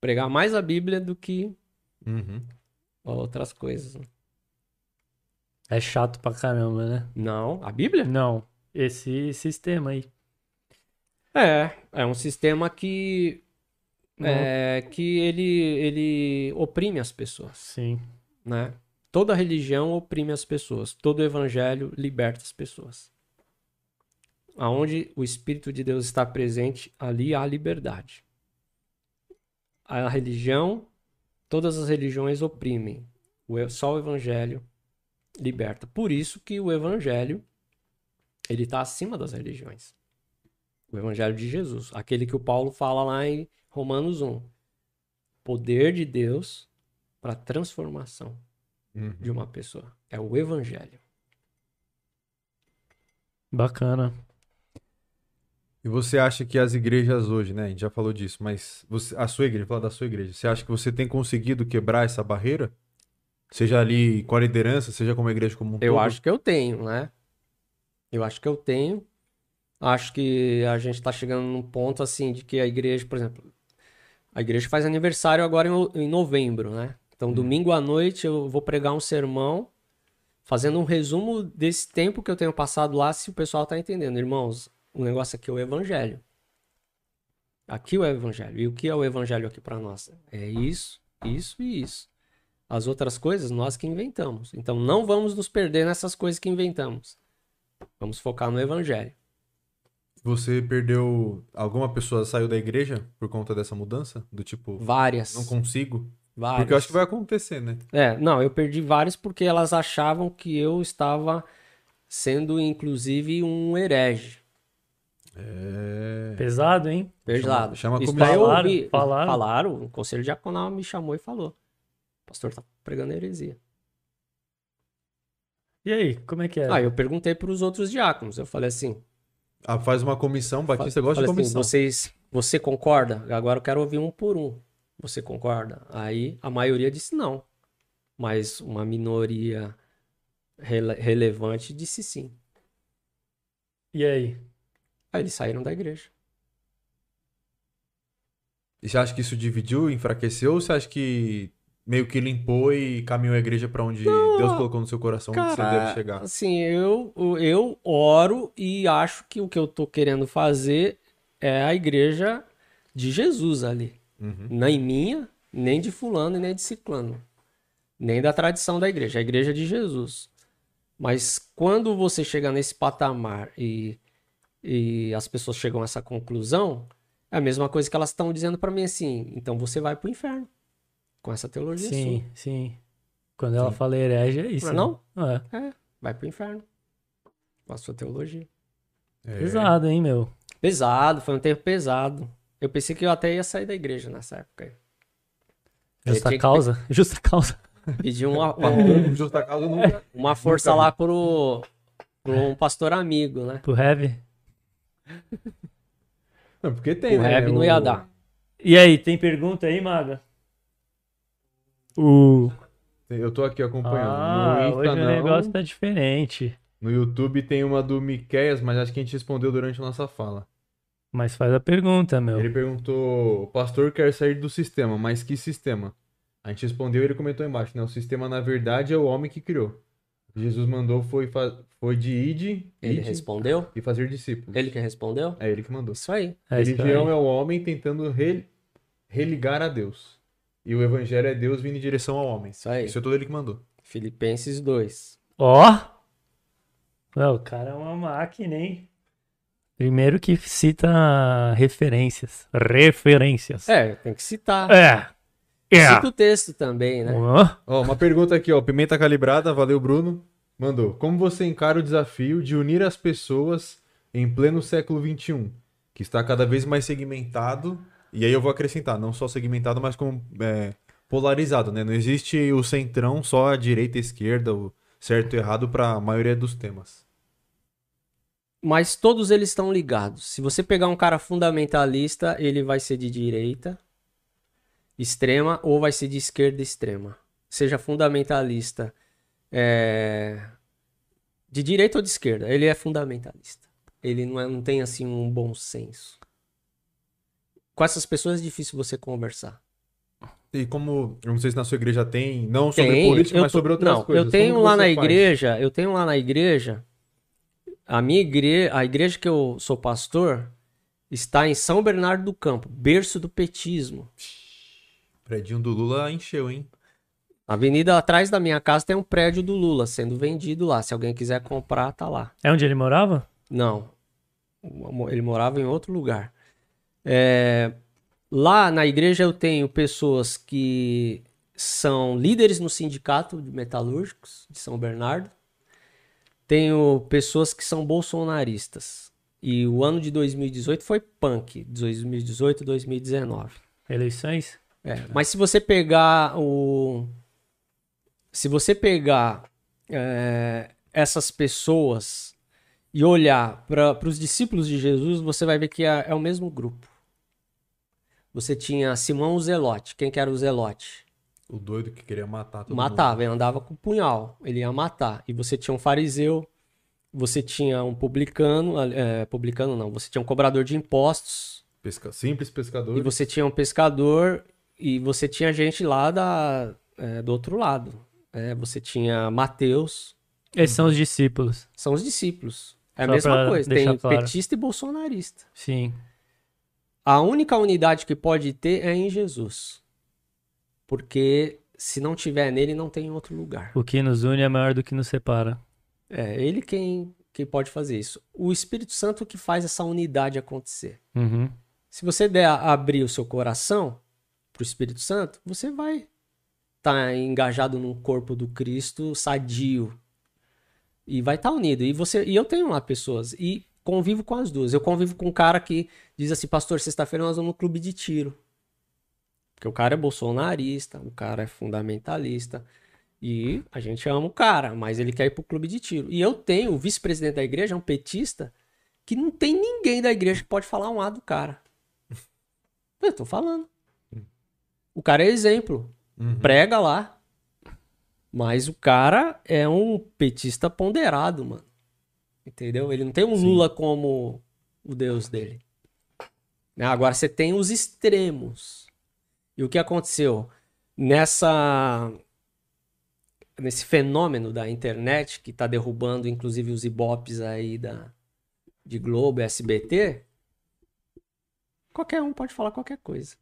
pregar mais a Bíblia do que Uhum. outras coisas. né? É chato pra caramba, né? Não, a Bíblia? Não. Esse sistema aí. É, é um sistema que é, que ele ele oprime as pessoas, Sim. né? Toda religião oprime as pessoas, todo evangelho liberta as pessoas. Aonde o Espírito de Deus está presente, ali há liberdade. A religião, todas as religiões oprimem. O Só o Evangelho liberta. Por isso que o Evangelho ele está acima das religiões. O Evangelho de Jesus, aquele que o Paulo fala lá em Romanos 1. Poder de Deus para transformação Uhum. de uma pessoa. É o Evangelho. Bacana. E você acha que as igrejas hoje, né? A gente já falou disso, mas você, a sua igreja, falar da sua igreja, você acha que você tem conseguido quebrar essa barreira? Seja ali com a liderança, seja como a igreja como um Eu todo? acho que eu tenho, né? Eu acho que eu tenho. Acho que a gente está chegando num ponto assim de que a igreja, por exemplo, a igreja faz aniversário agora em, novembro, né? Então, domingo à noite eu vou pregar um sermão fazendo um resumo desse tempo que eu tenho passado lá, se o pessoal tá entendendo. Irmãos, o negócio aqui é o evangelho. Aqui é o evangelho. E o que é o evangelho aqui para nós? É isso, isso e isso. As outras coisas nós que inventamos. Então não vamos nos perder nessas coisas que inventamos. Vamos focar no evangelho. Você perdeu. Alguma pessoa saiu da igreja por conta dessa mudança? Do tipo, Várias. não consigo? várias. Porque eu acho que vai acontecer, né? É, não, eu perdi várias porque elas achavam que eu estava sendo, inclusive, um herege. É. Pesado, hein? Pesado. chama a Isso Falaram, ouvi- falaram. falaram, o conselho diaconal me chamou e falou. O pastor tá pregando heresia. E aí, como é que é? Aí eu perguntei para os outros diáconos. Eu falei assim: Ah, faz uma comissão, Batista gosta de assim, comissão. vocês, você concorda? Agora eu quero ouvir um por um. Você concorda? Aí a maioria disse não. Mas uma minoria rele- relevante disse sim. E aí? Aí eles saíram da igreja. E você acha que isso dividiu, enfraqueceu? Ou você acha que meio que limpou e caminhou a igreja pra onde Deus colocou no seu coração onde você deve chegar? assim, eu, eu oro e acho que o que eu tô querendo fazer é a igreja de Jesus ali. Uhum. Nem minha, nem de fulano e nem de ciclano. Nem da tradição da igreja, a igreja de Jesus. Mas quando você chega nesse patamar e, e as pessoas chegam a essa conclusão, é a mesma coisa que elas estão dizendo pra mim assim, então você vai pro inferno com essa teologia Sim, sim. Quando ela fala herege, é isso. Não é né? É. sua. É, vai pro inferno com a sua teologia. É. Pesado, hein, meu? Pesado, foi um tempo pesado. Eu pensei que eu até ia sair da igreja nessa época. Justa tinha que causa? Justa causa. Pedi uma, *laughs* uma, É, Justa causa nunca. *laughs* uma força lá pro, pro um pastor amigo, né? Pro heavy. Não, porque tem, O né? Heavy não O- ia dar. E aí, tem pergunta aí, Maga? O... Eu tô aqui acompanhando. Ah, no Insta, hoje o não. negócio tá diferente. No YouTube tem uma do Miqueias, mas acho que a gente respondeu durante a nossa fala. Mas faz a pergunta, meu. Ele perguntou: o pastor quer sair do sistema, mas que sistema? A gente respondeu e ele comentou embaixo, né? O sistema, na verdade, é o homem que criou. Jesus mandou foi, foi de ide, Ele ide respondeu? e fazer discípulos. Ele que respondeu? É ele que mandou. Isso aí. É isso Religião aí. é o homem tentando re- religar a Deus. E o evangelho é Deus vindo em direção ao homem. Isso aí. Isso é todo ele que mandou. Filipenses 2. Ó! Ué, o cara é uma máquina, hein? Primeiro que cita referências. Referências. É, tem que citar. É. É. Cita o texto também, né? Ó, Ó, uma pergunta aqui, ó. Pimenta calibrada, valeu, Bruno. Mandou. Como você encara o desafio de unir as pessoas em pleno século XXI, que está cada vez mais segmentado? E aí eu vou acrescentar, não só segmentado, mas como é, polarizado, né? Não existe o centrão, só a direita e a esquerda, o certo e errado para a maioria dos temas. Mas todos eles estão ligados. Se você pegar um cara fundamentalista, ele vai ser de direita extrema ou vai ser de esquerda extrema. Seja fundamentalista é, de direita ou de esquerda, ele é fundamentalista. Ele não, é- não tem assim um bom senso. Com essas pessoas é difícil você conversar. E como, eu não sei se na sua igreja tem, não sobre Tem, política, eu mas tô- sobre outras não, coisas. Eu tenho lá na faz? igreja, eu tenho lá na igreja, a minha igreja, a igreja que eu sou pastor, está em São Bernardo do Campo, berço do petismo. O predinho do Lula encheu, hein? A avenida atrás da minha casa tem um prédio do Lula sendo vendido lá. Se alguém quiser comprar, tá lá. É onde ele morava? Não. Ele morava em outro lugar. É, Lá na igreja eu tenho pessoas que são líderes no sindicato de metalúrgicos de São Bernardo. Tenho pessoas que são bolsonaristas. E o ano de 2018 foi punk. 2018 e 2019. Eleições? É, mas se você pegar o. Se você pegar é, essas pessoas e olhar para os discípulos de Jesus, você vai ver que é, é o mesmo grupo. Você tinha Simão o Zelote. Quem que era o Zelote? O doido que queria matar todo Matava, ele andava com punhal, ele ia matar. E você tinha um fariseu, você tinha um publicano, é, publicano não, você tinha um cobrador de impostos, mundo. Pesca... Simples pescador. e você tinha um pescador e você tinha gente lá da, é, do outro lado. É, você tinha Mateus, Esses são os discípulos. são os discípulos. É a Só mesma pra coisa, tem claro. petista e bolsonarista. Sim. A única unidade que pode ter é em Jesus. Porque se não tiver nele, não tem em outro lugar. O que nos une é maior do que nos separa. É, ele quem, quem pode fazer isso. O Espírito Santo que faz essa unidade acontecer. Uhum. Se você der a- abrir o seu coração pro Espírito Santo, você vai estar engajado num corpo do Cristo sadio. E vai estar unido. E você e eu tenho lá pessoas e convivo com as duas. Eu convivo com um cara que diz assim: "Pastor, sexta-feira nós vamos no clube de tiro". Porque o cara é bolsonarista, o cara é fundamentalista. E a gente ama o cara, mas ele quer ir pro clube de tiro. E eu tenho o vice-presidente da igreja, é um petista, que não tem ninguém da igreja que pode falar um A do cara. *laughs* Eu tô falando. O cara é exemplo. Uhum. Prega lá. Mas o cara é um petista ponderado, mano. Entendeu? Ele não tem um Sim. Lula como o deus dele. Né? Agora você tem os extremos. E o que aconteceu? Nessa. Nesse fenômeno da internet que tá derrubando, inclusive, os ibopes aí da, de Globo, SBT, qualquer um pode falar qualquer coisa.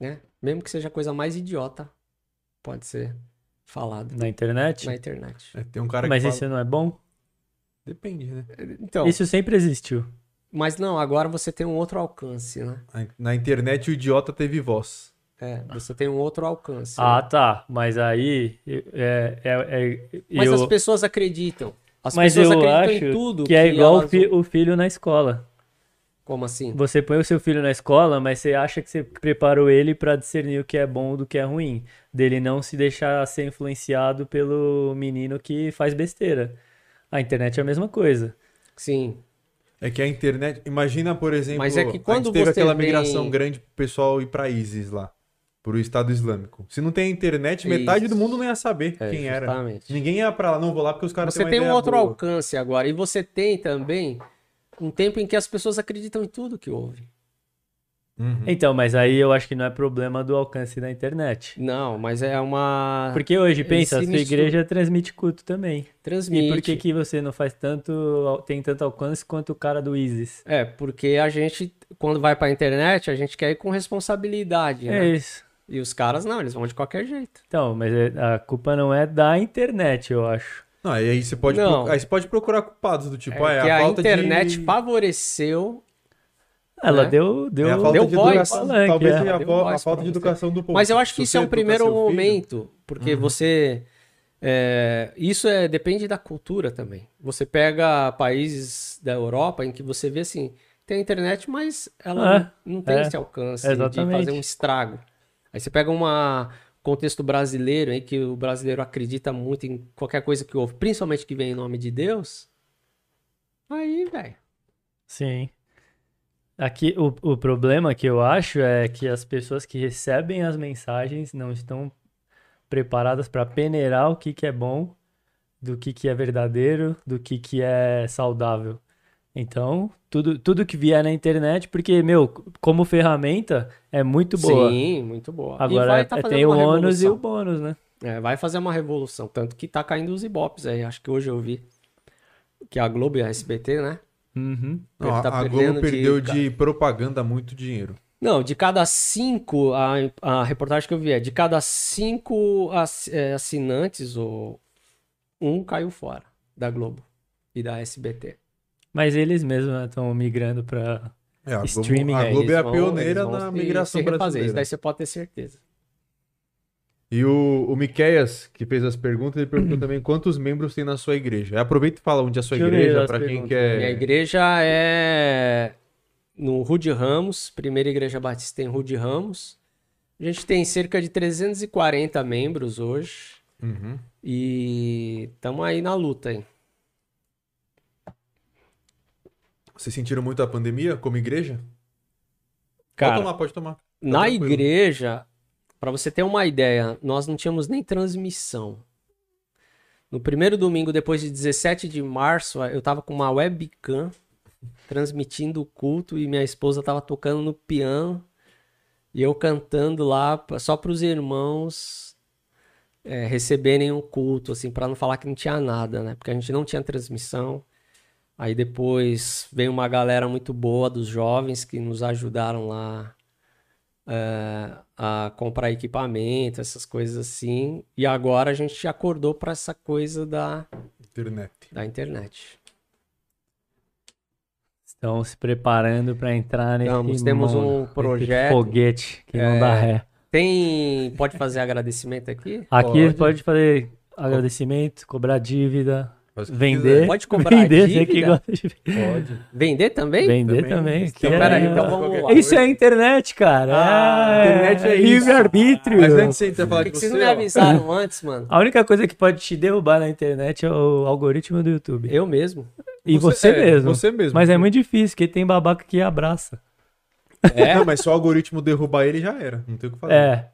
Né? Mesmo que seja a coisa mais idiota, pode ser falado Na internet? na internet. É, tem um cara Mas que fala... isso não é bom? Depende, né? Então, Isso sempre existiu. mas não, agora você tem um outro alcance, né? Na internet o idiota teve voz. É, você tem um outro alcance. Ah, né? tá. Mas aí. É, é, é- Mas eu, as pessoas acreditam. As mas pessoas eu acreditam acho em tudo que é igual o, elas- fi- o filho na escola. Como assim? Você põe o seu filho na escola, mas você acha que você preparou ele pra discernir o que é bom do que é ruim. Dele não se deixar ser influenciado pelo menino que faz besteira. A internet é a mesma coisa. Sim. É que a internet. Imagina, por exemplo. Mas é que a gente quando teve você aquela vem- migração grande pro pessoal ir pra ISIS lá. Pro Estado Islâmico. Se não tem internet, metade Isso. do mundo não ia saber É, quem era. justamente. Ninguém ia pra lá, não vou lá porque os caras Você têm uma tem um outro boa. alcance agora. E você tem também um tempo em que as pessoas acreditam em tudo que houve. Uhum. Então, mas aí eu acho que não é problema do alcance da internet. Não, mas é uma. Porque hoje, pensa, a sua mistura. igreja transmite culto também. Transmite. E por que, que você não faz tanto, tem tanto alcance quanto o cara do ISIS? É, porque a gente, quando vai pra internet, a gente quer ir com responsabilidade, É né? isso. E os caras não, eles vão de qualquer jeito. Então, mas é- a culpa não é da internet, eu acho. Não, e aí você pode, Não. proc- aí você pode procurar culpados do tipo, ah, É é que a a, falta internet de... favoreceu, Ela Né? deu, deu, é a falta deu de voz. educação. Palanque, Talvez é. a, vo- a falta de educação do povo. Mas eu acho que isso é um primeiro momento, porque Uhum. você. é, isso é, depende da cultura também. Você pega países da Europa em que você vê assim, tem a internet, mas ela É, não, não tem é, esse alcance de fazer um estrago. Aí você pega uma contexto brasileiro aí que o brasileiro acredita muito em qualquer coisa que houve, principalmente que vem em nome de Deus. Aí, velho. Sim. Aqui, o, o problema que eu acho é que as pessoas que recebem as mensagens não estão preparadas para peneirar o que, que é bom, do que, que é verdadeiro, do que, que é saudável. Então, tudo, tudo que vier na internet, porque, meu, como ferramenta, é muito boa. Sim, muito boa. E Agora, vai tá é- tem o ônus e o bônus, né? É, vai fazer uma revolução. Tanto que tá caindo os ibopes aí. Acho que hoje eu vi que a Globo e a SBT, né? Uhum. Não, a, tá a perdendo Globo perdeu de- de propaganda muito dinheiro. Não, de cada cinco, a, a reportagem que eu vi é, de cada cinco é, assinantes, um caiu fora da Globo e da SBT. Mas eles mesmos estão migrando para É, a Globo, Streaming, a Globo é a vão- pioneira na migração brasileira. Isso daí você pode ter certeza. E o, o Miqueias, que fez as perguntas, ele perguntou *clears throat* também quantos membros tem na sua igreja. Aproveita e fala onde é a sua Deixa igreja, pra quem perguntas. quer... Minha igreja é no Rude Ramos, primeira igreja batista em Rude Ramos. A gente tem cerca de 340 membros hoje Uhum. e estamos aí na luta aí. Vocês sentiram muito a pandemia como igreja? Cara, pode tomar, pode tomar. Na tranquilo. igreja, para você ter uma ideia, nós não tínhamos nem transmissão. No primeiro domingo, depois de 17 de março, eu tava com uma webcam transmitindo o culto e minha esposa tava tocando no piano e eu cantando lá só para os irmãos é, receberem o culto, assim, para não falar que não tinha nada, né? Porque a gente não tinha transmissão. Aí depois veio uma galera muito boa dos jovens que nos ajudaram lá é, a comprar equipamento, essas coisas assim. E agora a gente acordou para essa coisa da, Internet. da internet. Estão se preparando para entrar nesse Estamos, temos mundo, um projeto. foguete que não É. dá ré. Tem. Pode fazer agradecimento aqui? Aqui Pode. pode, fazer agradecimento, cobrar dívida, Vender. Pode cobrar vender, você que dívida? gosta de. Pode. Vender também? vender Também. também. Então, é- peraí, então vamos lá. Isso é a internet, cara. Ah, é... internet é isso. livre-arbítrio. Mas antes de você falar que, que você, vocês não me avisaram antes, mano? A única coisa que pode te derrubar na internet é o algoritmo do YouTube. Eu mesmo. E você, é, mesmo. Você mesmo. Mas é muito difícil, porque tem babaca que abraça. É? Não, mas se o algoritmo derrubar ele, já era. Não tem o que fazer. É.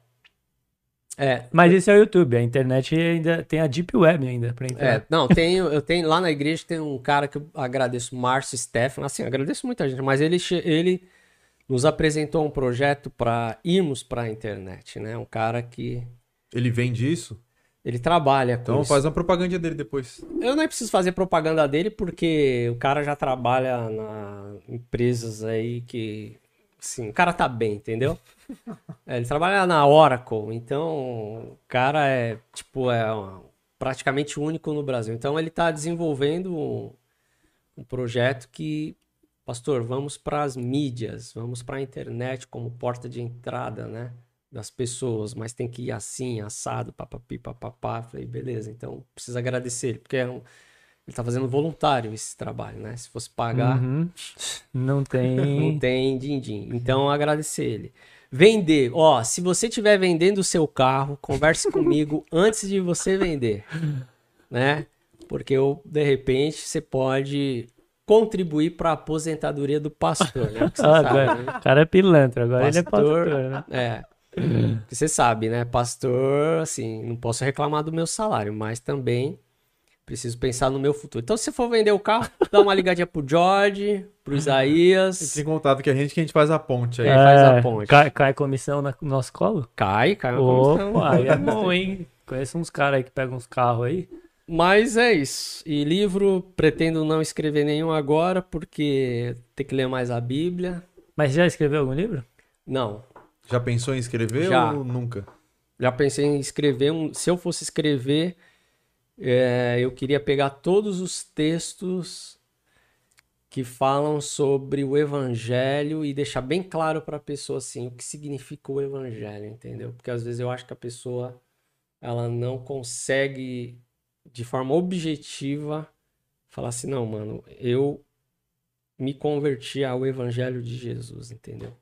É. Mas esse é o YouTube. A internet ainda tem a Deep Web ainda pra entrar. É, não, tenho, eu tenho lá na igreja tem um cara que eu agradeço, Márcio Stefan, assim, agradeço muita gente, mas ele, ele nos apresentou um projeto para irmos para a internet, né? Um cara que Ele vende isso? ele trabalha com Então isso. faz uma propaganda dele depois. Eu nem preciso fazer propaganda dele porque o cara já trabalha na empresas aí que, assim, o cara tá bem, entendeu? *laughs* É, ele trabalha na Oracle, então o cara é, tipo, é praticamente único no Brasil. Então ele tá desenvolvendo um, um projeto que, pastor, vamos para as mídias, vamos para a internet como porta de entrada, né? Das pessoas, mas tem que ir assim, assado, papapi, papapá. Falei, beleza, então precisa agradecer ele, porque é um- ele tá fazendo voluntário esse trabalho, né? Se fosse pagar, Uhum. Não *laughs* não tem. tem din-din. Então, agradecer ele. Vender. Ó, se você estiver vendendo o seu carro, converse *laughs* comigo antes de você vender. Né? Porque eu, de repente, você pode contribuir para a aposentadoria do pastor, né? Você *laughs* Ah, sabe, né? o cara é pilantra, agora ele é Pastor. pastor, né? É. Porque você sabe, né? Pastor, assim, não posso reclamar do meu salário, mas também preciso pensar no meu futuro. Então, se você for vender o carro, dá uma ligadinha pro George, pro Isaías. Entre em contato com a gente que a gente faz a ponte aí. É. faz a ponte. Cai, cai comissão na- no nosso colo? Cai, cai uma comissão. Opa, aí é bom, hein? *laughs* Conheço uns caras aí que pegam uns carros aí. Mas é isso. E livro, pretendo não escrever nenhum agora, porque tem que ler mais a Bíblia. Mas já escreveu algum livro? Não. Já pensou em escrever Já. ou nunca? Já pensei em escrever um. Se eu fosse escrever, é, eu queria pegar todos os textos que falam sobre o evangelho e deixar bem claro para a pessoa assim o que significa o evangelho, entendeu? Porque às vezes eu acho que a pessoa ela não consegue de forma objetiva falar assim, não, mano, eu me converti ao evangelho de Jesus, entendeu?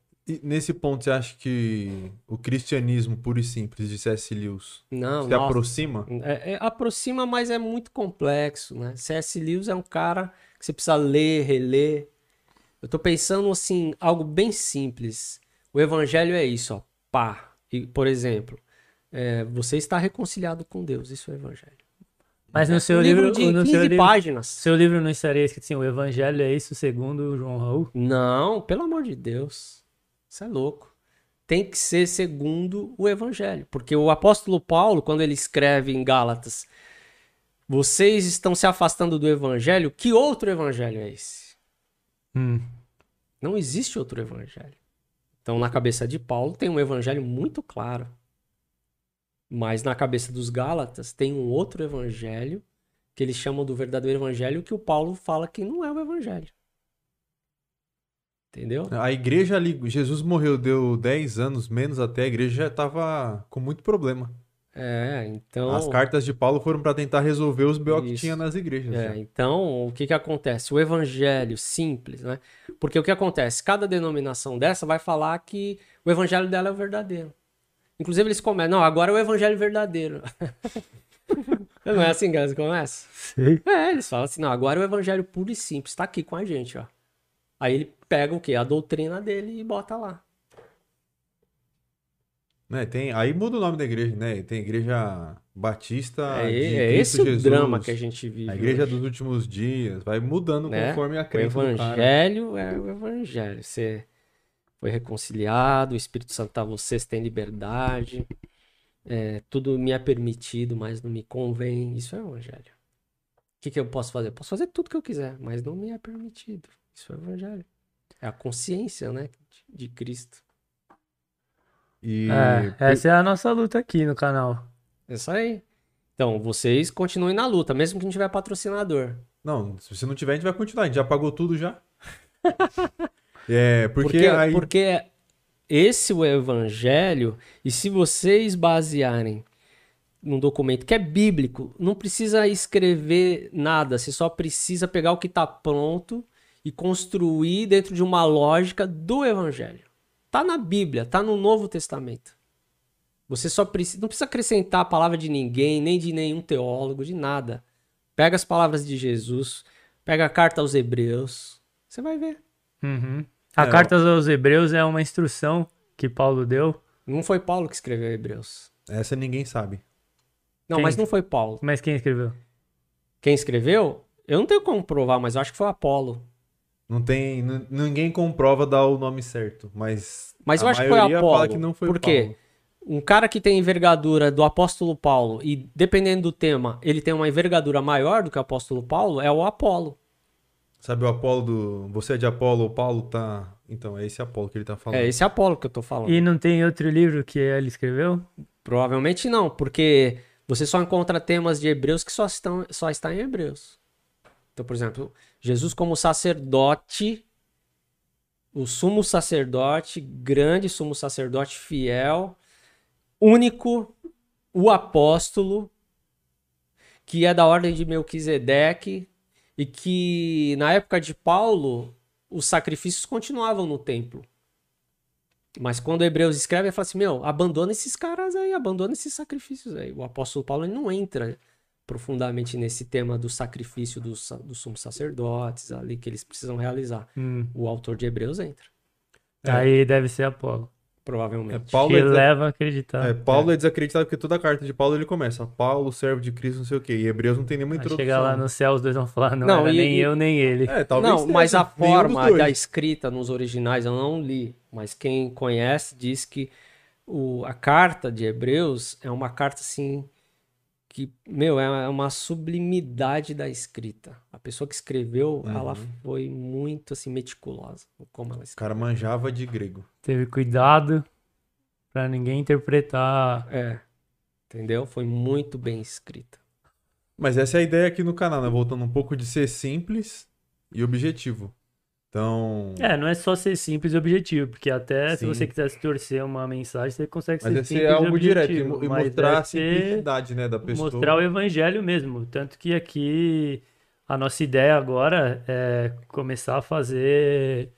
Nesse ponto, você acha que o cristianismo puro e simples de C.S. Lewis Não, se nossa, aproxima? É, é, aproxima, mas é muito complexo, né? C.S. Lewis é um cara que você precisa ler, reler. Eu tô pensando assim, algo bem simples. O evangelho é isso, ó. Pá. E, por exemplo, é, você está reconciliado com Deus. Isso é o evangelho. Mas no seu um livro, livro de no 15 seu livro, páginas. seu livro não estaria escrito assim, o evangelho é isso segundo o João Raul? Não, pelo amor de Deus. Isso é louco. Tem que ser segundo o evangelho. Porque o apóstolo Paulo, quando ele escreve em Gálatas, vocês estão se afastando do evangelho, que outro evangelho é esse? Hum. Não existe outro evangelho. Então, na cabeça de Paulo, tem um evangelho muito claro. Mas na cabeça dos Gálatas, tem um outro evangelho que eles chamam do verdadeiro evangelho, que o Paulo fala que não é o evangelho. Entendeu? A igreja ali, Jesus morreu, deu 10 anos, menos até, a igreja já estava com muito problema. É, então. As cartas de Paulo foram para tentar resolver os B.O. que tinha nas igrejas. É, então, o que que acontece? O evangelho simples, né? Porque o que acontece? Cada denominação dessa vai falar que o evangelho dela é o verdadeiro. Inclusive, eles começam, não, agora é o evangelho verdadeiro. *laughs* não é assim que eles começam? Sei. É, eles falam assim, não, agora é o evangelho puro e simples, tá aqui com a gente, ó. Aí ele pega o quê? A doutrina dele e bota lá. Né, tem, aí muda o nome da igreja, né? Tem igreja batista É, de é Cristo esse o Jesus, drama que a gente vive. A igreja hoje. dos últimos dias, vai mudando Né? conforme a O crença cara. evangelho é o evangelho. Você foi reconciliado, o Espírito Santo está você, você tem liberdade. É, tudo me é permitido, mas não me convém. Isso é o evangelho. O que, que eu posso fazer? Eu posso fazer tudo que eu quiser, mas não me é permitido. Isso é o evangelho. É a consciência, né, de, Cristo. E É, essa é a nossa luta aqui no canal. É Isso aí. Então, vocês continuem na luta, mesmo que não tiver patrocinador. Não, se você não tiver, a gente vai continuar. A gente já pagou tudo já. *laughs* é, porque, Porque, aí. porque esse é o evangelho, e se vocês basearem num documento que é bíblico, não precisa escrever nada, você só precisa pegar o que está pronto e construir dentro de uma lógica do evangelho. Tá na Bíblia, tá no Novo Testamento. Você só precisa, não precisa acrescentar a palavra de ninguém, nem de nenhum teólogo, de nada. Pega as palavras de Jesus, pega a carta aos Hebreus, você vai ver. Uhum. A É, carta aos Hebreus é uma instrução que Paulo deu. Não foi Paulo que escreveu Hebreus. Essa ninguém sabe. Não, Quem? mas não foi Paulo. Mas quem escreveu? Quem escreveu? Eu não tenho como provar, mas eu acho que foi Apolo. Não tem. Ninguém comprova dar o nome certo, mas. Mas eu a acho que foi maioria Apolo. fala que não foi Por quê? Paulo. Um cara que tem envergadura do apóstolo Paulo e dependendo do tema, ele tem uma envergadura maior do que o apóstolo Paulo, é o Apolo. Sabe o Apolo do. Você é de Apolo, o Paulo tá. Então, é esse Apolo que ele tá falando. É esse Apolo que eu tô falando. E não tem outro livro que ele escreveu? Provavelmente não, porque você só encontra temas de Hebreus que só estão só está em Hebreus. Então, por exemplo, Jesus como sacerdote, o sumo sacerdote, grande sumo sacerdote fiel, único, o apóstolo, que é da ordem de Melquisedeque e que na época de Paulo os sacrifícios continuavam no templo. Mas quando Hebreus escreve, ele fala assim: Meu, abandona esses caras aí, abandona esses sacrifícios aí. O apóstolo Paulo ele não entra profundamente nesse tema do sacrifício dos, dos sumos sacerdotes ali que eles precisam realizar. Hum. O autor de Hebreus entra, É. Aí deve ser Apolo. É, provavelmente. Paulo que é, leva a acreditar. é, Paulo é desacreditado porque toda a carta de Paulo ele começa. Paulo, servo de Cristo, não sei o quê. E Hebreus não tem nenhuma introdução. chegar lá no céu, os dois vão falar, não, Não, era e- nem e- eu, nem ele. É, talvez não, mas a forma da escrita nos originais eu não li, mas quem conhece diz que o, a carta de Hebreus é uma carta assim que, meu, é uma sublimidade da escrita. A pessoa que escreveu, ela foi muito assim meticulosa com como ela O escreveu. cara manjava de grego. Teve cuidado pra ninguém interpretar. É. Entendeu? Foi muito bem escrita. Mas essa é a ideia aqui no canal, né? Voltando um pouco de ser simples e objetivo. Então. É, não é só ser simples e objetivo, porque até se Sim. você quisesse torcer uma mensagem, você consegue Mas ser é simples ser e algo direto e, e mas mostrar a simplicidade, né, da pessoa. mostrar o evangelho mesmo. Tanto que aqui a nossa ideia agora é começar a fazer.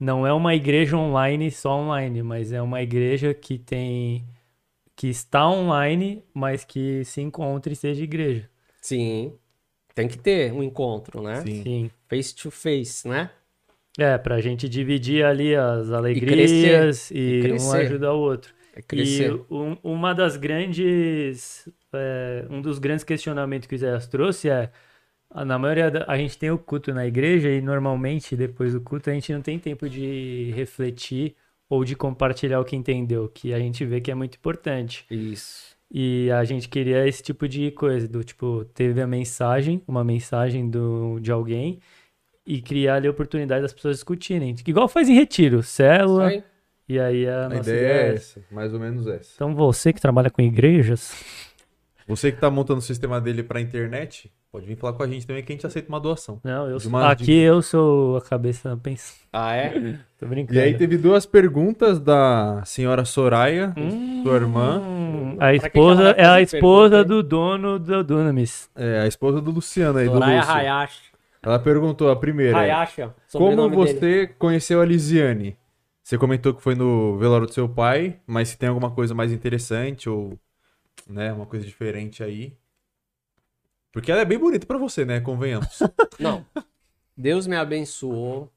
Não é uma igreja online só online, mas é uma igreja que tem. que está online, mas que se encontre e seja igreja. Sim. Tem que ter um encontro, né? Sim. Sim. Face to face, né? É, pra gente dividir ali as alegrias e, E um crescer. ajudar o outro. É crescer. E um- uma das grandes, é, um dos grandes questionamentos que o Isaías trouxe é, na maioria da, a gente tem o culto na igreja e normalmente depois do culto a gente não tem tempo de refletir ou de compartilhar o que entendeu, que a gente vê que é muito importante. Isso. E a gente queria esse tipo de coisa, do tipo, teve a mensagem, uma mensagem do, de alguém e criar ali a oportunidade das pessoas discutirem. Igual faz em retiro, Isso célula, aí. e aí a, A nossa ideia ideia é é essa, mais ou menos essa. então você que trabalha com igrejas, Você que tá montando o sistema dele pra internet, pode vir falar com a gente também que a gente aceita uma doação. não, eu sou, uma- aqui de- eu sou a cabeça pensando. Ah, é? *laughs* Tô brincando. E aí teve duas perguntas da senhora Soraya, Hum, sua irmã, A esposa é a esposa pergunta, do dono do Dunamis. é, a esposa do Luciano aí, do Soraya Lúcio. Hayashi. Ela perguntou a primeira. Hayashi, ó. Como você dele. conheceu a Lisiane? Você comentou que foi no velório do seu pai, mas se tem alguma coisa mais interessante ou, né, uma coisa diferente aí. Porque ela é bem bonita pra você, né? Convenhamos. *laughs* Não. Deus me abençoou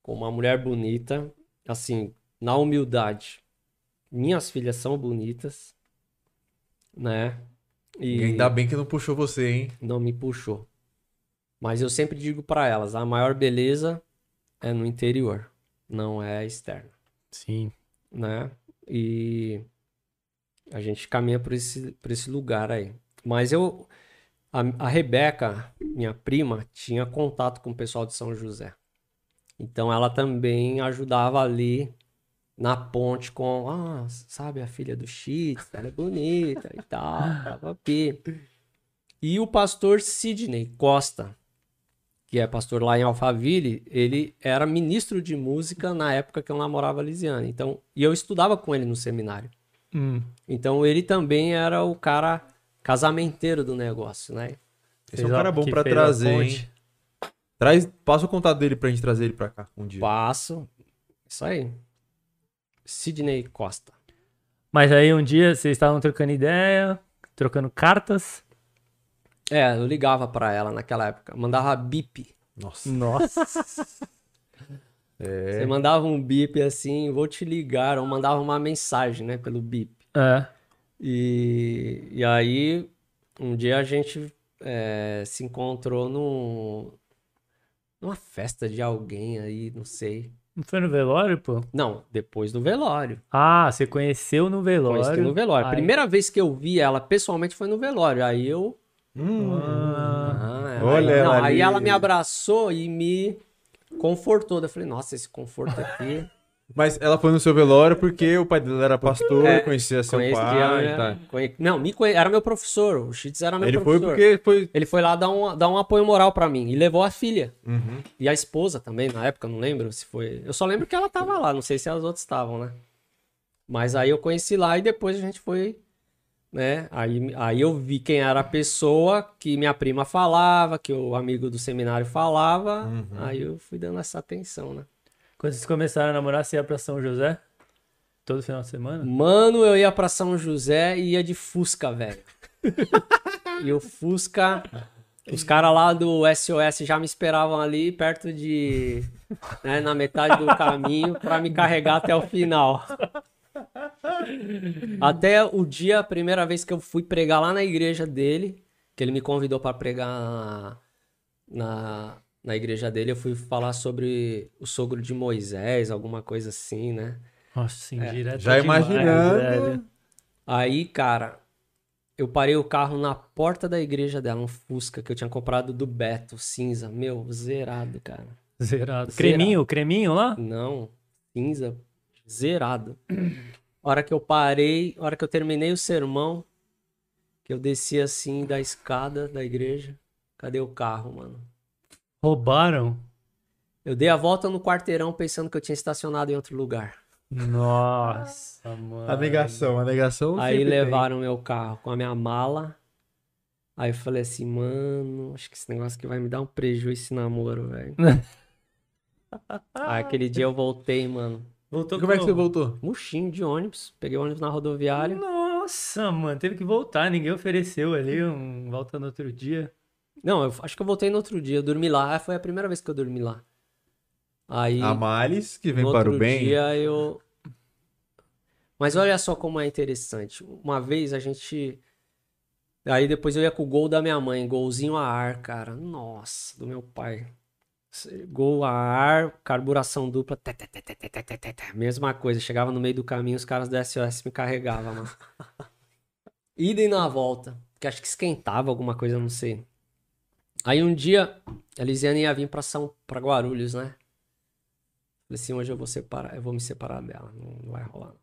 com uma mulher bonita, assim, na humildade. Minhas filhas são bonitas, né? E ainda bem que não puxou você, hein? não me puxou. Mas eu sempre digo pra elas, a maior beleza é no interior, não é externa. Sim. né? E a gente caminha por esse, por esse lugar aí. Mas eu, a, a Rebeca, minha prima, tinha contato com o pessoal de São José. Então ela também ajudava ali na ponte com, ah, sabe, a filha do Cheats, ela é bonita e tal, *laughs* papapi. E o pastor Sidney Costa, que é pastor lá em Alphaville, ele era ministro de música na época que eu namorava a Lisiane. Então, e eu estudava com ele no seminário. Hum. Então ele também era o cara casamenteiro do negócio, né? Esse é um Fez a- cara bom que pra fez a trazer, hein? Traz, passa o contato dele pra gente trazer ele pra cá um dia. Passo. Isso aí. Sidney Costa. Mas aí um dia vocês estavam trocando ideia, trocando cartas. É, eu ligava pra ela naquela época. Mandava bip. Nossa. Nossa. *laughs* É. Você mandava um bip assim, vou te ligar. Ou mandava uma mensagem, né, pelo bip. é. E, e aí, um dia a gente é, se encontrou num, numa festa de alguém aí, não sei. Não foi no velório, pô? Não, depois do velório. Ah, você conheceu no velório. Conheci no velório. A Aí- primeira vez que eu vi ela pessoalmente foi no velório. Aí eu. Hum. Ah, Ah, Olha aí, ela não, aí ela me abraçou e me confortou. Eu falei, nossa, esse conforto aqui. *laughs* Mas ela foi no seu velório porque o pai dela era pastor, É, conhecia seu Conhecia, pai né? e tal. Conhe- Não, me conhe... era meu professor. O Chitz era meu Ele foi professor. porque foi. Ele foi lá dar um, dar um apoio moral pra mim e levou a filha. Uhum. E a esposa também, na época, não lembro se foi. Eu só lembro que ela tava lá, não sei se as outras estavam, né? Mas aí eu conheci lá e depois a gente foi, né? Aí, aí eu vi quem era a pessoa que minha prima falava, que o amigo do seminário falava. Uhum. Aí eu fui dando essa atenção, né? Quando vocês começaram a namorar, você ia pra São José? Todo final de semana? Mano, eu ia pra São José e ia de Fusca, velho. *laughs* e o Fusca, os caras lá do SOS já me esperavam ali perto de. né, na metade do caminho pra me carregar até o final. *laughs* *laughs* Até o dia, a primeira vez que eu fui pregar lá na igreja dele, que ele me convidou pra pregar na, na, na igreja dele, eu fui falar sobre o sogro de Moisés, alguma coisa assim, né? Nossa, sim, É. direto Já demais, imaginando. velho. Aí, cara, eu parei o carro na porta da igreja dela, um Fusca que eu tinha comprado do Beto, cinza. Meu, zerado, cara. Zerado. Zerado. Creminho, creminho lá? Não, cinza, zerado. A hora que eu parei, a hora que eu terminei o sermão, que eu desci assim da escada da igreja, cadê o carro, mano? Roubaram? Eu dei a volta no quarteirão pensando que eu tinha estacionado em outro lugar. Nossa, *laughs* mano. A negação, a negação. Aí sempre tem. levaram meu carro com a minha mala. Aí eu falei assim, mano, acho que esse negócio aqui vai me dar um prejuízo esse namoro, velho. *laughs* Aí aquele dia eu voltei, mano. Voltou Como é que você voltou? Murchinho de ônibus. Peguei o ônibus na rodoviária. Nossa, mano, teve que voltar. Ninguém ofereceu ali um volta no outro dia. Não, eu acho que eu voltei no outro dia. Eu dormi lá. Foi a primeira vez que eu dormi lá. Aí, A Males, que vem no para outro o bem. dia eu... Mas olha só como é interessante. Uma vez a gente... Aí depois eu ia com o gol da minha mãe. Golzinho a ar, cara. Nossa, do meu pai gol a ar, carburação dupla, tê, tê, tê, mesma coisa. Chegava no meio do caminho, os caras do SOS me carregavam, mano. *laughs* Idem na volta, que acho que esquentava alguma coisa, não sei. Aí um dia, a Lisiane ia vir pra, São, pra Guarulhos, né? Falei assim, hoje eu vou separar, eu vou me separar dela, não, não vai rolar.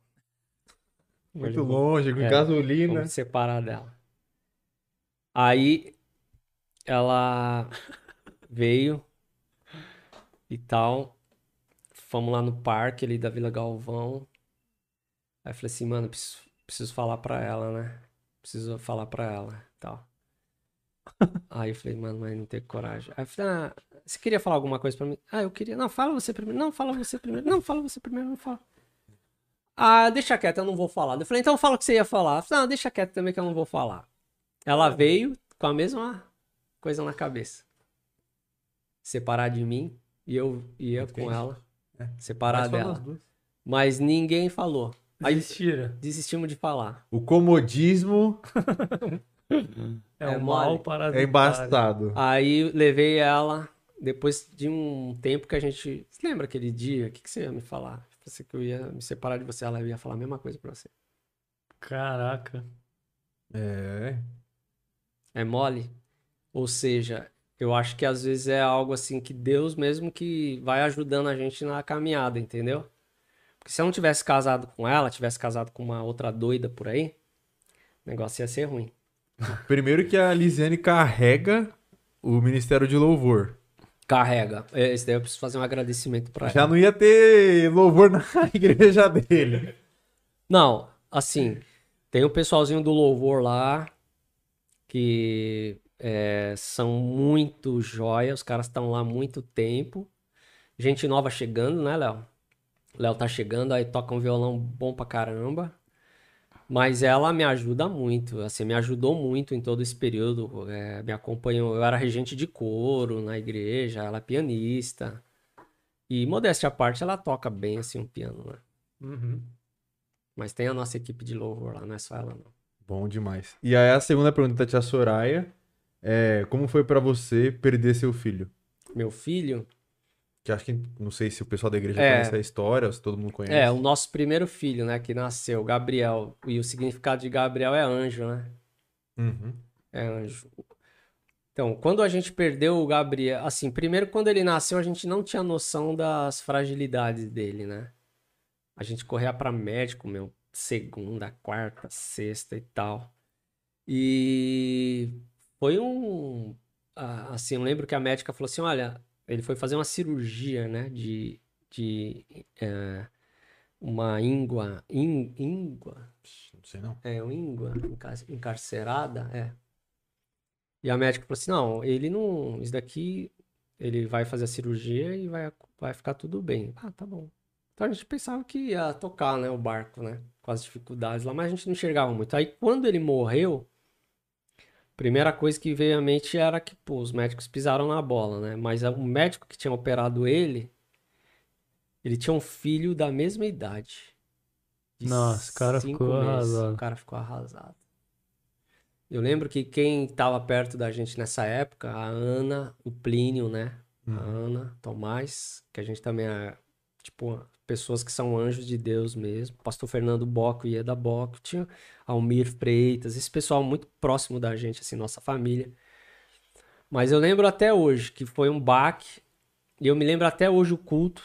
Muito vou, longe, com é, gasolina. Vou me separar dela. Aí, ela *laughs* veio, e tal. Fomos lá no parque ali da Vila Galvão. Aí eu falei assim, mano, preciso, preciso falar pra ela, né? Preciso falar pra ela e tal. *laughs* Aí eu falei, mano, mas não tenho coragem. Aí eu falei, ah, você queria falar alguma coisa pra mim? Ah, eu queria. Não, fala você primeiro. Não, fala você primeiro. Não, fala você primeiro, não fala. Ah, deixa quieto, eu não vou falar. Eu falei, então fala o que você ia falar. Eu falei, não, deixa quieto também que eu não vou falar. Ela veio com a mesma coisa na cabeça. Separar de mim e eu ia com Entende? ela. É. Separar Mas só dela. Mas ninguém falou. Aí Desistira. desistimos de falar. O comodismo *laughs* É, É o mole. mal parasitário. é embaçado. Aí levei ela, depois de um tempo que a gente. Você lembra aquele dia? O que, que você ia me falar? Pensei que eu ia me separar de você, ela ia falar a mesma coisa pra você. Caraca. É. É mole? Ou seja, eu acho que às vezes é algo assim que Deus mesmo que vai ajudando a gente na caminhada, entendeu? Porque se eu não tivesse casado com ela, tivesse casado com uma outra doida por aí, o negócio ia ser ruim. Primeiro que a Lisiane carrega o Ministério de Louvor. Carrega. Esse daí eu preciso fazer um agradecimento pra Já ela. não ia ter louvor na *laughs* igreja dele. Não, assim, tem o pessoalzinho do louvor lá que é, são muito jóia, os caras estão lá há muito tempo. Gente nova chegando, né, Léo? Léo tá chegando, aí toca um violão bom pra caramba. Mas ela me ajuda muito, assim, me ajudou muito em todo esse período. é, me acompanhou, eu era regente de coro na igreja, ela é pianista. E modéstia à parte, ela toca bem assim um piano, né? Uhum. Mas tem a nossa equipe de louvor lá, não é só ela, não. Bom demais. E aí a segunda pergunta da tia Soraya é como foi pra você perder seu filho? Meu filho, Que acho que não sei se o pessoal da igreja É. conhece a história, se todo mundo conhece. é, o nosso primeiro filho, né, que nasceu, Gabriel. E o significado de Gabriel é anjo, né? Uhum. É anjo. Então, quando a gente perdeu o Gabriel, assim, primeiro quando ele nasceu, a gente não tinha noção das fragilidades dele, né? A gente corria pra médico, meu, segunda, quarta, sexta e tal. E foi um, assim, eu lembro que a médica falou assim, olha, ele foi fazer uma cirurgia, né, de, de eh, uma íngua, ín- íngua, Não sei não. é, uma íngua encar- encarcerada, é. E a médica falou assim, não, ele não, isso daqui, ele vai fazer a cirurgia e vai, vai ficar tudo bem. Ah, tá bom. Então a gente pensava que ia tocar, né, o barco, né, com as dificuldades lá, mas a gente não enxergava muito. Aí quando ele morreu, primeira coisa que veio à mente era que, pô, os médicos pisaram na bola, né, mas o médico que tinha operado ele, ele tinha um filho da mesma idade. de Nossa, o cara ficou meses. arrasado. O cara ficou arrasado. Eu lembro que quem estava perto da gente nessa época, a Ana, o Plínio, né? A Ana, Tomás, que a gente também é, tipo, pessoas que são anjos de Deus mesmo. Pastor Fernando Boco e Eda Boco, tinha Almir Freitas, esse pessoal muito próximo da gente, assim, nossa família. Mas eu lembro até hoje que foi um baque, e eu me lembro até hoje o culto.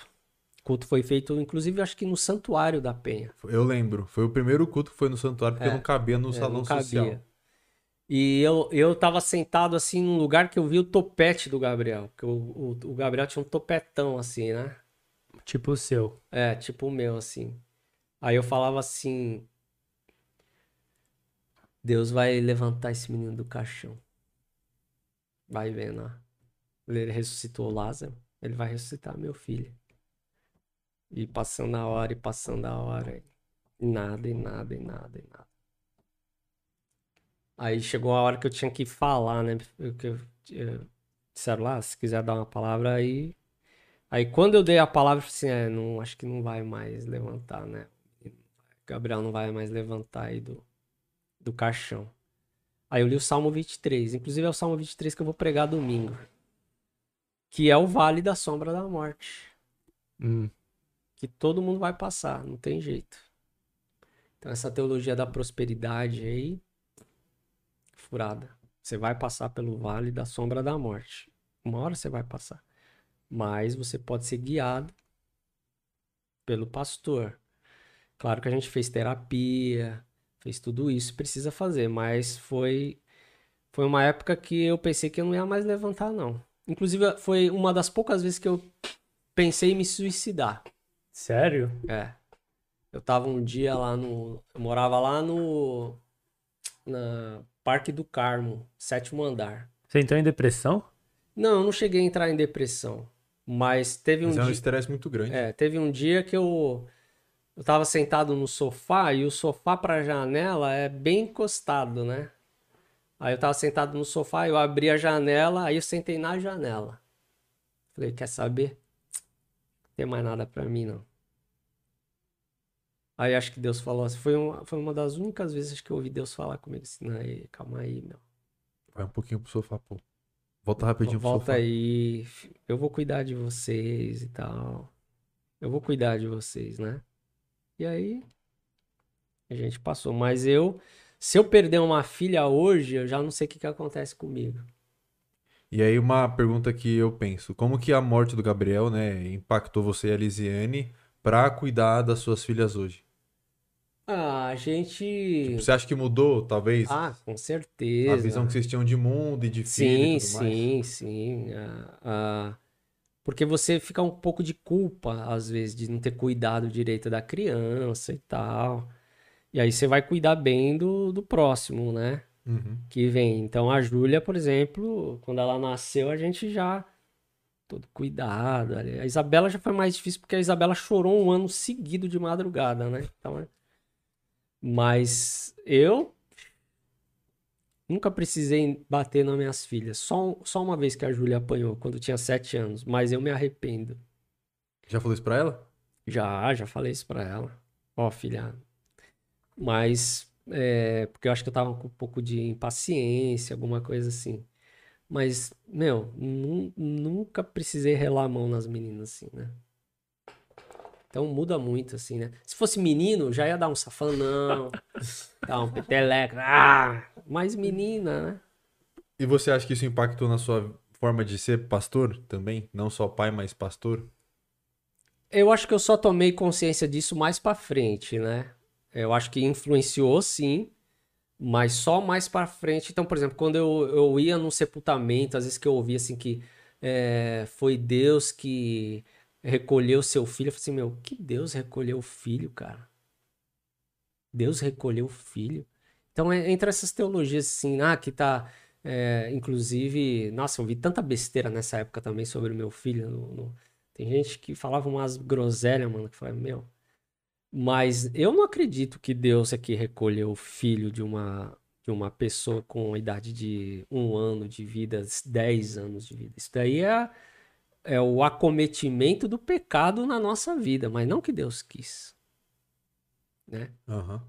O culto foi feito, inclusive, acho que no Santuário da Penha. Eu lembro. Foi o primeiro culto que foi no santuário, porque É. eu não cabia no É, salão não cabia. social. E eu, eu tava sentado assim num lugar que eu vi o topete do Gabriel. Porque o, o, o Gabriel tinha um topetão assim, né? Tipo o seu. É, tipo o meu, assim. Aí eu falava assim: Deus vai levantar esse menino do caixão. Vai vendo, ó. Ele ressuscitou Lázaro, ele vai ressuscitar meu filho. E passando a hora, e passando a hora. E nada, e nada, e nada, e nada. Aí chegou a hora que eu tinha que falar, né? Eu- eu, eu, disseram lá, se quiser dar uma palavra aí. Aí quando eu dei a palavra, eu falei assim, é, não, acho que não vai mais levantar, né? Gabriel não vai mais levantar aí do, do caixão. Aí eu li o Salmo 23. Inclusive é o Salmo 23 que eu vou pregar domingo. Que é o vale da sombra da morte. Hum. Que todo mundo vai passar, não tem jeito. Então essa teologia da prosperidade aí, furada. Você vai passar pelo vale da sombra da morte. Uma hora você vai passar. Mas você pode ser guiado pelo pastor. Claro que a gente fez terapia, fez tudo isso, precisa fazer, mas foi foi uma época que eu pensei que eu não ia mais levantar não. Inclusive foi uma das poucas vezes que eu pensei em me suicidar. Sério? É. Eu tava um dia lá no. Eu morava lá no. Na Parque do Carmo, sétimo andar. Você entrou em depressão? Não, eu não cheguei a entrar em depressão. Mas teve um Mas é um dia. estresse muito grande. É, teve um dia que eu. Eu tava sentado no sofá e o sofá pra janela é bem encostado, né? Aí eu tava sentado no sofá, eu abri a janela, aí eu sentei na janela. Falei, quer saber? Não tem mais nada pra mim, não. Aí acho que Deus falou assim, foi uma, foi uma das únicas vezes que eu ouvi Deus falar comigo assim, "Não, aí, calma aí, meu. Vai um pouquinho pro sofá, pô. Volta rapidinho pro Volta sofá. aí, eu vou cuidar de vocês e tal. Eu vou cuidar de vocês, né? E aí, a gente passou. Mas eu, se eu perder uma filha hoje, eu já não sei o que que acontece comigo. E aí uma pergunta que eu penso, como que a morte do Gabriel, né, impactou você e a Lisiane pra cuidar das suas filhas hoje? Ah, a gente. Você acha que mudou, talvez, Ah, com certeza. a visão que vocês tinham de mundo e de filho Sim, e tudo mais? sim, sim. Ah, ah, porque você fica um pouco de culpa, às vezes, de não ter cuidado direito da criança e tal. E aí você vai cuidar bem do, do próximo, né? Uhum. Que vem. Então a Júlia, por exemplo, quando ela nasceu, a gente já. Todo cuidado. A Isabela já foi mais difícil porque a Isabela chorou um ano seguido de madrugada, né? Então, Mas eu nunca precisei bater nas minhas filhas. Só, só uma vez que a Júlia apanhou, quando tinha sete anos. Mas eu me arrependo. Já falou isso pra ela? Já, já falei isso pra ela. Ó, filha. Mas, é, porque eu acho que eu tava com um pouco de impaciência, alguma coisa assim. Mas, meu, nu- nunca precisei relar a mão nas meninas, assim, né? Então muda muito, assim, né? Se fosse menino, já ia dar um safanão, *laughs* dar um peteleco, ah! Mas menina, né? E você acha que isso impactou na sua forma de ser pastor também? Não só pai, mas pastor? Eu acho que eu só tomei consciência disso mais pra frente, né? Eu acho que influenciou sim, mas só mais pra frente. Então, por exemplo, quando eu, eu ia num sepultamento, às vezes que eu ouvia assim que é, foi Deus que recolheu seu filho, eu falei assim, meu, que Deus recolheu o filho, cara? Deus recolheu o filho. Então, é, entre essas teologias assim, ah, que tá. é, inclusive, nossa, eu vi tanta besteira nessa época também sobre o meu filho no- no, tem gente que falava umas groselhas, mano, que falava, meu. Mas eu não acredito que Deus é que recolheu o filho de uma, de uma pessoa com idade de um ano de vida, dez anos de vida. Isso daí é, é o acometimento do pecado na nossa vida, mas não que Deus quis. Né? Aham.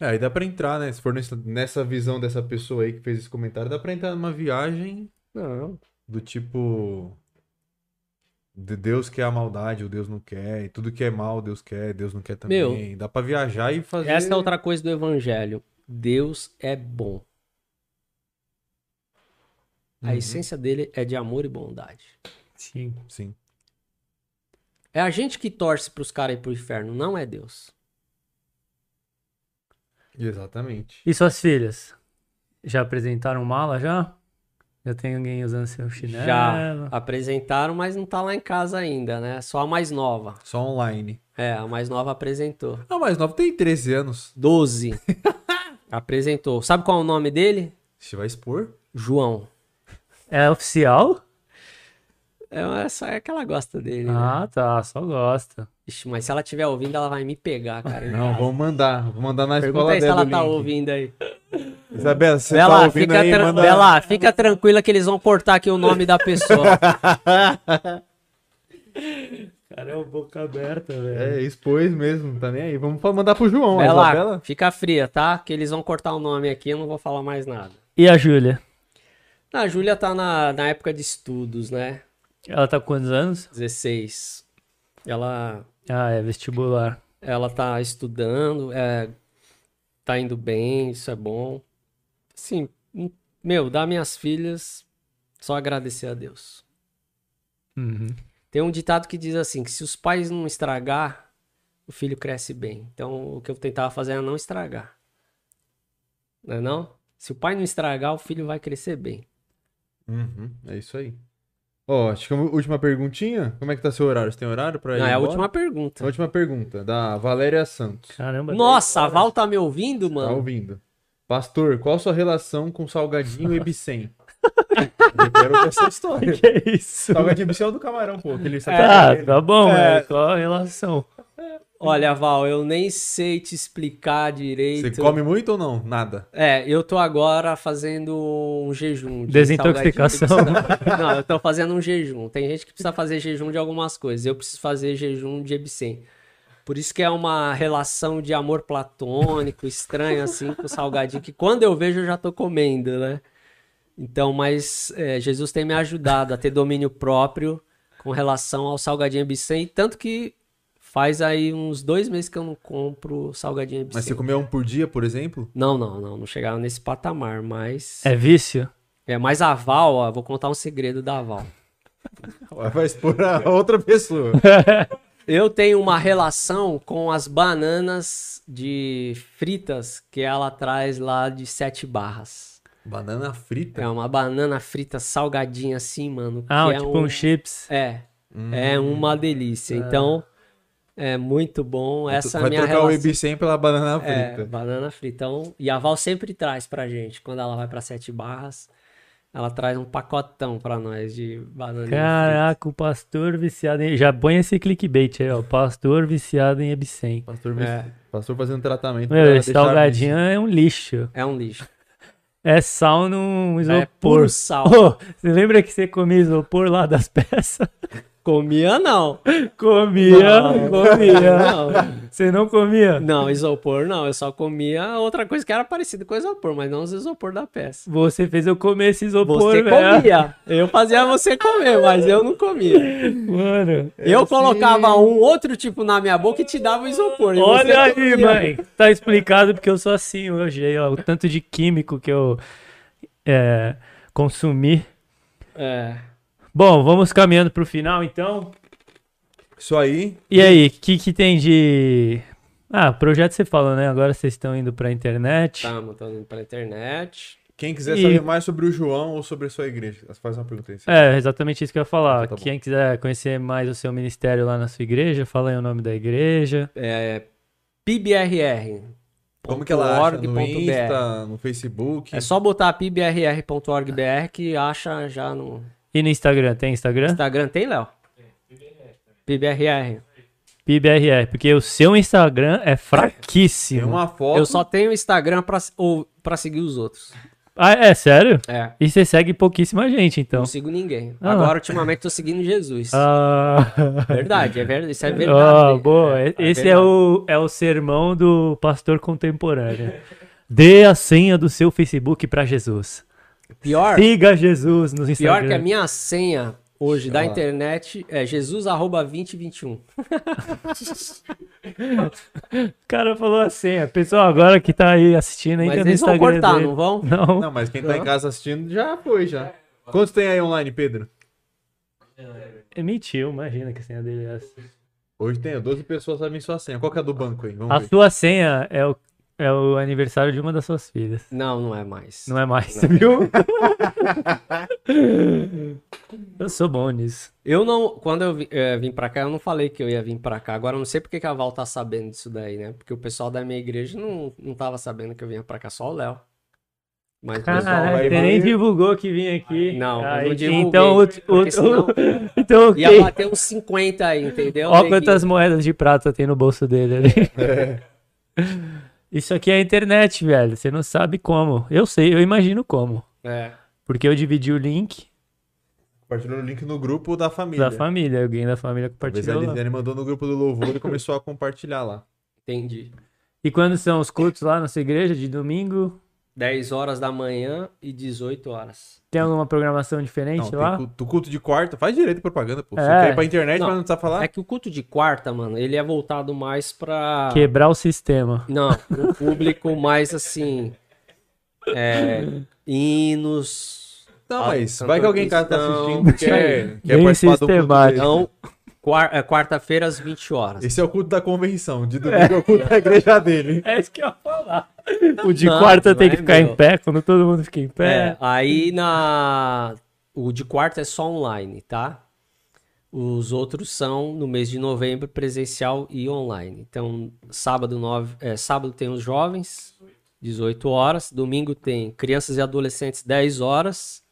É, aí dá pra entrar, né? Se for nessa, nessa visão dessa pessoa aí que fez esse comentário, dá pra entrar numa viagem Não. do tipo. De Deus quer a maldade, o Deus não quer. E tudo que é mal, Deus quer, Deus não quer também. Dá pra viajar e fazer. Essa é outra coisa do evangelho. Deus é bom. A Uhum. essência dele é de amor e bondade. Sim. Sim. É a gente que torce pros caras ir pro inferno, não é Deus. Exatamente. E suas filhas? Já apresentaram mala já? Já tem alguém usando seu chinelo? Já apresentaram, mas não tá lá em casa ainda, né? Só a mais nova. Só online. É, a mais nova apresentou. Ah, mas nova tem 13 anos. 12. *laughs* apresentou. Sabe qual é o nome dele? Você vai expor? João. É oficial? É só é que ela gosta dele, né? Ah, tá. Só gosta. Ixi, mas se ela estiver ouvindo, ela vai me pegar, cara. *laughs* Não, vamos mandar. Vamos mandar na Pergunta escola aí se dela ela o tá link. ouvindo aí. Isabela, você Bela, tá ouvindo fica, aí, tran- manda... Bela, fica tranquila que eles vão cortar aqui o nome da pessoa. *laughs* Cara, é o boca aberta, É, expôs mesmo, não tá nem aí. Vamos mandar pro João, Bela, Isabela. fica fria, tá? Que eles vão cortar o nome aqui, eu não vou falar mais nada. E a Júlia? A Júlia tá na, na época de estudos, né? Ela tá com quantos anos? 16. Ela, Ah, é vestibular. ela tá estudando, é, tá indo bem, isso é bom. Assim, hum, meu, dar minhas filhas, só agradecer a Deus. Uhum. Tem um ditado que diz assim, que se os pais não estragar, o filho cresce bem. Então, o que eu tentava fazer era não estragar. Não é não? Se o pai não estragar, o filho vai crescer bem. Uhum, é isso aí. Ó, acho que a última perguntinha. Como é que tá seu horário? Você tem horário pra ir Não, é a embora? última pergunta. A última pergunta, da Valéria Santos. Caramba. Nossa, a Val tá me ouvindo, Tá mano? ouvindo. Pastor, qual sua relação com Salgadinho e Bicem? *laughs* Eu quero ver essa história. Que é isso? Salgadinho e Bicem é o do camarão, pô. Aquele Ah, tá bom, É. qual a relação? Olha, Val, eu nem sei te explicar direito. Você come muito ou não? Nada. É, eu tô agora fazendo um jejum. de Desintoxicação. salgadinho. Não, eu tô fazendo um jejum. Tem gente que precisa fazer jejum de algumas coisas. Eu preciso fazer jejum de Ebsen. Por isso que é uma relação de amor platônico, estranho, assim, com o salgadinho, que quando eu vejo eu já tô comendo, né? Então, mas é, Jesus tem me ajudado a ter domínio próprio com relação ao salgadinho Ebsen, tanto que faz aí uns dois meses que eu não compro salgadinho Ebsen. Mas você comeu um por dia, por exemplo? Não, não, não, não chegava nesse patamar, mas. É vício? É, mas a Val, ó, vou contar um segredo da Val. Vai expor a *laughs* outra pessoa. *laughs* Eu tenho uma relação com as bananas de fritas que ela traz lá de sete barras. Banana frita? É uma banana frita salgadinha assim, mano. Ah, que é tipo um chips. É, Hum. é uma delícia. Então, é muito bom. Essa é Vai minha trocar o relação. Ibicem pela banana É, frita. banana frita. Então, e a Val sempre traz pra gente, quando ela vai pra Sete Barras, ela traz um pacotão pra nós de banana frita. Caraca, o pastor viciado em. Já põe esse clickbait aí, ó. Pastor viciado em Ebsen. Pastor, É. pastor fazendo tratamento. Meu, pra esse salgadinho é um lixo. É um lixo. É sal num É isopor. puro sal. Ô, você lembra que você comia isopor lá das peças? *laughs* Comia não. Comia, Não, comia. Não, Você não comia? não, isopor não. Eu só comia outra coisa que era parecida com isopor, mas não os isopor da peça. Você fez eu comer esse isopor, Você comia. Eu fazia você comer, mas eu não comia. Mano. Eu assim. colocava um outro tipo na minha boca e te dava o isopor. você Olha aí, comia. mãe. Tá explicado porque eu sou assim hoje. Aí, ó, o tanto de químico que eu é, consumi. É. Bom, vamos caminhando pro final, então. Isso aí. E aí, o que, que tem de. Ah, projeto você falou, né? Agora vocês estão indo pra internet. Tamo, tô indo pra internet. Quem quiser E- saber mais sobre o João ou sobre a sua igreja, faz uma pergunta aí. É, exatamente isso que eu ia falar. Tá bom. Quem quiser conhecer mais o seu ministério lá na sua igreja, fala aí o nome da igreja. É, PIBRR. Como que ela acha? org No Insta, no Facebook? É só botar pibrr.org.br que acha já no E no Instagram, tem Instagram? Instagram. Tem, Léo? PBRR. PIBRR, porque o seu Instagram é Tem fraquíssimo. uma foto. Eu só tenho Instagram pra, ou, pra seguir os outros. Ah, é sério? É. E você segue pouquíssima gente, então. Não sigo ninguém. Ah. Agora, ultimamente, tô seguindo Jesus. Ah, Verdade, é verdade. Isso é Ah, verdade. boa. É Esse é verdade. o, é o sermão do pastor contemporâneo. Dê a senha do seu Facebook pra Jesus. Pior, Siga Jesus no pior Instagram. que a minha senha hoje da Olha lá. internet é jesus.2021. *laughs* O cara falou a senha. Pessoal, agora que tá aí assistindo, entra Mas no vão cortar, dele. não vão? Não. Não, mas quem tá em casa assistindo já foi, já. Quantos tem aí online, Pedro? Emitiu, imagina que a senha dele é essa. Hoje tem 12 pessoas sabem sua senha. Qual que é a do banco aí? Vamos A ver. sua senha é o, é o aniversário de uma das suas filhas. Não, não é mais. Não é mais, viu? *laughs* eu sou bom nisso. Eu não, quando eu vi- eh, vim pra cá, eu não falei que eu ia vir pra cá. Agora eu não sei porque que a Val tá sabendo disso daí, né? Porque o pessoal da minha igreja não, não tava sabendo que eu vinha pra cá, só o Léo. Mas o pessoal Caralho, vai- você nem divulgou que vinha aqui. Não, eu Aí, não divulguei, Então, o, o, senão *laughs* então ok. ia bater uns 50 aí, entendeu? Neguinho? quantas moedas de prata tem no bolso dele ali. *laughs* É. Isso aqui é a internet, velho. Você não sabe como. Eu sei, eu imagino como. É. Porque eu dividi o link Compartilhou o link no grupo da família. da família. Alguém da família Talvez a compartilhou. Lisiane mandou no grupo do louvor e começou a compartilhar lá. Entendi. E quando são os cultos lá na sua igreja? De domingo? 10 horas da manhã e 18 horas. Tem alguma programação diferente Não, tem lá? culto, culto de quarta. Faz direito propaganda, pô. Você É. quer ir pra internet, Não. mas não precisa falar. É que o culto de quarta, mano, ele é voltado mais pra. Quebrar o sistema. Não, o público mais assim. É, hinos. Não, mas vai que alguém casa tá cristão. assistindo quer, quer Bem participar do culto sistemático. dele. Então, quarta-feira às 20 horas. Esse é o culto da convenção. De domingo é o culto da igreja dele. *laughs* É isso que eu ia falar. O de Não, quarta não tem é, que ficar meu. em pé, quando todo mundo fica em É, pé. aí na. O de quarta é só online, tá? Os outros são no mês de novembro, presencial e online. Então, sábado, nove, é, sábado tem os jovens, 18 horas. Domingo tem crianças e adolescentes, 10 horas.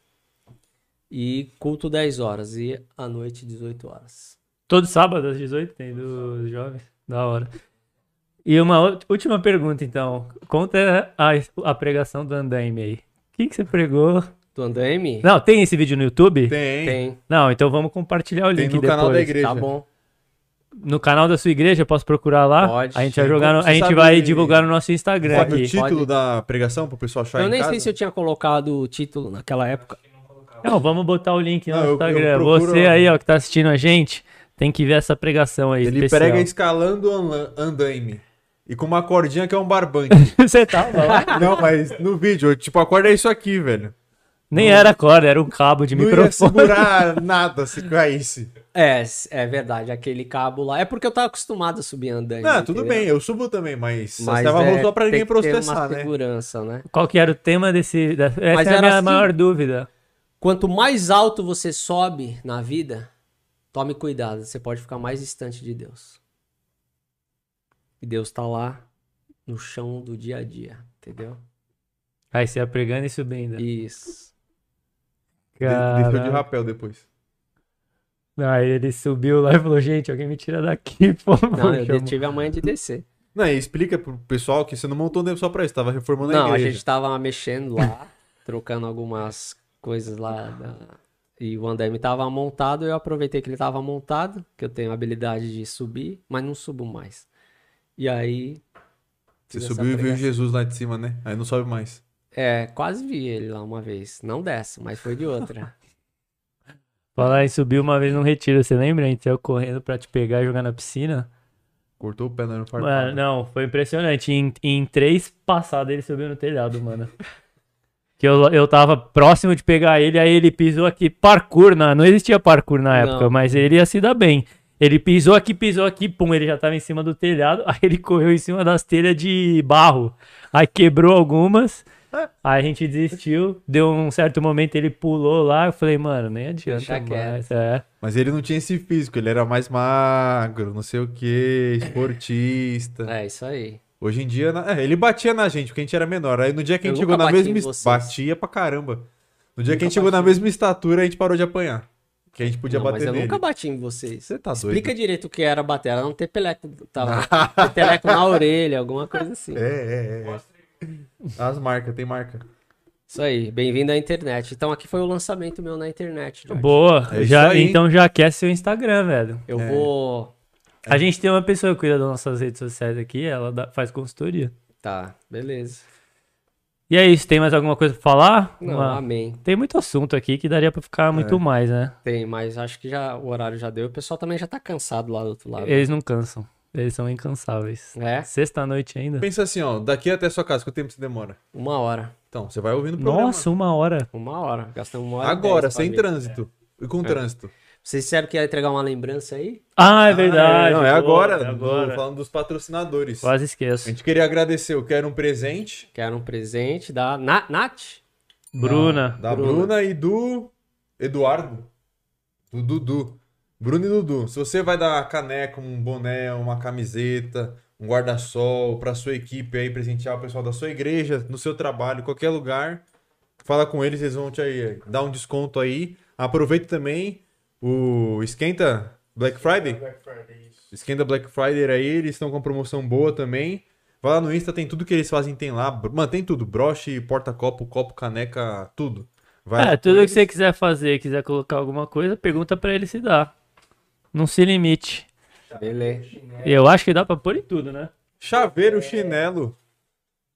E culto, 10 horas. E à noite, 18 horas. Todo sábado às 18 tem dos jovens. Da hora. E uma última pergunta, então. Conta a, a pregação do Andaime aí. O que, que você pregou? Do Andaime? Não, tem esse vídeo no YouTube? Tem. Tem. Não, então vamos compartilhar o Tem link no depois. canal da igreja. Tá bom. No canal da sua igreja, posso procurar lá? Pode. A gente vai jogar, no- a gente vai divulgar no nosso Instagram Sabe o aqui. título Pode. da pregação pro pessoal achar Eu em nem casa? sei se eu tinha colocado o título naquela época. Não, vamos botar o link no Não, eu- eu Instagram. procuro- Você aí, ó, que tá assistindo a gente, tem que ver essa pregação aí. Ele especial. prega escalando andaime. E com uma cordinha que é um barbante. *laughs* Você tá lá. *laughs* Não, mas no vídeo, tipo, a corda é isso aqui, velho. Nem era corda, era um cabo de Não ia microfone. segurar nada se caísse. É, é verdade, aquele cabo lá. É porque eu tava acostumado a subir andando. Não, tudo entendeu? bem, eu subo também, mas, Mas tava é, só pra ninguém processar, uma né? segurança, né? Qual que era o tema desse... da- Essa Mas é a minha assim. maior dúvida. Quanto mais alto você sobe na vida, tome cuidado, você pode ficar mais distante de Deus. E Deus tá lá no chão do dia a dia, entendeu? Aí você ia pregando e subindo. Isso. De- Deixou de Cara... rapel depois. Aí ele subiu lá e falou, gente, alguém me tira daqui, *laughs* por favor. Não, eu Chamou. tive a manha de descer. Não, e explica pro pessoal que você não montou nem só pra isso, tava reformando a Não, a igreja. gente tava mexendo lá, trocando algumas coisas lá. da- E o andaime tava montado, eu aproveitei que ele tava montado, que eu tenho a habilidade de subir, mas não subo mais. E aí. Você subiu e viu. Jesus lá de cima, né? Aí não sobe mais. É, quase vi ele lá uma vez. Não dessa, mas foi de outra. *laughs* Falar em subir uma vez num retiro, você lembra? A gente saiu correndo pra te pegar e jogar na piscina. Cortou o pé no Mano, farpado. não, foi impressionante. Em, em três passadas ele subiu no telhado, mano. *laughs* Que eu, eu tava próximo de pegar ele, aí ele pisou aqui. Parkour, na, não existia parkour na época, Não. mas ele ia se dar bem. Ele pisou aqui, pisou aqui, pum, ele já tava em cima do telhado. *laughs* Aí ele correu em cima das telhas de barro. Aí quebrou algumas. Aí a gente desistiu. Deu um certo momento, ele pulou lá. Eu falei, mano, nem adianta Deixa mais. É. Mas ele não tinha esse físico, ele era mais magro, não sei o que, esportista. É, isso aí. Hoje em dia, na- é, ele batia na gente, porque a gente era menor. Aí no dia que a gente chegou na mesma. Batia pra caramba. No dia que a gente chegou na mesma estatura, a gente parou de apanhar. Que a gente podia Não, mas bater eu nele. nunca bati em vocês. Você tá doido? Explica direito o que era bater. Era não ter peleco, tava, *laughs* ter teleco na orelha, alguma coisa assim. É, é, é. As marcas, tem marca. Isso aí, bem-vindo à internet. Então aqui foi o lançamento meu na internet. Jorge. Boa. É já, aí. então já quer seu Instagram, velho. Eu É. vou. A gente tem uma pessoa que cuida das nossas redes sociais aqui, ela dá- faz consultoria. Tá, beleza. E é isso, tem mais alguma coisa pra falar? Não, Uma- amém. Tem muito assunto aqui que daria pra ficar muito É. mais, né? Tem, mas acho que já o horário já deu. O pessoal também já tá cansado lá do outro lado. Eles não cansam. Eles são incansáveis. É, Sexta-noite ainda? Pensa assim, ó, daqui até sua casa, quanto tempo você demora? uma hora. Então, você vai ouvindo o programa. Nossa, uma hora. Uma hora. Gastamos uma hora. Agora, sem trânsito. E com trânsito. Vocês disseram que ia entregar uma lembrança aí? Ah, é verdade. não, é Boa, agora. é do- agora. falando dos patrocinadores. Quase A esqueço. gente queria agradecer, eu quero um presente. Quero um presente da Na- Nath. Bruna. Da Bruna. Bruna e do Eduardo. Do Dudu. Bruno e Dudu. Se você vai dar uma caneca, um boné, uma camiseta, um guarda-sol pra sua equipe aí, presentear o pessoal da sua igreja, no seu trabalho, qualquer lugar, fala com eles, eles vão te aí, dar um desconto aí. Aproveita também o Esquenta Black Friday. Esquenta Black Friday aí, eles estão com promoção boa também. Vai lá no Insta, tem tudo que eles fazem, tem lá. Mano, tem tudo. Broche, porta-copo, copo, caneca, tudo. Vai É, tudo que você quiser fazer, quiser colocar alguma coisa, pergunta pra ele se dá. Não se limite. Beleza. Eu acho que dá pra pôr em tudo, né? Chaveiro, chinelo.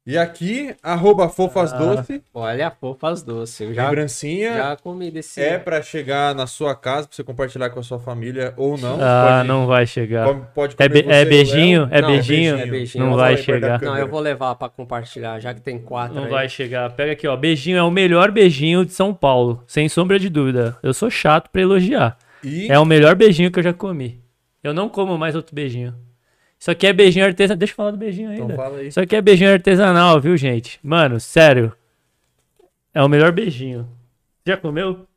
E aqui, arroba Ah. fofas doce, Olha, fofas doces. Eu já, lembrancinha. já comi desse. É pra chegar na sua casa, pra você compartilhar com a sua família ou não. ah, Pode- não vai chegar. come- Pode É, be- é beijinho? É Não, beijinho? é beijinho. Não Eu vai chegar. Não, eu vou levar pra compartilhar, já que tem quatro. Não aí. vai chegar. Pega aqui, ó. Beijinho é o melhor beijinho de São Paulo. Sem sombra de dúvida. Eu sou chato pra elogiar. E É o melhor beijinho que eu já comi. Eu não como mais outro beijinho. Isso aqui é beijinho artesanal. Deixa eu falar do beijinho então ainda. fala aí. Isso aqui é beijinho artesanal, viu, gente? Mano, sério. É o melhor beijinho. Já comeu?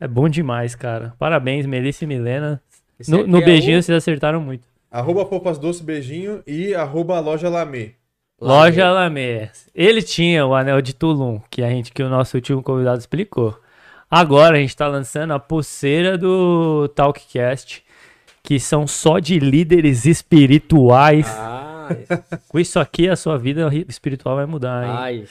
É bom demais, cara. Parabéns, Melissa e Milena. Esse No, é beijinho o- vocês acertaram muito. Arroba fofas doce, beijinho e arroba loja Lamê. Loja Lamé. Ele tinha o anel de Tulum, que a gente que o nosso último convidado explicou. Agora a gente tá lançando a pulseira do Talkcast, que são só de líderes espirituais. Ah, Com isso aqui a sua vida espiritual vai mudar, hein? ai,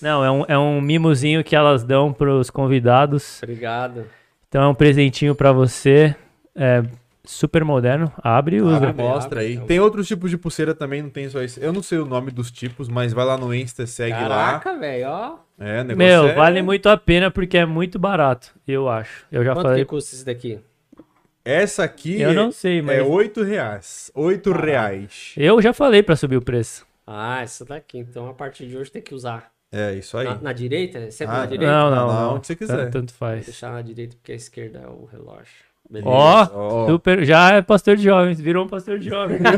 Não, é um, é um mimozinho que elas dão pros convidados. obrigado. Então é um presentinho pra você. É super moderno. Abre e usa. Abre, mostra abre. aí. Tem outros tipos de pulseira também, não tem só esse. Eu não sei o nome dos tipos, mas vai lá no Insta, segue lá. Caraca, velho, ó. É, o negócio Meu, é- vale muito a pena porque é muito barato, eu acho. Eu já Quanto falei. que custa esse daqui? Essa aqui Eu não sei, mas é 8 reais. 8 reais. eu já falei pra subir o preço. Ah, essa daqui. Então a partir de hoje tem que usar. É, isso aí. Na, na direita? É Sempre Ah, na direita? Não, não, Não, onde você quiser. Tanto Vou faz. deixar na direita porque a esquerda é o relógio. Beleza. Ó, Ó. super, já é pastor de jovens, virou um pastor de jovens. *laughs*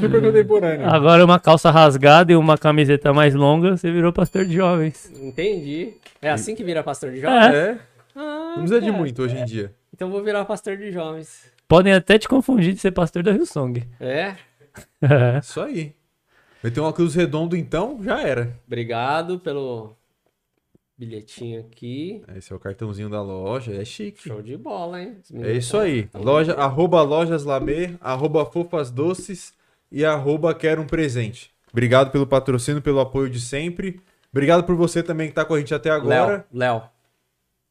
Super contemporâneo. Agora uma calça rasgada e uma camiseta mais longa, você virou pastor de jovens. Entendi. É assim que vira pastor de jovens? É, Ah, não precisa de cara. muito hoje em dia. Então vou virar pastor de jovens. Podem até te confundir de ser pastor da Hillsong. É? É. Isso aí. Vai ter um óculos redondo, então, já era. Obrigado pelo bilhetinho aqui. Esse é o cartãozinho da loja, é chique. Show de bola, hein? É isso aí. Loja, arroba lojas Lamê, arroba fofas doces e arroba quero um presente. Obrigado pelo patrocínio, pelo apoio de sempre. Obrigado por você também que tá com a gente até agora. Léo. Léo.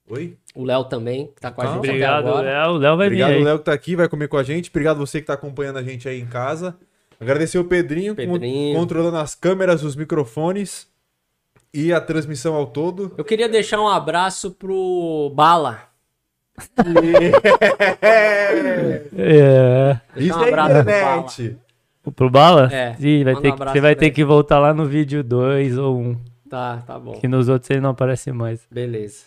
Oi? O Léo também, que tá com a gente Obrigado, agora. Léo. O Léo vai Obrigado, vir aí. Léo, que tá aqui, vai comer com a gente. Obrigado você que tá acompanhando a gente aí em casa. Agradecer o Pedrinho, con- Pedrinho. controlando as câmeras, os microfones e a transmissão ao todo. Eu queria deixar um abraço pro Bala. *laughs* É. Isso um é abraço pro internet. Pro Bala? É, Ih, vai ter um que- você vai ter que voltar lá no vídeo 2 ou 1. Um, Tá, tá bom. que nos outros ele não aparece mais. Beleza.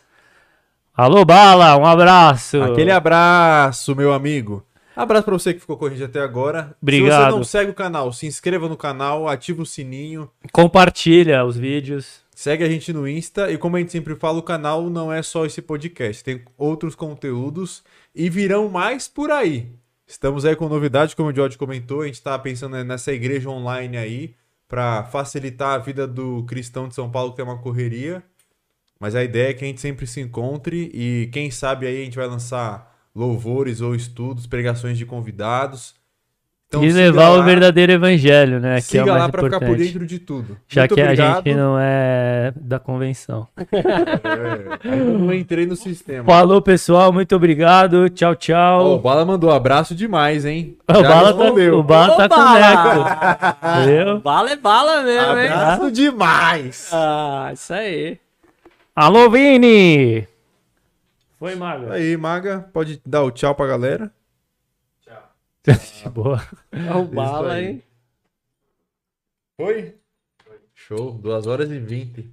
Alô, Bala, um abraço. Aquele abraço, meu amigo. Abraço pra você que ficou com a gente até agora. Se Obrigado. você não segue o canal, se inscreva no canal, ativa o sininho, Compartilha os vídeos. segue a gente no Insta. E como a gente sempre fala, o canal não é só esse podcast, tem outros conteúdos e virão mais por aí. Estamos aí com novidade, como o George comentou, a gente tá pensando nessa igreja online aí para facilitar a vida do cristão de São Paulo que tem uma correria. Mas a ideia é que a gente sempre se encontre e quem sabe aí a gente vai lançar louvores ou estudos, pregações de convidados. Então, e levar lá, o verdadeiro evangelho, né? Que é Siga o mais lá para ficar por dentro de tudo. Já Muito que obrigado. a gente não é da convenção. *laughs* É, ainda não entrei no sistema. Falou, pessoal. Muito obrigado. Tchau, Ó, o tchau. Bala mandou abraço demais, hein? o, Já Bala tá, respondeu. o Bala tá com Bala! neco. *laughs* Bala é bala mesmo, hein? Abraço demais! Ah, isso aí. Alô, Vini! Foi, Maga. Aí, Maga, pode dar o tchau pra galera. *laughs* Boa. É o bala, aí. hein? Foi? Show, 2 horas e 20.